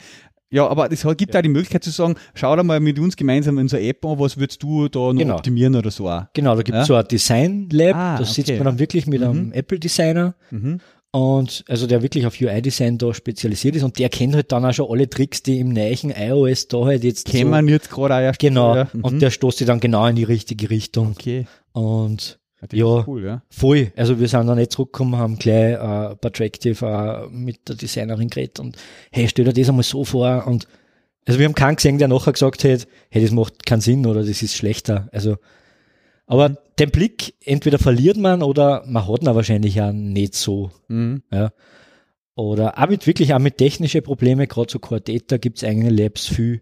ja, aber es gibt auch die Möglichkeit zu sagen, schau da mal mit uns gemeinsam in unsere App an, was würdest du da noch Genau. optimieren oder so auch. genau, da gibt es Ja. so ein Design Lab, Ah, da sitzt okay. man dann wirklich mit einem Mhm. Apple Designer Mhm. und also der wirklich auf UI-Design da spezialisiert ist und der kennt halt dann auch schon alle Tricks, die im neuen iOS da halt jetzt Kennen so, wir jetzt gerade auch erst. genau, Ja. Mhm. und der stoßt sich dann genau in die richtige Richtung Okay. Und Ja, Ja. cool, ja. Voll. Also wir sind dann nicht zurückgekommen, haben gleich äh, bei Tractive äh, mit der Designerin geredet und hey, stell dir das einmal so vor und also wir haben keinen gesehen, der nachher gesagt hat, hey, das macht keinen Sinn oder das ist schlechter. Also aber den Blick entweder verliert man oder man hat ihn wahrscheinlich auch nicht so. Mhm. Ja. Oder auch mit wirklich auch mit technischen Problemen, gerade so Core gibt's eigene Labs viel.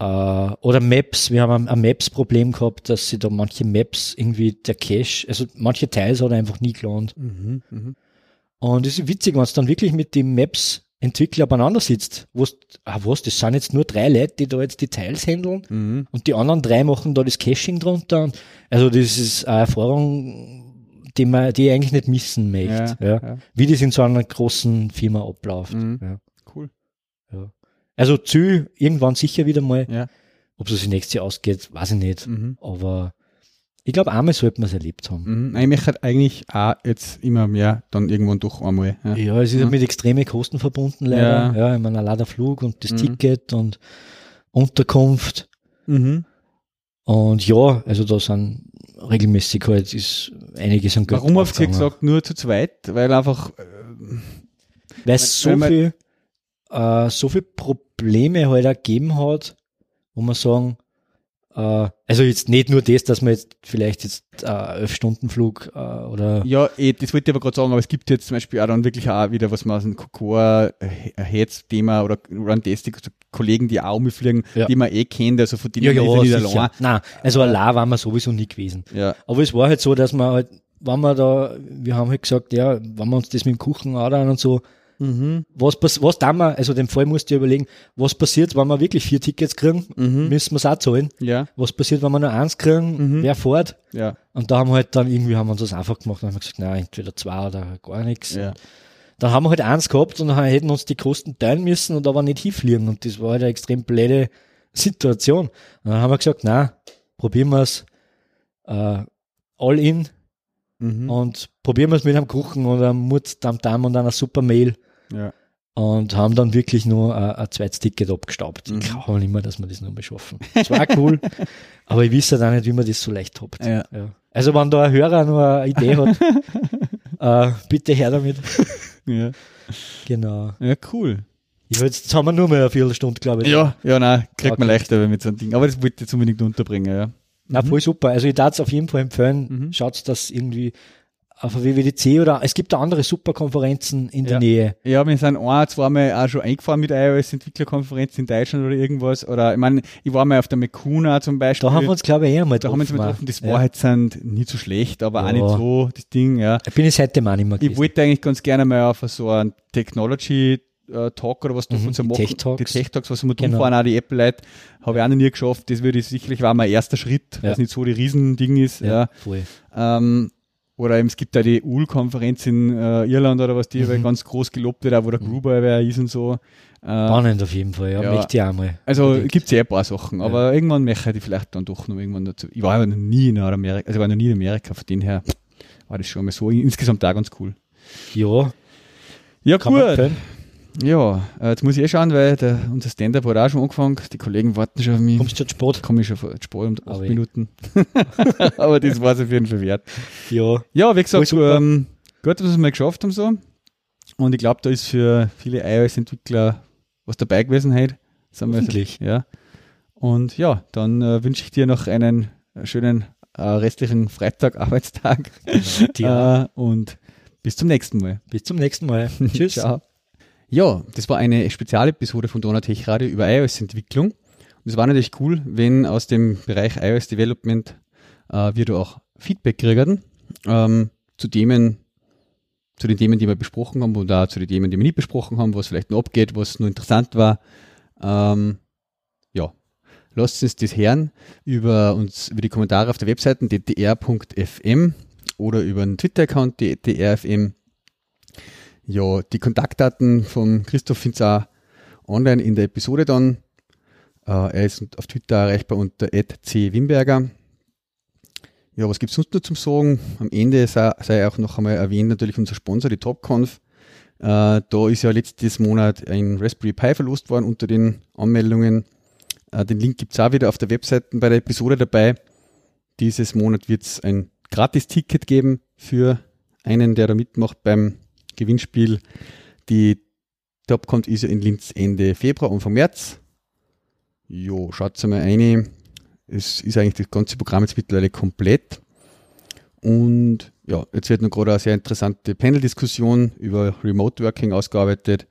Äh, oder Maps, wir haben ein, ein Maps-Problem gehabt, dass sie da manche Maps irgendwie der Cache, also manche Teils hat er einfach nie gelernt. Mhm. Mhm. Und es ist witzig, wenn es dann wirklich mit dem Maps-Entwickler beieinander sitzt, wo ah was, das sind jetzt nur drei Leute, die da jetzt die Teils handeln Mhm. und die anderen drei machen da das Caching drunter. Und also das ist eine Erfahrung, die man, die ich eigentlich nicht missen möchte. Ja, Ja, ja. Wie das in so einer großen Firma abläuft. Mhm. Also Ziel irgendwann sicher wieder mal. Ja. Ob es sich nächstes Jahr ausgeht, weiß ich nicht. Mhm. Aber ich glaube, einmal sollte man es erlebt haben. Mhm. Ich möchte halt eigentlich auch jetzt immer mehr dann irgendwann doch einmal. Ja. Ja, es ist ja Mhm. mit extremen Kosten verbunden leider. Ja. Ja, ich meine, allein der Flug und das Mhm. Ticket und Unterkunft. Mhm. Und ja, also da sind regelmäßig halt ist einiges an Geld Warum habt ihr gesagt, nur zu zweit? Weil einfach, äh, Weil es so Weil viel, äh, so viel Probleme halt gegeben hat, wo man sagen, äh, also jetzt nicht nur das, dass man jetzt vielleicht jetzt äh, elf Stunden Flug äh, oder ja, eh, das wollte ich aber gerade sagen, aber es gibt jetzt zum Beispiel auch dann wirklich auch wieder, was man aus dem Cocoa Heads-Thema oder Runtastic, also Kollegen, die auch mitfliegen, Ja. die man eh kennt, also von denen ja, ja, nicht allein. Nein, also allein waren wir sowieso nie gewesen. Ja. Aber es war halt so, dass man halt, wenn wir da, wir haben halt gesagt, ja, wenn wir uns das mit dem Kuchen anhören und so, Mhm. was, was da wir, also den Fall musst du dir überlegen, was passiert, wenn wir wirklich vier Tickets kriegen, Mhm. müssen wir es auch zahlen. Ja, Was passiert, wenn wir nur eins kriegen, Mhm. wer fährt? ja, Und da haben wir halt dann irgendwie, haben wir uns das einfach gemacht und haben gesagt, nein, entweder zwei oder gar nichts. ja. Dann haben wir halt eins gehabt und dann hätten uns die Kosten teilen müssen und aber nicht hinfliegen. Und das war halt eine extrem blöde Situation. Und dann haben wir gesagt, na, probieren wir es äh, all in Mhm. und probieren wir es mit einem Kuchen und einem Mut, Tam Tam und einer super Mail ja. und haben dann wirklich nur ein, ein zweites Ticket abgestaubt. Mhm. Ich glaube nicht mehr, dass wir das noch mal schaffen. Das war cool, aber ich weiß halt auch nicht, wie man das so leicht habt. Ja. Ja. Also wenn da ein Hörer noch eine Idee hat, äh, bitte her damit. Ja. Genau. ja, cool. Ja, jetzt haben wir nur mehr eine Viertelstunde, glaube ich. Ja, ja, nein, kriegt man Okay. leichter mit so einem Ding. Aber das wollte ich jetzt unbedingt unterbringen, ja. Na, voll super. Also ich darf es auf jeden Fall empfehlen. Mhm. Schaut dass irgendwie auf der WWDC oder es gibt da andere super Konferenzen in Ja. der Nähe. Ja, wir sind ein, zweimal auch schon eingefahren mit iOS-Entwicklerkonferenz in Deutschland oder irgendwas. Oder ich meine, ich war mal auf der Mekuna zum Beispiel. Da haben wir uns, glaube ich, eh einmal da haben wir uns mal getroffen. Das Ja. war halt sind nicht so schlecht, aber auch Ja. nicht so das Ding, ja. Ich bin ich seitdem auch nicht mehr Ich gewesen. wollte eigentlich ganz gerne mal auf so einen Technology äh, Talk oder was Mhm, von so die machen. Tech Talks. Die Tech Talks, was wir Genau. genau. fahren, auch die Apple-Leute, habe ich auch noch nie geschafft. Das würde ich sicherlich war mein erster Schritt, Ja. was nicht so die Riesending ist. Ja. voll. Ähm, Oder eben, es gibt da die UL-Konferenz in äh, Irland oder was, die Mhm. ganz groß gelobt wird, auch wo der Gruber wer ist und so. Äh, Spannend auf jeden Fall, ja, ja. möchte ich auch mal. also gibt es ja ein paar Sachen, aber irgendwann möchte ich vielleicht dann doch noch irgendwann dazu. Ich war ja noch nie in Nordamerika, also ich war noch nie in Amerika, von dem her war das schon mal so insgesamt auch ganz cool. Ja, Ja, kann gut. Ja, äh, jetzt muss ich eh schauen, weil der, unser Stand-Up hat auch schon angefangen. Die Kollegen warten schon auf mich. Kommst du zu Sport? Komme ich schon Sport um acht eh. Minuten. aber das war es auf jeden Fall wert. Ja. Ja, wie gesagt, ähm, gut, dass wir es mal geschafft haben so. Und ich glaube, da ist für viele iOS-Entwickler was dabei gewesen heute. Sagen wir so. Hoffentlich. Ja. Und ja, dann äh, wünsche ich dir noch einen schönen äh, restlichen Freitag, Arbeitstag. Dir. Äh, und bis zum nächsten Mal. Bis zum nächsten Mal. Tschüss. Ciao. Ja, das war eine Spezialepisode von Donatech Radio über iOS-Entwicklung. Und es war natürlich cool, wenn aus dem Bereich iOS Development äh, wir da auch Feedback kriegen ähm, zu Themen, zu den Themen, die wir besprochen haben und auch zu den Themen, die wir nicht besprochen haben, was vielleicht noch abgeht, was nur interessant war. Ähm, ja, lasst uns das hören über uns über die Kommentare auf der Webseite ddr.fm oder über den Twitter-Account ddrfm. Ja, die Kontaktdaten von Christoph findet auch online in der Episode dann. Äh, er ist auf Twitter erreichbar unter @c_wimberger. Ja, was gibt's sonst noch zum Sagen? Am Ende sei, sei auch noch einmal erwähnt natürlich unser Sponsor, die TopConf. Äh, da ist ja letztes Monat ein Raspberry Pi verlost worden unter den Anmeldungen. Äh, den Link gibt's auch wieder auf der Webseite bei der Episode dabei. Dieses Monat wird's ein Gratis-Ticket geben für einen, der da mitmacht beim Gewinnspiel. Die TopConf ist ja in Linz Ende Februar, Anfang März. Jo, schaut's mal rein. Es ist eigentlich das ganze Programm jetzt mittlerweile komplett. Und ja, jetzt wird noch gerade eine sehr interessante Panel-Diskussion über Remote Working ausgearbeitet.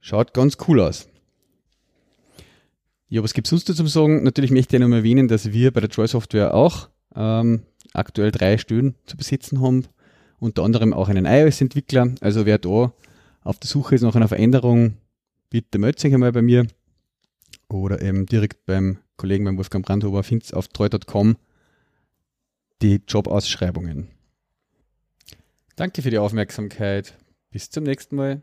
Schaut ganz cool aus. Ja, was gibt's sonst noch zum Sagen? Natürlich möchte ich noch mal erwähnen, dass wir bei der Troy Software auch ähm, aktuell drei Stellen zu besetzen haben. Unter anderem auch einen iOS-Entwickler. Also wer da auf der Suche ist nach einer Veränderung, bitte meldet sich einmal bei mir. Oder eben direkt beim Kollegen, beim Wolfgang Brandhuber, findet auf treu.com die Jobausschreibungen. Danke für die Aufmerksamkeit. Bis zum nächsten Mal.